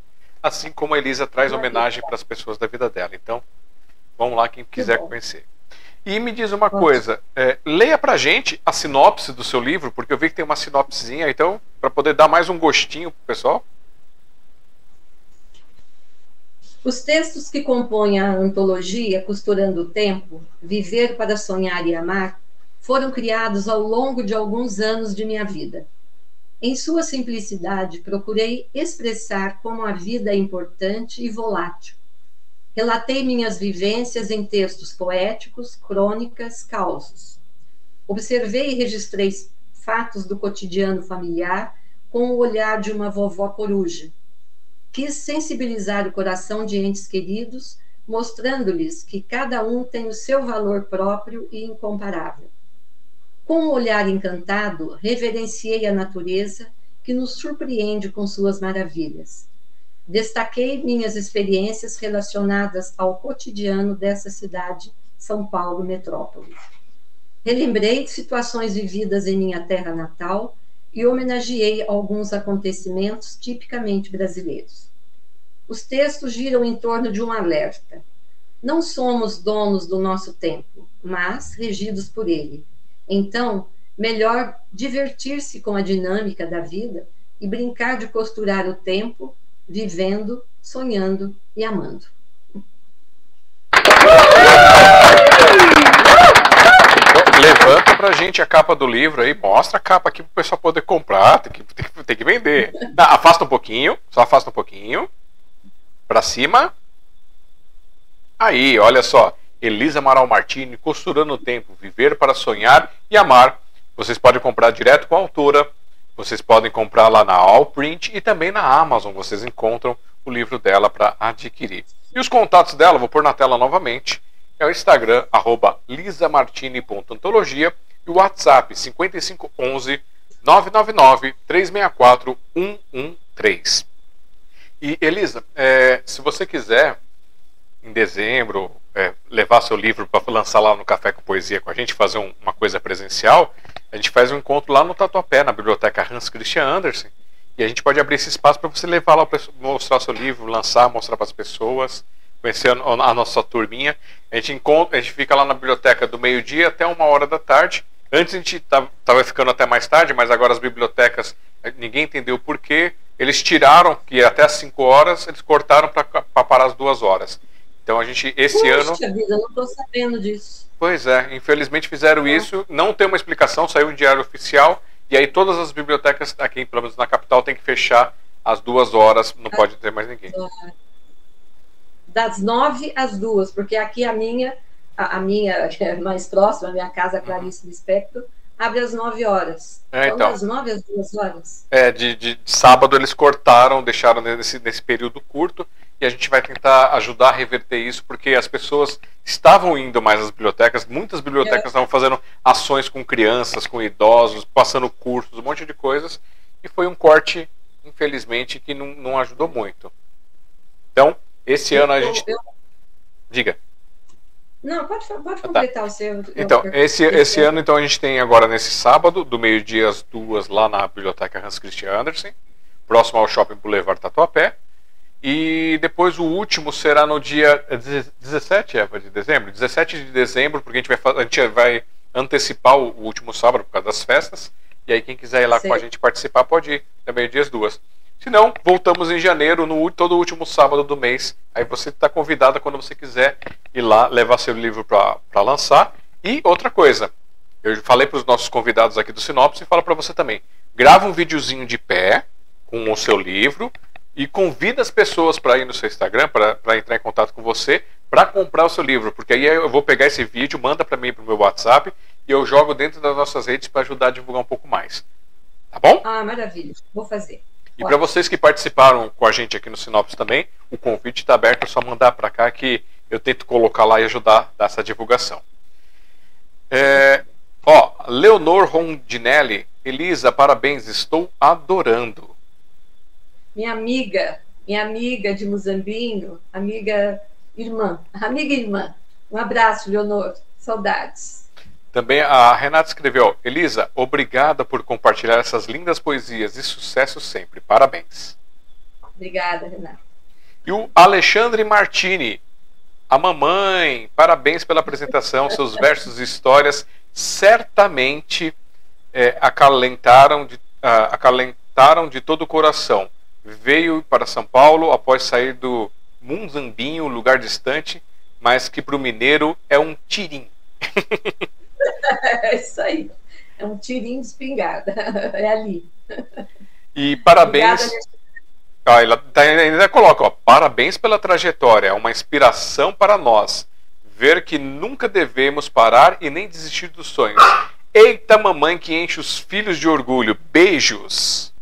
S1: Assim como a Elisa traz homenagem para as pessoas da vida dela. Então, vamos lá quem quiser conhecer. E me diz uma coisa, é, leia pra gente a sinopse do seu livro, porque eu vi que tem uma sinopsezinha, então, para poder dar mais um gostinho pro pessoal.
S2: Os textos que compõem a antologia Costurando o Tempo, Viver para Sonhar e Amar, foram criados ao longo de alguns anos de minha vida. Em sua simplicidade, procurei expressar como a vida é importante e volátil. Relatei minhas vivências em textos poéticos, crônicas, causos. Observei e registrei fatos do cotidiano familiar com o olhar de uma vovó coruja quis sensibilizar o coração de entes queridos, mostrando-lhes que cada um tem o seu valor próprio e incomparável. Com um olhar encantado, reverenciei a natureza que nos surpreende com suas maravilhas. Destaquei minhas experiências relacionadas ao cotidiano dessa cidade, São Paulo metrópole. Relembrei situações vividas em minha terra natal e homenageei alguns acontecimentos tipicamente brasileiros. Os textos giram em torno de um alerta. Não somos donos do nosso tempo, mas regidos por ele. Então, melhor divertir-se com a dinâmica da vida e brincar de costurar o tempo, vivendo, sonhando e amando.
S1: Levanta pra gente a capa do livro aí, mostra a capa aqui pro pessoal poder comprar, tem que, tem, tem que vender. Afasta um pouquinho, só afasta um pouquinho. Pra cima. Aí, olha só. Elisa Amaral Martini, Costurando o Tempo, Viver para Sonhar e Amar. Vocês podem comprar direto com a autora, vocês podem comprar lá na Allprint e também na Amazon. Vocês encontram o livro dela para adquirir. E os contatos dela, vou pôr na tela novamente, é o Instagram, arroba lisamartini.antologia e o WhatsApp 5511 999 364 113. E Elisa, é, se você quiser, em dezembro, é, levar seu livro para lançar lá no Café com Poesia com a gente, fazer um, uma coisa presencial, a gente faz um encontro lá no Tatuapé, na biblioteca Hans Christian Andersen, e a gente pode abrir esse espaço para você levar lá, mostrar seu livro, lançar, mostrar para as pessoas, conhecer a, nossa turminha. A gente, encontra, a gente fica lá na biblioteca do meio-dia até uma hora da tarde. Antes a gente estava ficando até mais tarde, mas agora as bibliotecas, ninguém entendeu por quê. Eles tiraram, que até as 5 horas, eles cortaram para parar as duas horas. Então a gente, esse
S2: Puxa
S1: ano.
S2: vida, não estou sabendo disso.
S1: Pois é, infelizmente fizeram é. isso, não tem uma explicação, saiu um diário oficial, e aí todas as bibliotecas aqui, pelo menos na capital, tem que fechar às duas horas, não pode ter mais ninguém.
S2: Das nove às duas, porque aqui a minha, a, a minha é mais próxima, a minha casa uhum. Clarice. Lispector, abre às 9 horas.
S1: É, então, então.
S2: das 9 às 2 horas.
S1: É, de, de, de, sábado eles cortaram, deixaram nesse, nesse período curto, e a gente vai tentar ajudar a reverter isso, porque as pessoas estavam indo mais às bibliotecas, muitas bibliotecas é. estavam fazendo ações com crianças, com idosos, passando cursos, um monte de coisas, e foi um corte, infelizmente, que não, não ajudou muito. Então, esse eu, ano a gente. Eu... Diga.
S2: Não, pode, pode completar ah, tá. o seu.
S1: Então, esse, esse ano então a gente tem agora nesse sábado, do meio-dia às duas, lá na Biblioteca Hans Christian Andersen, próximo ao Shopping Boulevard Tatuapé. E depois o último será no dia 17 é, de dezembro? 17 de dezembro, porque a gente vai, a gente vai antecipar o, último sábado por causa das festas. E aí quem quiser ir lá Sim. com a gente participar pode ir, também dia às duas. Se não, voltamos em janeiro, no todo último sábado do mês. Aí você está convidada quando você quiser ir lá levar seu livro para lançar. E outra coisa, eu falei para os nossos convidados aqui do Sinopse e falo para você também. Grava um videozinho de pé com o seu livro e convida as pessoas para ir no seu Instagram, para entrar em contato com você, para comprar o seu livro. Porque aí eu vou pegar esse vídeo, manda para mim para o meu WhatsApp e eu jogo dentro das nossas redes para ajudar a divulgar um pouco mais. Tá bom?
S2: Ah, maravilha. Vou fazer.
S1: E para vocês que participaram com a gente aqui no Sinopse também, o convite está aberto, é só mandar para cá que eu tento colocar lá e ajudar nessa divulgação. É, ó, Leonor Rondinelli, Elisa, parabéns, estou adorando.
S2: Minha amiga, minha amiga de Muzambinho, amiga irmã, amiga irmã. Um abraço, Leonor, saudades.
S1: Também a Renata escreveu: Elisa, obrigada por compartilhar essas lindas poesias e sucesso sempre. Parabéns.
S2: Obrigada, Renata.
S1: E o Alexandre Martini, a mamãe, parabéns pela apresentação. Seus versos e histórias certamente é, acalentaram, de, acalentaram de todo o coração. Veio para São Paulo após sair do Munzambinho, lugar distante, mas que para o mineiro é um tirim.
S2: é isso aí. É um tirinho de espingarda. É ali.
S1: E parabéns. Ah, ela tá, ainda coloca, ó, parabéns pela trajetória, é uma inspiração para nós. Ver que nunca devemos parar e nem desistir dos sonhos. Eita mamãe que enche os filhos de orgulho. Beijos.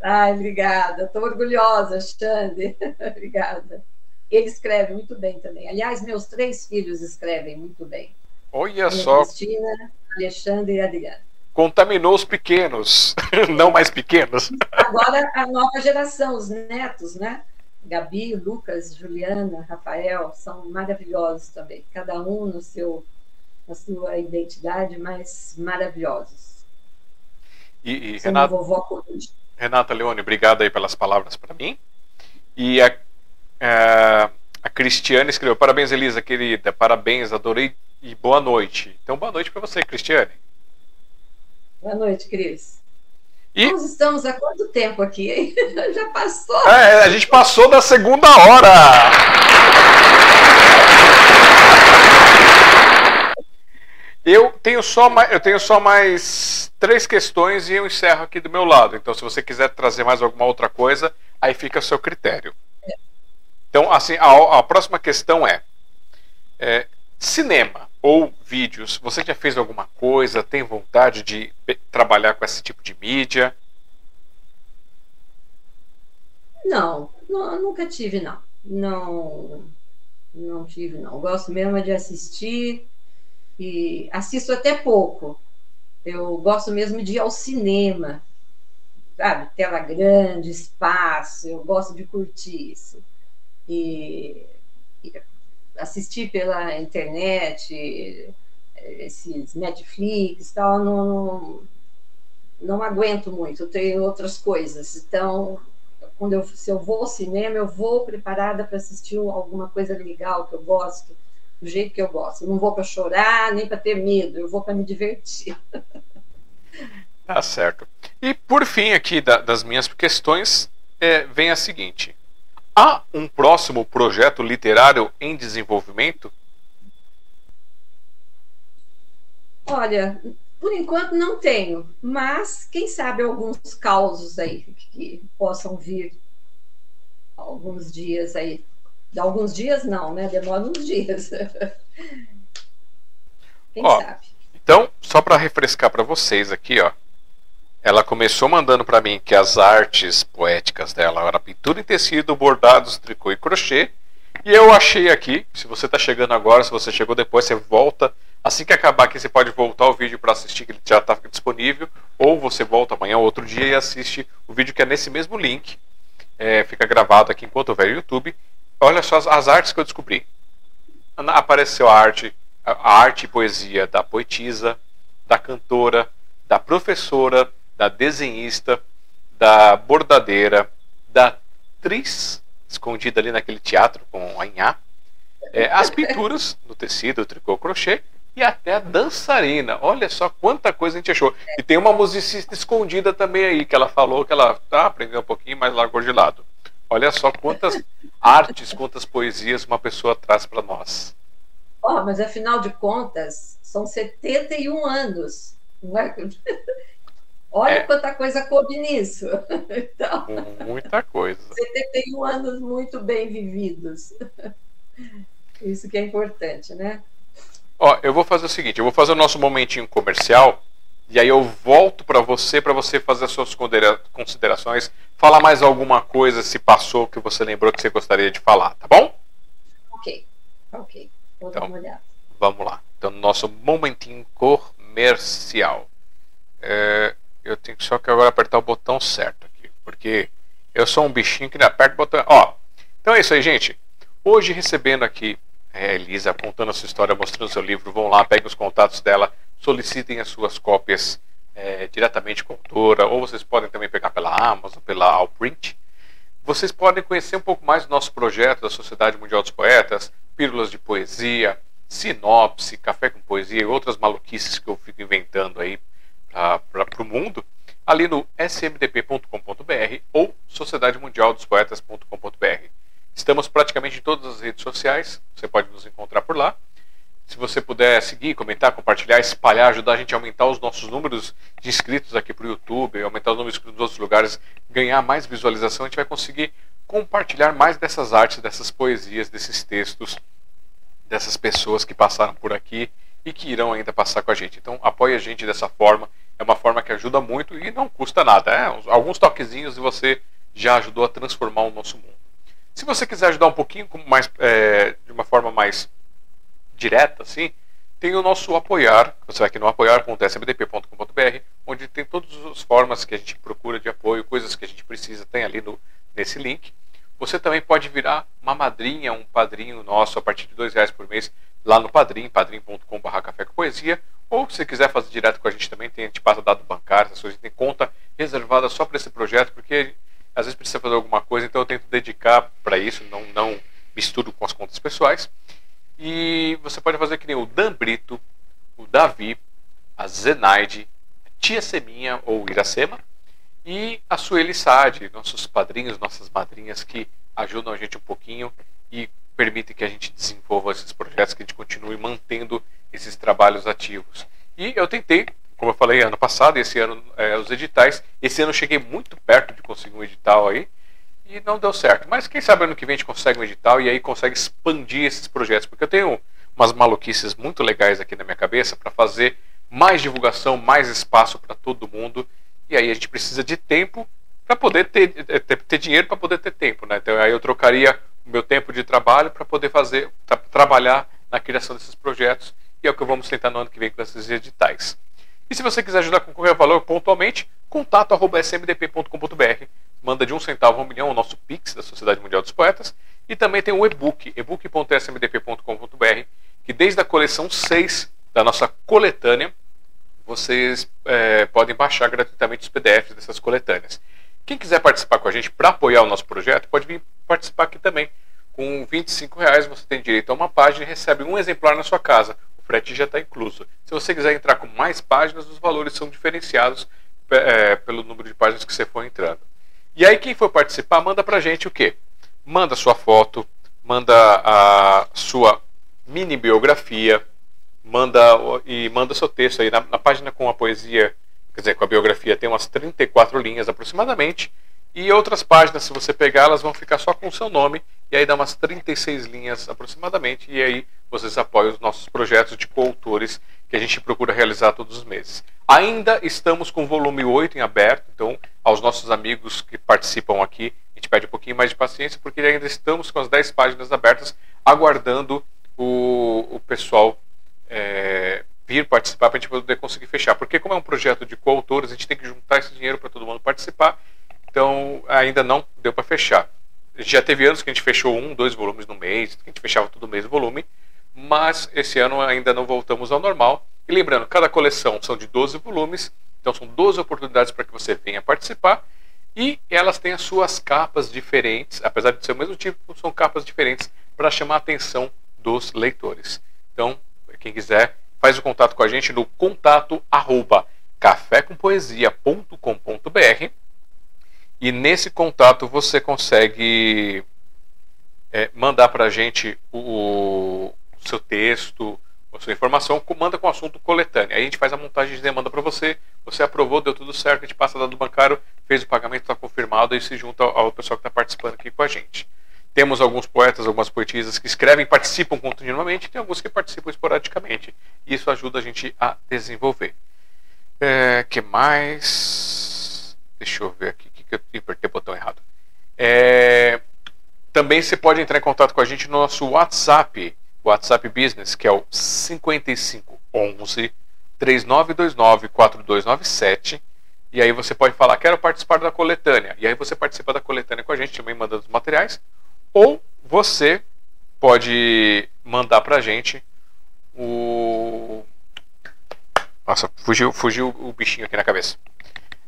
S2: Ai, obrigada. Estou orgulhosa, Xande. obrigada. Ele escreve muito bem também. Aliás, meus três filhos escrevem muito bem.
S1: Olha só.
S2: Cristina, Alexandre e Adriana.
S1: Contaminou os pequenos, não mais pequenos.
S2: Agora a nova geração, os netos, né? Gabi, Lucas, Juliana, Rafael, são maravilhosos também. Cada um no seu, na sua identidade, mas maravilhosos.
S1: E, e Renata, Renata Leone, obrigado aí pelas palavras para mim. E a, a, é, a Cristiane escreveu: Parabéns, Elisa, querida. Parabéns, adorei e boa noite. Então, boa noite para você, Cristiane.
S2: Boa noite, Cris. E... Nós estamos há quanto tempo aqui, hein? Já passou?
S1: É, a gente passou da segunda hora. Eu tenho só mais, eu tenho só mais três questões e eu encerro aqui do meu lado. Então, se você quiser trazer mais alguma outra coisa, aí fica a seu critério. É. Então, assim, a, a próxima questão é, é cinema ou vídeos, você já fez alguma coisa? Tem vontade de trabalhar com esse tipo de mídia?
S2: Não, não, nunca tive, não. Não, não tive, não. Gosto mesmo de assistir e assisto até pouco. Eu gosto mesmo de ir ao cinema, sabe? Tela grande, espaço, eu gosto de curtir isso. E, e assistir pela internet, esses Netflix tal, não, não aguento muito, tenho outras coisas. Então, quando eu, se eu vou ao cinema, eu vou preparada para assistir alguma coisa legal que eu gosto, do jeito que eu gosto. Não vou para chorar, nem para ter medo, eu vou para me divertir.
S1: Tá certo. E por fim, aqui da, das minhas questões, é, vem a seguinte: há um próximo projeto literário em desenvolvimento?
S2: Olha, por enquanto não tenho, mas quem sabe alguns causos aí que possam vir alguns dias aí. De alguns dias não, né? Demora uns dias. quem
S1: ó,
S2: sabe?
S1: Então, só para refrescar para vocês aqui, ó. Ela começou mandando para mim que as artes poéticas dela era pintura em tecido, bordados, tricô e crochê. E eu achei aqui, se você está chegando agora, se você chegou depois, você volta. Assim que acabar aqui, você pode voltar o vídeo para assistir, que ele já está disponível. Ou você volta amanhã ou outro dia e assiste o vídeo que é nesse mesmo link. É, fica gravado aqui enquanto houver YouTube. Olha só as, as, artes que eu descobri. Apareceu a arte, a arte e poesia da poetisa, da cantora, da professora, da desenhista, da bordadeira, da atriz escondida ali naquele teatro com a Inhá, é, as pinturas no tecido, tricô, crochê e até a dançarina. Olha só quanta coisa a gente achou. E tem uma musicista escondida também aí, que ela falou que ela tá aprendendo um pouquinho, mas largou de lado. Olha só quantas artes, quantas poesias uma pessoa traz para nós.
S2: Oh, mas afinal de contas, são 71 anos. Não é? Olha é. quanta coisa coube nisso. Então,
S1: Muita coisa.
S2: 71 anos muito bem vividos. Isso que é importante, né?
S1: Ó, eu vou fazer o seguinte, eu vou fazer o nosso momentinho comercial e aí eu volto para você para você fazer as suas considerações, falar mais alguma coisa se passou que você lembrou que você gostaria de falar, tá bom?
S2: Ok, ok.
S1: Vou então, vamos lá. Então, nosso momentinho comercial. É, eu tenho só que agora apertar o botão certo aqui, porque eu sou um bichinho que não aperta o botão. Ó, então é isso aí, gente. Hoje recebendo aqui é, Elisa contando a sua história, mostrando seu livro. Vão lá, peguem os contatos dela, solicitem as suas cópias é, diretamente com a autora, ou vocês podem também pegar pela Amazon, pela Alprint. Vocês podem conhecer um pouco mais do nosso projeto da Sociedade Mundial dos Poetas, pílulas de poesia, sinopse, café com poesia e outras maluquices que eu fico inventando aí para o mundo, ali no smdp.com.br ou sociedademundialdospoetas.com.br. Estamos praticamente em todas as redes sociais, você pode nos encontrar por lá. Se você puder seguir, comentar, compartilhar, espalhar, ajudar a gente a aumentar os nossos números de inscritos aqui para o YouTube, aumentar os números de inscritos nos outros lugares, ganhar mais visualização, a gente vai conseguir compartilhar mais dessas artes, dessas poesias, desses textos, dessas pessoas que passaram por aqui e que irão ainda passar com a gente. Então apoie a gente dessa forma, é uma forma que ajuda muito e não custa nada. É? Alguns toquezinhos e você já ajudou a transformar o nosso mundo. Se você quiser ajudar um pouquinho mais, é, de uma forma mais direta, assim, tem o nosso apoiar. Você vai aqui no apoiar.sbdp.com.br, onde tem todas as formas que a gente procura de apoio, coisas que a gente precisa, tem ali no, nesse link. Você também pode virar uma madrinha, um padrinho nosso a partir de dois reais por mês lá no Padrim, padrim.com.br café com poesia, ou se quiser fazer direto com a gente também, tem, a gente passa dado bancário, essas coisas, tem conta reservada só para esse projeto, porque às vezes precisa fazer alguma coisa, então eu tento dedicar para isso, não, não misturo com as contas pessoais. E você pode fazer que nem o Dan Brito, o Davi, a Zenaide, a Tia Seminha ou Iracema e a Sueli Saad, nossos padrinhos, nossas madrinhas que ajudam a gente um pouquinho e permitem que a gente desenvolva esses projetos, que a gente continue mantendo esses trabalhos ativos. E eu tentei como eu falei ano passado, esse ano é, os editais. Esse ano eu cheguei muito perto de conseguir um edital aí e não deu certo. Mas quem sabe ano que vem a gente consegue um edital e aí consegue expandir esses projetos, porque eu tenho umas maluquices muito legais aqui na minha cabeça para fazer mais divulgação, mais espaço para todo mundo. E aí a gente precisa de tempo para poder ter, é, ter, ter dinheiro para poder ter tempo, né? Então aí eu trocaria meu tempo de trabalho para poder fazer tra trabalhar na criação desses projetos e é o que vamos tentar no ano que vem com esses editais. E se você quiser ajudar com qualquer valor pontualmente, contato smdp.com.br. Manda de um centavo a um milhão o nosso Pix da Sociedade Mundial dos Poetas. E também tem o e-book, ebook.smdp.com.br, que desde a coleção 6 da nossa coletânea, vocês é, podem baixar gratuitamente os PDFs dessas coletâneas. Quem quiser participar com a gente para apoiar o nosso projeto, pode vir participar aqui também. Com 25 reais você tem direito a uma página e recebe um exemplar na sua casa. O frete já está incluso. Se você quiser entrar com mais páginas, os valores são diferenciados é, pelo número de páginas que você for entrando. E aí quem for participar, manda para a gente o quê? Manda sua foto, manda a sua mini biografia, manda e manda seu texto aí na, na página com a poesia quer dizer, com a biografia tem umas 34 linhas aproximadamente, e outras páginas, se você pegar, elas vão ficar só com o seu nome, e aí dá umas 36 linhas aproximadamente, e aí vocês apoiam os nossos projetos de coautores que a gente procura realizar todos os meses. Ainda estamos com o volume 8 em aberto, então aos nossos amigos que participam aqui, a gente pede um pouquinho mais de paciência, porque ainda estamos com as 10 páginas abertas, aguardando o, o pessoal é, vir participar para a gente poder conseguir fechar. Porque como é um projeto de coautores, a gente tem que juntar esse dinheiro para todo mundo participar. Então ainda não deu para fechar. Já teve anos que a gente fechou um, dois volumes no mês, que a gente fechava todo mês o volume, mas esse ano ainda não voltamos ao normal. E lembrando, cada coleção são de 12 volumes, então são 12 oportunidades para que você venha participar. E elas têm as suas capas diferentes, apesar de ser o mesmo tipo, são capas diferentes para chamar a atenção dos leitores. Então, quem quiser faz o contato com a gente no contato arroba cafécompoesia.com.br e nesse contato você consegue é, mandar para a gente o, o, seu texto, a sua informação, manda com o assunto coletâneo. Aí a gente faz a montagem de demanda para você, você aprovou, deu tudo certo, a gente passa dado bancário, fez o pagamento, está confirmado e se junta ao, ao pessoal que está participando aqui com a gente. Temos alguns poetas, algumas poetisas que escrevem participam continuamente, tem alguns que participam esporadicamente. Isso ajuda a gente a desenvolver. É, que mais? Deixa eu ver aqui, que, eu apertei o botão errado. É, também você pode entrar em contato com a gente no nosso WhatsApp, WhatsApp Business, que é o 5511 3929 4297. E aí você pode falar, quero participar da coletânea. E aí você participa da coletânea com a gente, também mandando os materiais. Ou você pode mandar para a gente o. Nossa, fugiu, fugiu o bichinho aqui na cabeça.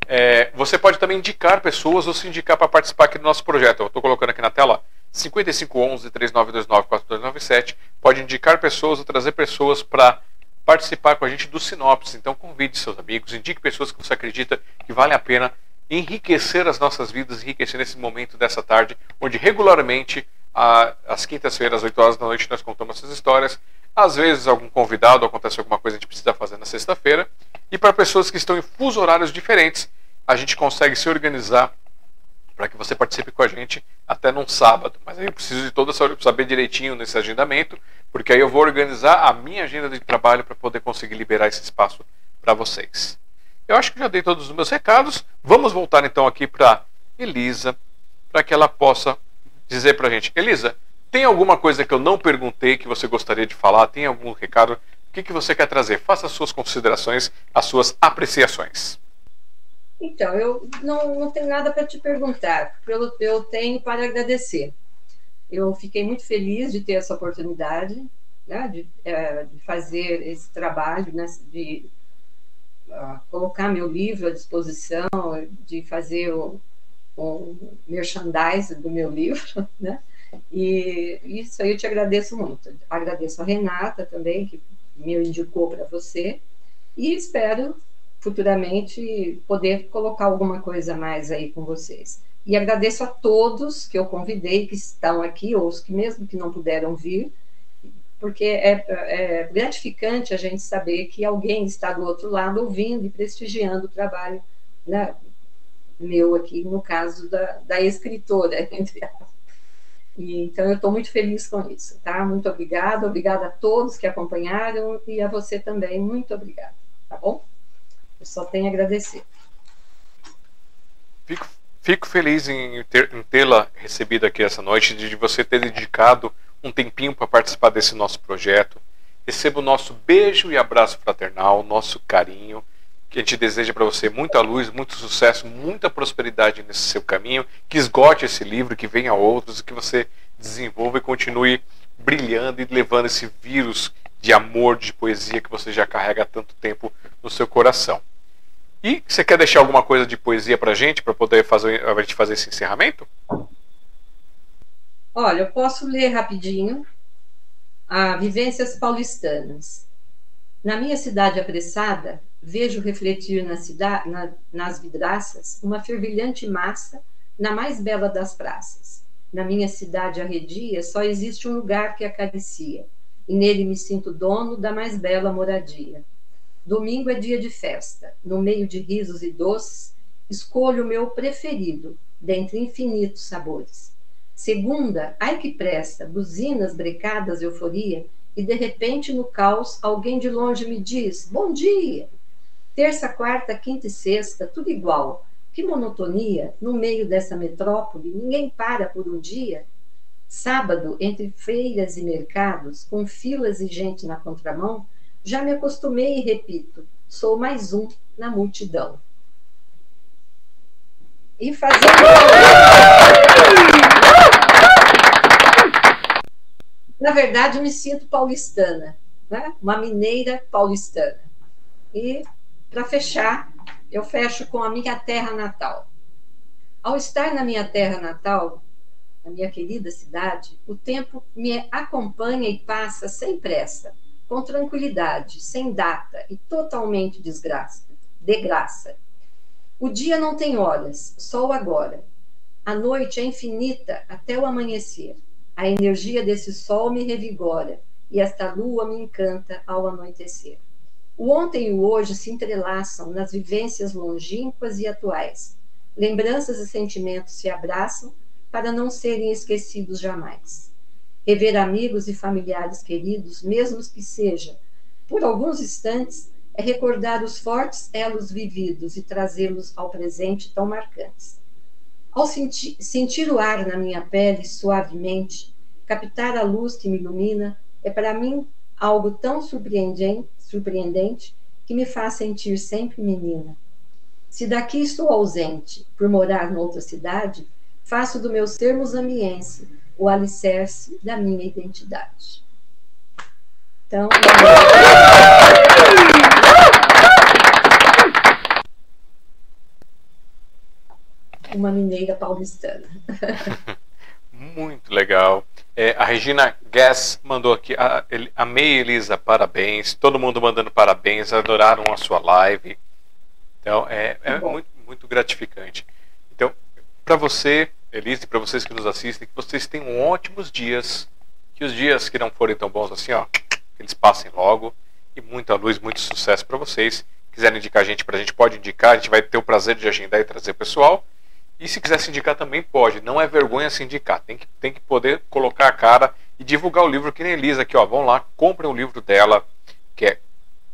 S1: É, você pode também indicar pessoas ou se indicar para participar aqui do nosso projeto. Eu estou colocando aqui na tela 5511 3929 4297. Pode indicar pessoas ou trazer pessoas para participar com a gente do Sinopse. Então convide seus amigos, indique pessoas que você acredita que vale a pena enriquecer as nossas vidas, enriquecer nesse momento dessa tarde, onde regularmente, às quintas-feiras, às 8 horas da noite, nós contamos essas histórias. Às vezes, algum convidado, acontece alguma coisa que a gente precisa fazer na sexta-feira. E para pessoas que estão em fuso horários diferentes, a gente consegue se organizar para que você participe com a gente até num sábado. Mas aí eu preciso de toda essa saber direitinho nesse agendamento, porque aí eu vou organizar a minha agenda de trabalho para poder conseguir liberar esse espaço para vocês. Eu acho que já dei todos os meus recados. Vamos voltar então aqui para Elisa, para que ela possa dizer para a gente. Elisa, tem alguma coisa que eu não perguntei que você gostaria de falar? Tem algum recado? Que, que você quer trazer? Faça as suas considerações, as suas apreciações.
S2: Então, eu não, não tenho nada para te perguntar. Eu, eu tenho para agradecer. Eu fiquei muito feliz de ter essa oportunidade né, de, é, de fazer esse trabalho, né, de colocar meu livro à disposição, de fazer o, o merchandise do meu livro, né? E isso aí eu te agradeço muito. Agradeço a Renata também, que me indicou para você, e espero futuramente poder colocar alguma coisa mais aí com vocês. E agradeço a todos que eu convidei, que estão aqui, ou os que mesmo que não puderam vir, porque é, é, gratificante a gente saber que alguém está do outro lado ouvindo e prestigiando o trabalho né, meu aqui, no caso da, da escritora, entre e, então, eu estou muito feliz com isso, tá? Muito obrigada, obrigada a todos que acompanharam e a você também, muito obrigada, tá bom? Eu só tenho a agradecer.
S1: Fico Fico feliz em, ter, em tê-la recebido aqui essa noite, de você ter dedicado um tempinho para participar desse nosso projeto. Receba o nosso beijo e abraço fraternal, nosso carinho, que a gente deseja para você muita luz, muito sucesso, muita prosperidade nesse seu caminho, que esgote esse livro, que venha outros, que você desenvolva e continue brilhando e levando esse vírus de amor, de poesia que você já carrega há tanto tempo no seu coração. E você quer deixar alguma coisa de poesia para a gente, para poder fazer, a gente fazer esse encerramento?
S2: Olha, eu posso ler rapidinho a Vivências Paulistanas. Na minha cidade apressada, vejo refletir na cidade, na, nas vidraças uma fervilhante massa na mais bela das praças. Na minha cidade arredia só existe um lugar que acaricia, e nele me sinto dono da mais bela moradia. Domingo é dia de festa. No meio de risos e doces, escolho o meu preferido, dentre infinitos sabores. Segunda, ai que presta, buzinas, brecadas, euforia, e de repente no caos alguém de longe me diz: Bom dia! Terça, quarta, quinta e sexta, tudo igual. Que monotonia, no meio dessa metrópole, ninguém para por um dia. Sábado, entre feiras e mercados, com filas e gente na contramão, já me acostumei e repito, sou mais um na multidão. E fazendo. Na verdade, me sinto paulistana, né? uma mineira paulistana. E, para fechar, eu fecho com a minha terra natal. Ao estar na minha terra natal, na minha querida cidade, o tempo me acompanha e passa sem pressa com tranquilidade, sem data e totalmente desgraça, de graça. O dia não tem horas, só o agora. A noite é infinita até o amanhecer. A energia desse sol me revigora e esta lua me encanta ao anoitecer. O ontem e o hoje se entrelaçam nas vivências longínquas e atuais. Lembranças e sentimentos se abraçam para não serem esquecidos jamais. Rever amigos e familiares queridos, mesmo que seja por alguns instantes, é recordar os fortes elos vividos e trazê-los ao presente tão marcantes. Ao senti sentir o ar na minha pele suavemente, captar a luz que me ilumina, é para mim algo tão surpreendente, que me faz sentir sempre menina. Se daqui estou ausente por morar noutra cidade, faço do meu ser mozambiense o alicerce da minha identidade. Então. Uma mineira paulistana.
S1: Muito legal. É, a Regina Guess mandou aqui. A, amei, Elisa, parabéns. Todo mundo mandando parabéns, adoraram a sua live. Então, é, é muito, muito gratificante. Então, para você, Elise, para vocês que nos assistem, que vocês tenham ótimos dias, que os dias que não forem tão bons assim, ó, que eles passem logo e muita luz, muito sucesso para vocês. Quiserem indicar a gente, para a gente pode indicar, a gente vai ter o prazer de agendar e trazer o pessoal. E se quiser se indicar também pode, não é vergonha se indicar, tem que, tem que poder colocar a cara e divulgar o livro que nem Elisa aqui, ó, vão lá, comprem o livro dela, que é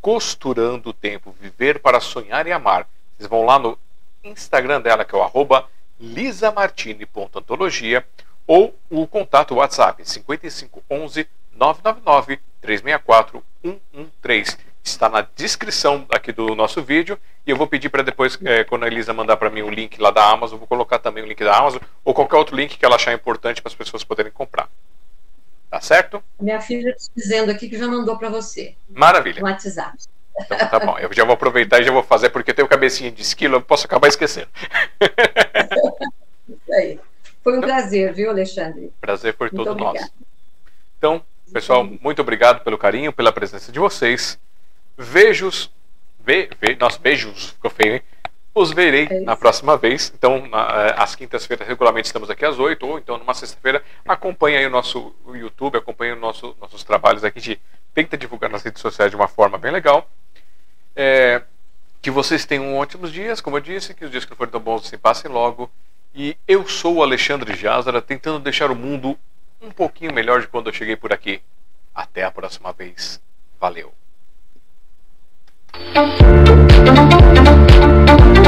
S1: Costurando o Tempo, Viver para Sonhar e Amar. Vocês vão lá no Instagram dela, que é o arroba lisamartini.antologia ou o contato WhatsApp 5511 999 364 113. Está na descrição aqui do nosso vídeo e eu vou pedir para depois, é, quando a Elisa mandar para mim o link lá da Amazon, vou colocar também o link da Amazon ou qualquer outro link que ela achar importante para as pessoas poderem comprar. Tá certo?
S2: Minha filha está dizendo aqui que já mandou para você.
S1: Maravilha.
S2: No WhatsApp.
S1: Então, tá bom, eu já vou aproveitar e já vou fazer, porque eu tenho cabecinha de esquilo, eu posso acabar esquecendo.
S2: Isso aí. Foi um prazer, viu, Alexandre?
S1: Prazer foi todo nosso. Então, pessoal, muito obrigado pelo carinho, pela presença de vocês. Vejos, ve, ve, nossa, beijos, ficou feio, hein? Os verei é na próxima vez. Então, na, eh, às quintas-feiras, regularmente estamos aqui às 8, ou então numa sexta-feira, acompanhe aí o nosso YouTube, acompanhe os nosso, nossos trabalhos aqui de tenta divulgar nas redes sociais de uma forma bem legal. É, que vocês tenham ótimos dias, como eu disse, que os dias que forem tão bons se passem logo. E eu sou o Alexandre Jazara, tentando deixar o mundo um pouquinho melhor de quando eu cheguei por aqui. Até a próxima vez. Valeu. Thank you.